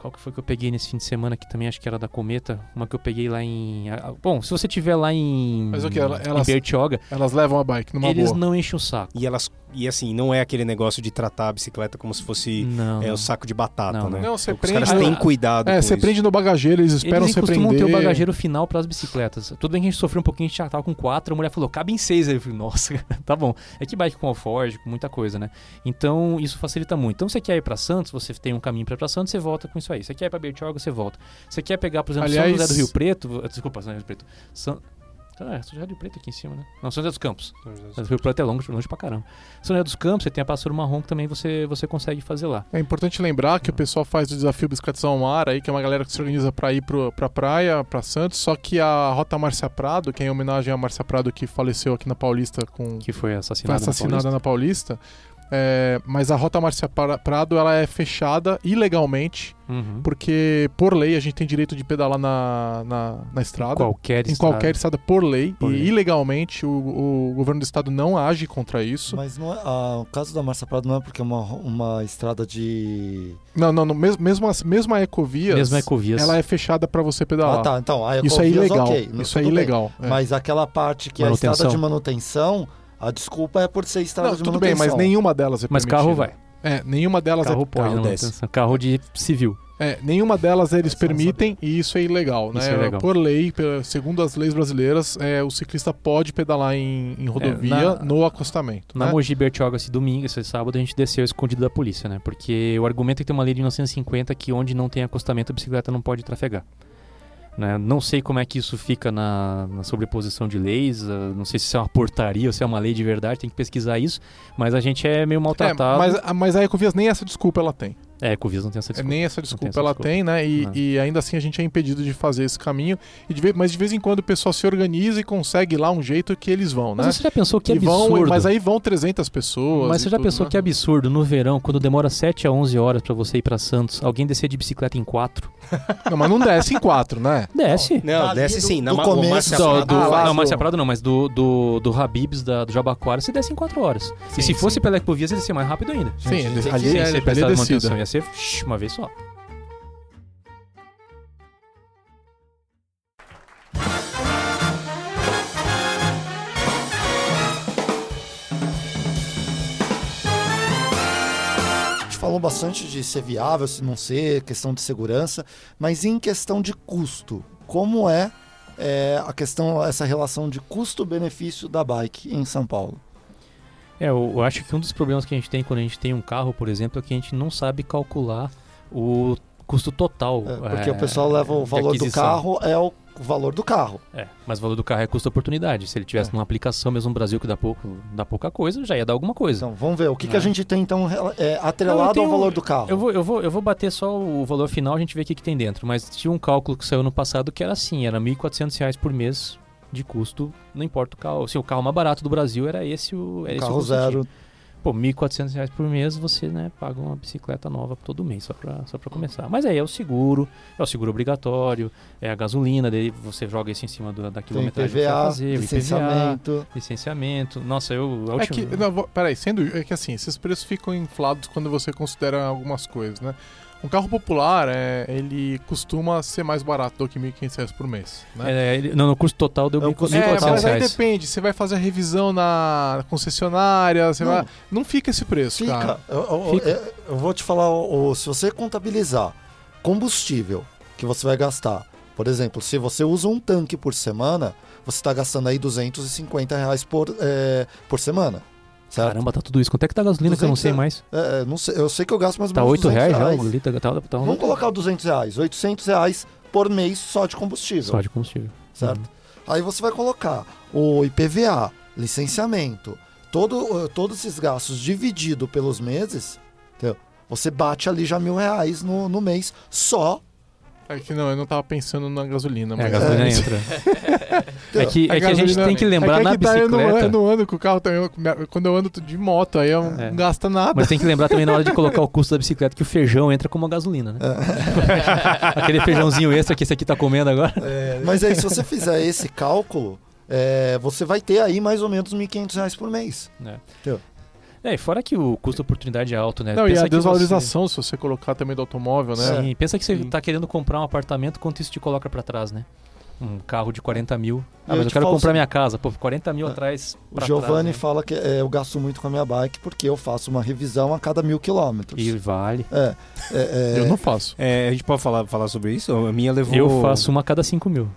Qual que foi que eu peguei nesse fim de semana que também acho que era da Cometa? Uma que eu peguei lá em. Bom, se você tiver lá em. Mas o quê? Ela- em elas- Bertioga, Elas levam a bike numa eles boa. não enchem o saco. E elas e assim, não é aquele negócio de tratar a bicicleta como se fosse Não. é, não. o saco de batata, Não, né? Não, você Os prende. caras têm cuidado É, com você isso. prende no bagageiro, eles esperam Eles você costumam prender. ter o bagageiro final para as bicicletas. Tudo bem que a gente sofreu um pouquinho, a gente já tava com quatro, a mulher falou, cabe em seis. Aí eu falei, nossa, tá bom. É que bike com alforge, com muita coisa, né? Então, isso facilita muito. Então, você quer ir para Santos, você tem um caminho para ir pra Santos, você volta com isso aí. Você quer ir para Bertioga, você volta. Você quer pegar, por exemplo, Aliás- São José do Rio Preto... Desculpa, São José do Rio Preto. São... Ah, São José do Rio Preto aqui em cima, né? Não, São José dos Campos. São José do Rio Preto é longe, longe pra caramba. São José dos Campos, você tem a Pássaro Marrom que também você, você consegue fazer lá. É importante lembrar que o pessoal faz o desafio Bicicletas ao Mar aí, que é uma galera que se organiza pra ir pro, pra praia, pra Santos, só que a Rota Márcia Prado, que é em homenagem a Márcia Prado que faleceu aqui na Paulista com Que foi foi assassinado assassinada na Paulista. É, mas a Rota Márcia Pra- Prado ela é fechada ilegalmente, Uhum. porque por lei a gente tem direito de pedalar na, na, na estrada. Qualquer em estrada. qualquer estrada por lei. Por e lei. ilegalmente o, o governo do estado não age contra isso. Mas não é, ah, o caso da Marcia Prado não é porque é uma, uma estrada de. Não, não, não mesmo, mesmo, a, mesmo a Ecovias, Mesmo a Ecovias. ela é fechada pra você pedalar. Ah, tá. Então, a Isso é Ecovias, ilegal. ok, não- isso é ilegal. é. Mas aquela parte que é a estrada de manutenção, a desculpa é por ser estrada Não, de tudo bem, mas nenhuma delas é Mas permitida. carro vai. É, nenhuma delas Carro é pode, carro desce. carro de civil. É, nenhuma delas eles permitem e isso é ilegal, né? É legal. Por lei, segundo as leis brasileiras, é, o ciclista pode pedalar em, em rodovia na- no acostamento. Na né? Mogi Bertioga, esse domingo, esse sábado, a gente desceu escondido da polícia, né? Porque o argumento é que tem uma lei de 1950 que onde não tem acostamento a bicicleta não pode trafegar. Né? Não sei como é que isso fica na, na sobreposição de leis, ah, não sei se isso é uma portaria ou se é uma lei de verdade, tem que pesquisar isso, mas a gente é meio É, maltratado. mas, a- mas a Ecovias nem essa desculpa ela tem. É, Ecovias não tem essa É, desculpa. nem essa tem desculpa essa ela desculpa. tem, né? E, e ainda assim a gente é impedido de fazer esse caminho. E de ve- mas de vez em quando o pessoal se organiza e consegue lá um jeito que eles vão, né? Mas você já pensou que E vão, absurdo? mas aí vão 300 pessoas. Mas você já tudo, pensou né? que absurdo no verão, quando demora 7 a 11 horas pra você ir pra Santos, alguém descer de bicicleta em 4? Não, mas não desce em quatro, né? Desce. Não, Dali desce do- sim. Na do ma- começo o Do, do, Ah, não, Márcia Prado não, mas do, do, do Habibs, da, do Jabaquara, você desce em 4 horas. e se fosse pela Ecovias, ia ser mais rápido ainda. Sim, Gente, ali, ali, é, ali é descida. Ser uma vez só. Falou bastante de ser viável, se não ser, questão de segurança, mas em questão de custo, como é, é, a questão, essa relação de custo-benefício da bike em São Paulo? É, eu, acho que um dos problemas que a gente tem quando a gente tem um carro, por exemplo, é que a gente não sabe calcular o custo total. É, porque é, o pessoal leva o valor do carro, é o valor do carro. É, mas o valor do carro é custo-oportunidade. Se ele tivesse É. numa aplicação mesmo no Brasil que dá, pouco, dá pouca coisa, já ia dar alguma coisa. Então, vamos ver. O que, que É. a gente tem, então, é, atrelado tenho- ao valor do carro? Eu vou, eu, vou, eu vou bater só o valor final, a gente vê o que, que tem dentro. Mas tinha um cálculo que saiu no passado que era assim, era 1.400 reais por mês de custo, não importa o carro. Assim, o carro mais barato do Brasil era esse o, era esse o carro tinha. zero. Pô, 1.400 reais por mês, você né, paga uma bicicleta nova todo mês, só pra, só pra começar. Mas aí é o seguro, é o seguro obrigatório, é a gasolina, daí você joga isso em cima do- da quilometragem que você vai IPVA, fazer, o IPVA, licenciamento. licenciamento. Nossa, eu... a É última- que, não, peraí, sendo, é que assim, esses preços ficam inflados quando você considera algumas coisas, né? Um carro popular, é, ele costuma ser mais barato do que 1.500 reais por mês, né? É, ele- não, no custo total deu É o custo 1.400 É, mas aí reais. depende, você vai fazer a revisão na concessionária, você Não. vai... Não fica esse preço, cara. Fica. Eu, eu- Fica. eu- eu vou te falar, se você contabilizar combustível que você vai gastar, por exemplo, se você usa um tanque por semana, você está gastando aí 250 reais por, é, por semana. Certo? Caramba, tá tudo isso. Quanto é que tá a gasolina que eu não sei 200 mais? É, não sei, eu sei que eu gasto mais ou Tá menos 8 200 reais já o litro? Tá, tá, Vamos colocar o 200 reais, 800 reais por mês só de combustível. Só de combustível. certo? Uhum. Aí você vai colocar o IPVA, licenciamento, todo, uh, todos esses gastos dividido pelos meses? Você bate ali já mil reais no, no mês só. É que não, eu não tava pensando na gasolina, É, mas... a gasolina É. entra. É Entendeu? que, é que a gente tem que lembrar é que na aqui tá, eu não, bicicleta. eu não ando com o carro, também, eu- quando eu ando de moto, aí eu não É. gasta nada. Mas tem que lembrar também na hora de colocar o custo da bicicleta que o feijão entra como a gasolina, né? Aquele feijãozinho extra que esse aqui tá comendo agora. Mas aí, se você fizer esse cálculo, é, você vai ter aí mais ou menos 1.500 reais por mês. É, e fora que o custo oportunidade é alto, né? Não, e Pensa a que desvalorização, se você colocar também do automóvel, Você... né? Sim, pensa que você Sim. tá querendo comprar um apartamento, quanto isso te coloca pra trás, né? Um carro de 40 mil. Ah, Eu mas eu quero comprar assim- minha casa. Pô, 40 mil É. atrás. O Giovanni trás, né? fala que é, eu gasto muito com a minha bike porque eu faço uma revisão a cada mil quilômetros. E vale. É, é, é, Eu não faço. É, a gente pode falar, falar sobre isso? A minha levou Eu faço uma a cada 5 mil.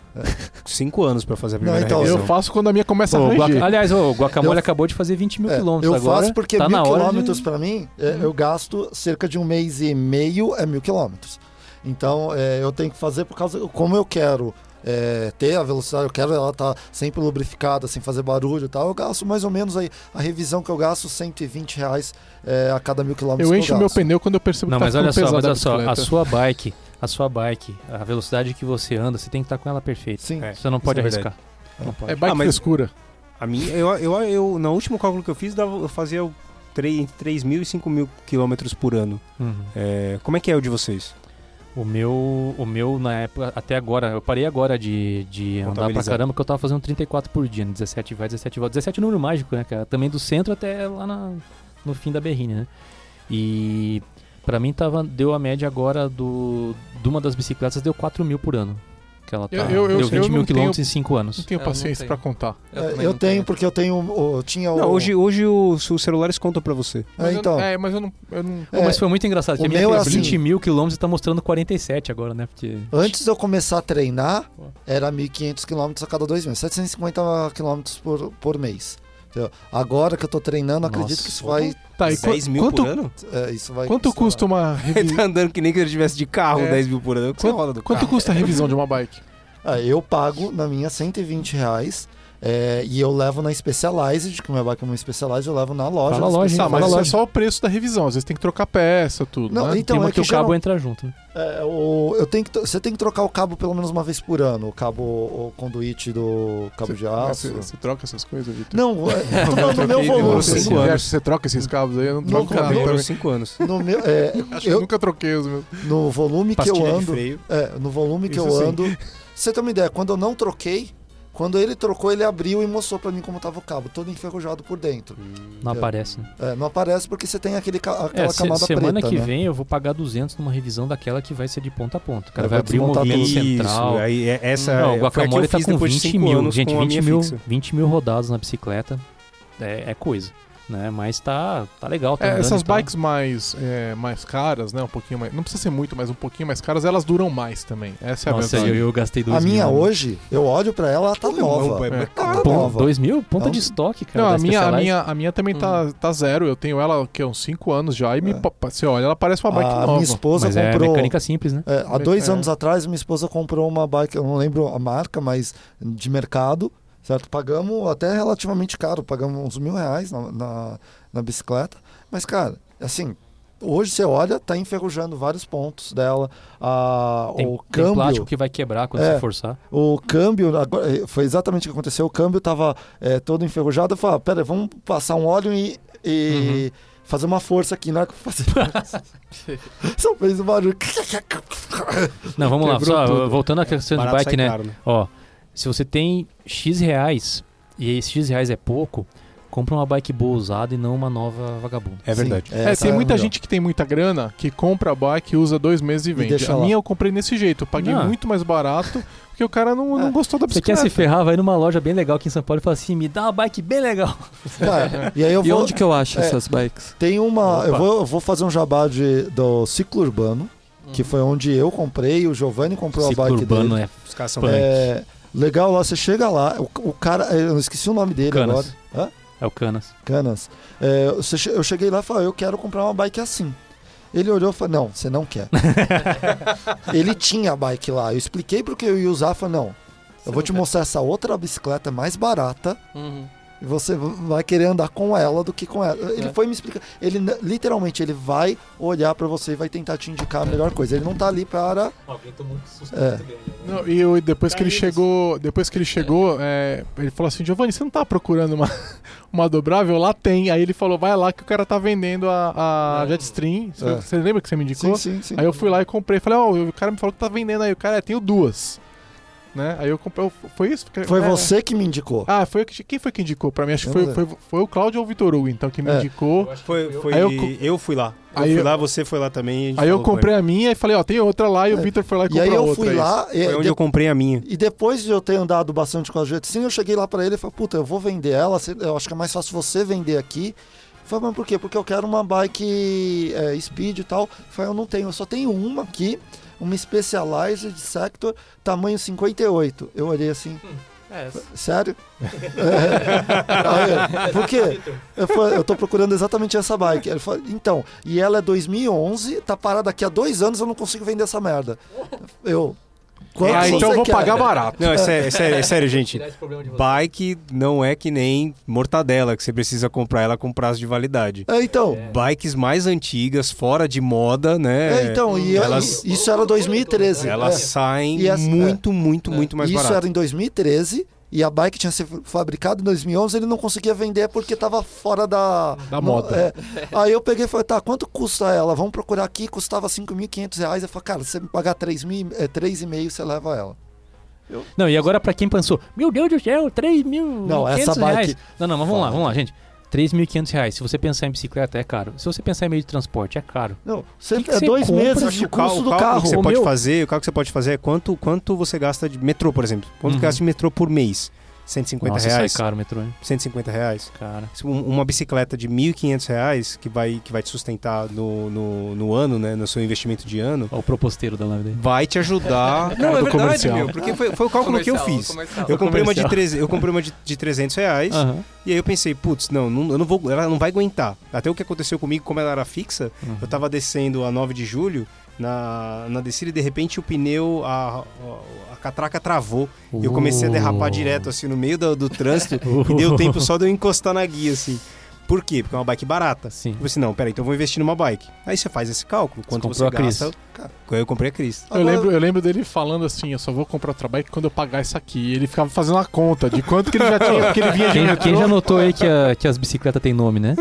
cinco anos pra fazer a Não, primeira então, revisão. Eu faço quando a minha começa a ranger. guaca- Aliás, o Guacamole Eu- acabou de fazer 20 mil É, quilômetros eu agora. faço porque tá mil quilômetros de... pra mim, é, eu gasto cerca de um mês e meio é mil quilômetros. Então é, eu tenho que fazer por causa. Como eu quero é, ter a velocidade, eu quero ela estar sempre lubrificada, sem fazer barulho e tal, eu gasto mais ou menos aí. A revisão que eu gasto, 120 reais é, a cada mil quilômetros. Eu encho o meu pneu quando eu percebo Não, que tá mas olha só, mas olha só, a sua bike, a sua bike, a velocidade que você anda, você tem que estar com ela perfeita. Sim. É. Você não pode é arriscar. Não pode. É bike Ah, mas- frescura. A minha, eu, eu, eu, no último cálculo que eu fiz, eu fazia entre 3 mil e 5 mil quilômetros por ano. Uhum. É, como é que é o de vocês? O meu, o meu, na época, até agora, eu parei agora de, de andar pra caramba, porque eu tava fazendo 34 por dia, né? 17 vai, 17 volta. 17 é número mágico, né, cara? Também do centro até lá na- no fim da berrine, né? E pra mim tava, deu a média agora do, de uma das bicicletas, deu 4 mil por ano. Que ela tá, Eu- eu- eu- deu 20 eu mil quilômetros tenho- em 5 anos. Não tenho Eu paciência tenho. pra contar. É, Eu, não tenho, porque eu tenho. o- tinha o. Não, hoje, hoje os, os celulares contam pra você. É, Mas eu- então. é, mas eu não. Eu não Pô, mas foi muito engraçado, que o a minha meu é fez 20 assim- mil quilômetros e tá mostrando 47 agora, né? Porque... Antes de eu começar a treinar, era 1.500 km a cada dois meses, 750 km por, por mês. Agora que eu tô treinando, acredito Nossa. que isso vai. Tá, e 10 qu- mil quanto, por ano? é, isso vai quanto custa uma Ele revisão? tá andando que nem que ele tivesse de carro, É. 10 mil por ano. Do Quanto carro. custa a revisão de uma bike? Ah, eu pago na minha 120 reais. É, e eu levo na Specialized, que minha bike é uma Specialized, eu levo na loja. Fala da loja, hein? Tá, mas isso é só o preço da revisão. Às vezes tem que trocar peça, tudo. Não, né? então Tem uma é que, que o cabo geral- entra junto, né? É, o, eu tenho que, você tem que trocar o cabo pelo menos uma vez por ano, o cabo, o conduíte do cabo de aço. Você, você troca essas coisas, Vitor? Não, é, falando no meu troquei, volume. Você, cinco você, anos. você troca esses cabos aí? Eu não Não, troco não, nada Demorou também. 5 anos. No, meu, é, Acho que eu eu, nunca troquei os meus. no volume que eu Pastilha ando, é, no volume que Isso eu sim. ando, você tem uma ideia, quando eu não troquei, quando ele trocou, ele abriu e mostrou pra mim como tava o cabo, todo enferrujado por dentro. Não É. aparece, né? É, não aparece porque você tem aquele, ca- aquela É, se- camada semana preta, que né? vem eu vou pagar 200 numa revisão daquela que vai ser de ponta a ponta. O cara É, vai abrir o movimento tudo. central. aí, é- essa Não, o que eu Guacamole tá com depois de 20 cinco mil. Gente, com a 20 minha mil, fixa. 20 mil rodadas na bicicleta é, é coisa. Né? Mas tá, tá legal. Tá É, essas bikes mais, é, mais caras, né? Um pouquinho mais. Não precisa ser muito, mas um pouquinho mais caras, elas duram mais também. Essa é a Nossa, verdade. eu, eu gastei dois A minha mil, né? hoje, eu olho pra ela, ela tá nova. é- É. é tá nova. dois mil? Ponta Não. de estoque, cara. Não, a minha, a, minha, a minha também tá, tá zero. Eu tenho ela que é uns 5 anos já. E me, É. você olha, ela parece uma bike a nova. minha esposa Mas é comprou. mecânica simples, né? É, há dois É. anos atrás, minha esposa comprou uma bike, eu não lembro a marca, mas de mercado, certo? Pagamos até relativamente caro, pagamos uns mil reais na, na, na bicicleta. Mas, cara, assim, hoje você olha, tá enferrujando vários pontos dela. A, Tem, o tem câmbio. plástico que vai quebrar quando É. você forçar. O câmbio, agora, eh, foi exatamente o que aconteceu. O câmbio estava todo enferrujado. Eu falei, ah, pera, aí, vamos passar um óleo e, e fazer uma força aqui. Eu fazer... Só fez um barulho. Não, vamos lá. Quebrou Só, tudo. voltando à questão de Barato bike, né? caro, né? Ó, se você tem X reais e esse X reais é pouco, compra uma bike boa usada e não uma nova vagabunda. É verdade. Sim, É, essa tem muita melhor. gente que tem muita grana que compra a bike, usa dois meses e vende. deixa a lá. minha eu comprei desse jeito. Eu paguei Não. muito mais barato porque o cara não, não É. gostou da Você quer bicicleta. se ferrar, vai numa loja bem legal aqui em São Paulo e fala assim: me dá uma bike bem legal. Cara, e aí eu E vou. onde que eu acho é. essas bikes? Tem uma. Opa. Eu vou, eu vou fazer um jabá de, do ciclo urbano, Hum. que foi onde eu comprei, o Giovanni comprou Ciclo a bike urbano dele. é Os caras são. É, legal lá, você chega lá, o, o cara. Eu esqueci o nome dele Canas. agora. Hã? É o Canas. Canas. É, eu cheguei lá e falei, eu quero comprar uma bike assim. Ele olhou e falou, não, você não quer. Ele tinha a bike lá. Eu expliquei pro que eu ia usar, falei, não, eu vou te mostrar essa outra bicicleta mais barata Uhum. Você vai querer andar com ela do que com ela. Ele É. foi me explicar. Ele literalmente ele vai olhar pra você e vai tentar te indicar a melhor coisa. Ele não tá ali para Alguém tomou um susto É. Não, e eu- depois que ele chegou, depois que ele chegou, é, ele falou assim, Giovanni, você não tá procurando uma, uma dobrável? Lá tem. Aí ele falou, vai lá que o cara tá vendendo a, a Jetstream. Você, É. você lembra que você me indicou? Sim, sim, sim. Aí eu fui lá e comprei. Falei, ó, o cara me falou que tá vendendo aí. O cara, é, tenho duas. Né? Aí eu comprei. Foi isso? Foi É. você que me indicou. Ah, foi o que- quem foi que indicou pra mim? Acho que foi, foi, foi o Cláudio ou o Vitor Hugo, então, que me É. indicou. Foi, foi, Aí eu eu, fui lá. Eu Aí fui eu- lá, você foi lá também. e a gente Aí eu comprei a minha e falei, ó, tem outra lá, e o É. Vitor foi lá e E comprou aí a eu outra. fui é lá, e, Foi onde de- eu comprei a minha. e depois de eu ter andado bastante com a Jetstream, eu cheguei lá pra ele e falei, puta, eu vou vender ela, eu acho que é mais fácil você vender aqui. Falei, mas por quê? Porque eu quero uma bike é, speed e tal. Falei, eu não tenho, eu só tenho uma aqui, uma Specialized Sector, tamanho 58. Eu olhei assim, É, sério? É. Por quê? Eu, falei, eu tô procurando exatamente essa bike. Ele falou, então, e ela é 2011, tá parada aqui há dois anos, eu não consigo vender essa merda. Eu. Quanto Ah, então você eu vou quer? pagar barato. Não, é sério, é sério, é sério, gente. Bike não é que nem mortadela, que você precisa comprar ela com prazo de validade. É, então. Bikes mais antigas, fora de moda, né? É, então, e elas- isso era 2013. Elas É. saem E as- muito, muito, muito mais Isso barato. era em 2013 e a bike tinha sido fabricada em 2011 ele não conseguia vender porque estava fora da, Da moda. é. Aí eu peguei e falei, tá, quanto custa ela? Vamos procurar aqui, custava 5.500 reais. Eu falei, cara, se você me pagar 3.000, é, 3,5 você leva ela. Não, e agora pra quem pensou, meu Deus do céu, 3 mil Não, essa bike- reais. Não, não, mas vamos lá, Fala. vamos lá, gente. 3.500 reais. Se você pensar em bicicleta, é caro. Se você pensar em meio de transporte, é caro. Não, você, Que que é você dois meses de o carro, custo o do carro. que você O pode meu- fazer, o cálculo que você pode fazer é quanto, quanto você gasta de metrô, por exemplo. Quanto Uhum. que gasta de metrô por mês? 150 Nossa, reais? sai caro o metrô, hein? 150 reais. Cara. Um- Uma bicicleta de 1.500 reais que vai, que vai te sustentar no, no, no ano, né? No seu investimento de ano, Olha o proposteiro da live dele. vai te ajudar. Cara do comercial. meu, porque foi, foi o cálculo que eu fiz. Comercial. Eu comprei, uma de Comercial. 300, eu comprei uma de, de 300 reais e aí eu pensei, putz, não, não, eu não vou, ela não vai aguentar. Até o que aconteceu comigo, como ela era fixa, Uhum. eu tava descendo a 9 de julho na, na descida e de repente o pneu, a catraca travou. E eu comecei a derrapar Uh. direto assim no meio do, do trânsito e deu tempo só de eu encostar na guia assim. Por quê? Porque é uma bike barata. Sim. Eu falei assim, não, peraí, então eu vou investir numa bike. Aí você faz esse cálculo, quanto comprou você a Cris. gasta. Aí eu comprei a Cris. Eu lembro, eu lembro dele falando assim, eu só vou comprar outra bike quando eu pagar isso aqui. E ele ficava fazendo a conta de quanto que ele já tinha, porque ele vinha de Quem, quem já notou aí que, a- que as bicicletas têm nome, né?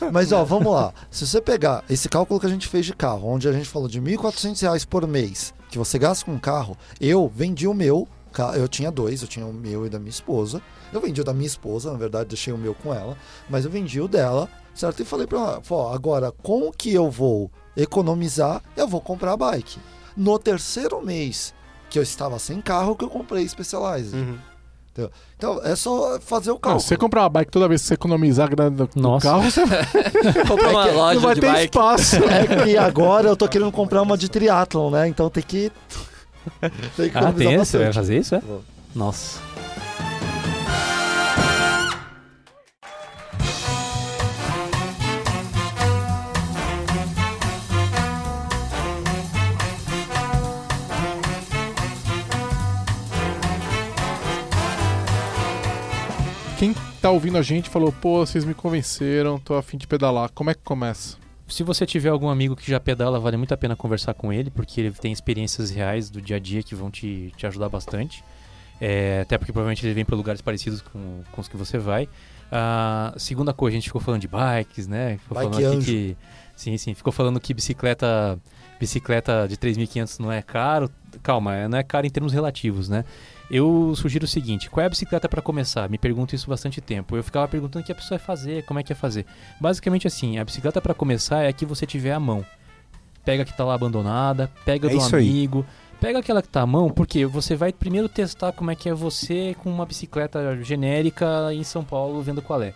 É, mas ó, vamos lá. Se você pegar esse cálculo que a gente fez de carro, onde a gente falou de 1.400 reais por mês, que você gasta com um carro, eu vendi o meu, eu tinha dois, eu tinha o meu e da minha esposa. Eu vendi o da minha esposa, na verdade, deixei o meu com ela, mas eu vendi o dela, certo? E falei pra ela, ó, agora com o que eu vou economizar, eu vou comprar a bike. No terceiro mês que eu estava sem carro, que eu comprei Specialized. Uhum. Então, é só fazer o Não, cálculo. se você comprar uma bike toda vez que você economizar a grana do, Nossa. carro, você Compra uma não loja vai de ter bike. espaço. É que agora eu tô querendo comprar uma de triatlon, né? Então tem que. tem que Ah, tem? Você vai bastante. fazer isso, é? Nossa. Quem tá ouvindo a gente falou, pô, vocês me convenceram, tô afim de pedalar. Como é que começa? Se você tiver algum amigo que já pedala, vale muito a pena conversar com ele, porque ele tem experiências reais do dia a dia que vão te, te ajudar bastante. É, até porque provavelmente ele vem para lugares parecidos com, com os que você vai. A segunda coisa, a gente ficou falando de bikes, né? Ficou Bike falando aqui anjo. que. Sim, sim. Ficou falando que bicicleta, bicicleta de 3.500 não é caro. Calma, não é caro em termos relativos, né? Eu sugiro o seguinte: qual é a bicicleta para começar? Me pergunto isso bastante tempo. Eu ficava perguntando o que a pessoa vai fazer, como é que ia fazer. Basicamente assim, a bicicleta para começar é a que você tiver à mão. Pega a que tá lá abandonada, pega É do isso aí. amigo, pega aquela que tá à mão, porque você vai primeiro testar como é que é você com uma bicicleta genérica em São Paulo, vendo qual é.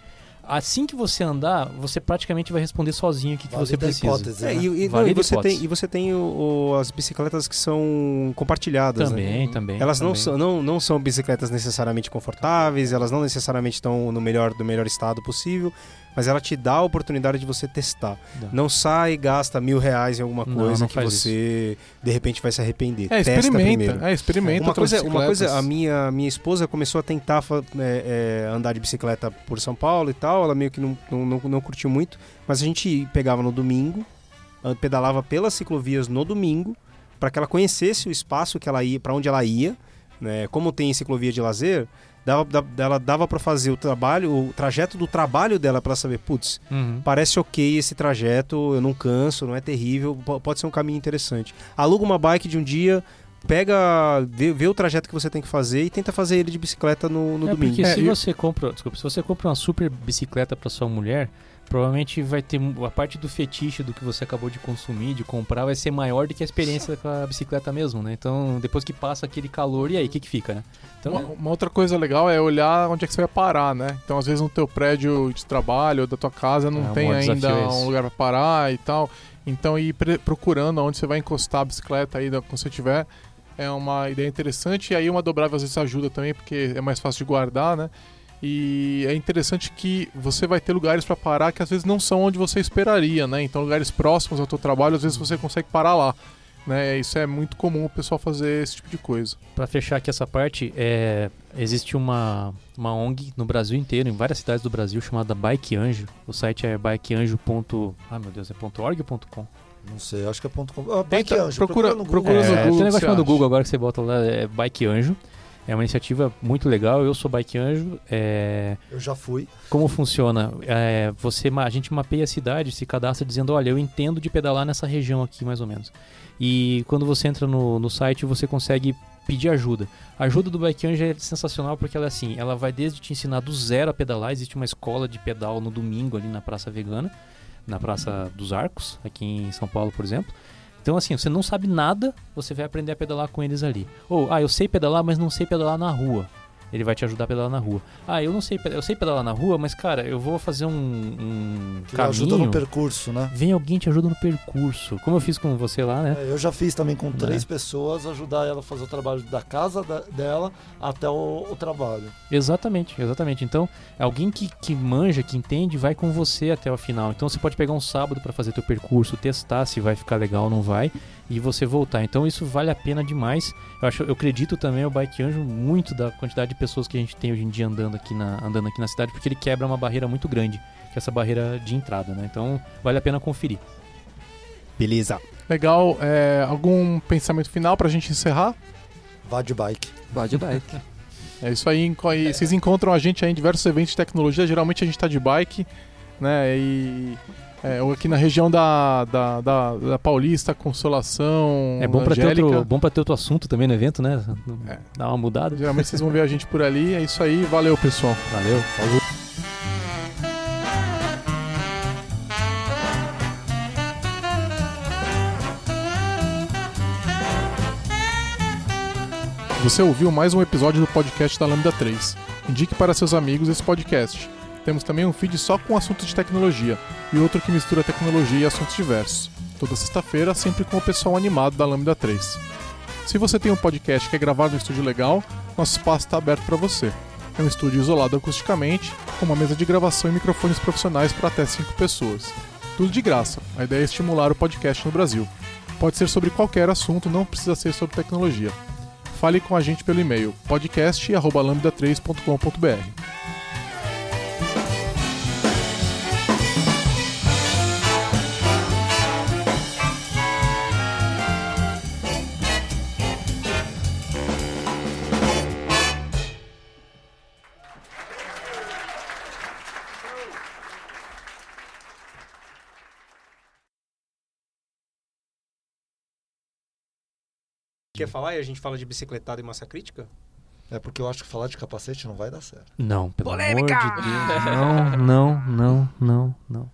Assim que você andar, você praticamente vai responder sozinho o que, que você precisa. hipótese, É, né? e, e- não, e de você hipótese. tem, e você tem o- o- as bicicletas que são compartilhadas, né? Também, também. Elas não também. são, não, não são bicicletas necessariamente confortáveis, elas não necessariamente estão no melhor, do melhor estado possível, mas ela te dá a oportunidade de você testar. Dá. Não sai e gasta mil reais em alguma Não, coisa não que faz você de repente vai se arrepender. É, Testa primeiro. experimenta. É, experimenta. Uma coisa, uma coisa, a minha, minha esposa começou a tentar é, é, andar de bicicleta por São Paulo e tal, ela meio que não, não, não, não curtiu muito, mas a gente pegava no domingo, ah, pedalava pelas ciclovias no domingo, para que ela conhecesse o espaço que ela ia, para onde ela ia, né? Como tem ciclovia de lazer, dava, da- ela dava para fazer o trabalho, o trajeto do trabalho dela para saber, putz, Uhum. parece ok esse trajeto, eu não canso, não é terrível, po- pode ser um caminho interessante. Aluga uma bike de um dia, pega, vê, vê o trajeto que você tem que fazer e tenta fazer ele de bicicleta no, no é domingo. porque É, se e- você compra, desculpa, se você compra uma super bicicleta para sua mulher, provavelmente vai ter a parte do fetiche do que você acabou de consumir, de comprar, vai ser maior do que a experiência com a bicicleta mesmo, né? Então, depois que passa aquele calor, e aí, o que que fica, né? Então, Uma, uma outra coisa legal é olhar onde é que você vai parar, né? Então, às vezes, no teu prédio de trabalho ou da tua casa não É, tem ainda é um lugar pra parar e tal. Então, ir procurando onde você vai encostar a bicicleta aí quando você tiver é uma ideia interessante. E aí, uma dobrável às vezes ajuda também, porque é mais fácil de guardar, né? E é interessante que você vai ter lugares pra parar que às vezes não são onde você esperaria, né? Então, lugares próximos ao teu trabalho, às vezes você consegue parar lá. Né? Isso é muito comum o pessoal fazer esse tipo de coisa. Para fechar aqui essa parte, é, existe uma, uma ONG no Brasil inteiro, em várias cidades do Brasil, chamada Bike Anjo. O site é bikeanjo. Ah, meu Deus, é .org ou .com? Não sei, acho que é ponto com. Ah, Tenta- Bike Anjo, procura- no Google. procura no é, Google, Tem um negócio chamado? Google agora que você bota lá, é Bike Anjo. É uma iniciativa muito legal, eu sou Bike Anjo. É, Eu já fui. como funciona? É, você, a gente mapeia a cidade, se cadastra dizendo, olha, eu entendo de pedalar nessa região aqui, mais ou menos. E quando você entra no, no site, você consegue pedir ajuda. A ajuda do Bike Anjo é sensacional porque ela é assim, ela vai desde te ensinar do zero a pedalar, existe uma escola de pedal no domingo ali na Praça Vegana, na Praça dos Arcos, aqui em São Paulo, por exemplo. Então, assim, você não sabe nada, você vai aprender a pedalar com eles ali. Ou, ah, eu sei pedalar, mas não sei pedalar na rua. Ele vai te ajudar a pedalar na rua. Ah, eu não sei, eu sei pedalar na rua, mas cara, eu vou fazer um, um Que ajuda caminho. no percurso, né? Vem alguém te ajuda no percurso. Como eu fiz com você lá, né? É, eu já fiz também com três É. pessoas, ajudar ela a fazer o trabalho da casa da- dela até o, o trabalho. Exatamente, exatamente. Então, alguém que, que manja, que entende, vai com você até o final. Então, você pode pegar um sábado para fazer teu percurso, testar se vai ficar legal ou não vai, e você voltar. Então, isso vale a pena demais. Eu acho, eu acredito também o Bike Anjo muito da quantidade de pessoas que a gente tem hoje em dia andando aqui na, andando aqui na cidade, porque ele quebra uma barreira muito grande, que é essa barreira de entrada, né? Então, vale a pena conferir. Beleza. Legal. é, algum pensamento final pra gente encerrar? Vá de bike. Vá de bike. É isso aí. e Vocês encontram a gente aí em diversos eventos de tecnologia. Geralmente a gente tá de bike, né? E é, ou aqui na região da, da, da, da Paulista, Consolação, É bom para ter, outro, bom pra ter outro assunto também no evento, né? É. Dar uma mudada. Geralmente vocês vão ver a gente por ali. É isso aí. Valeu, pessoal. Valeu. Falou. Você ouviu mais um episódio do podcast da Lambda 3. Indique para seus amigos esse podcast. Temos também um feed só com assuntos de tecnologia e outro que mistura tecnologia e assuntos diversos. Toda sexta-feira, sempre com o pessoal animado da Lambda 3. Se você tem um podcast que é gravado no estúdio legal, nosso espaço está aberto para você. É um estúdio isolado acusticamente, com uma mesa de gravação e microfones profissionais para até 5 pessoas. Tudo de graça. A ideia é estimular o podcast no Brasil. Pode ser sobre qualquer assunto, não precisa ser sobre tecnologia. Fale com a gente pelo e-mail podcast@lambda3.com.br. Quer falar e a gente fala de bicicletada e massa crítica? É porque eu acho que falar de capacete não vai dar certo. Não, pelo amor de Deus. Não, não, não, não, não.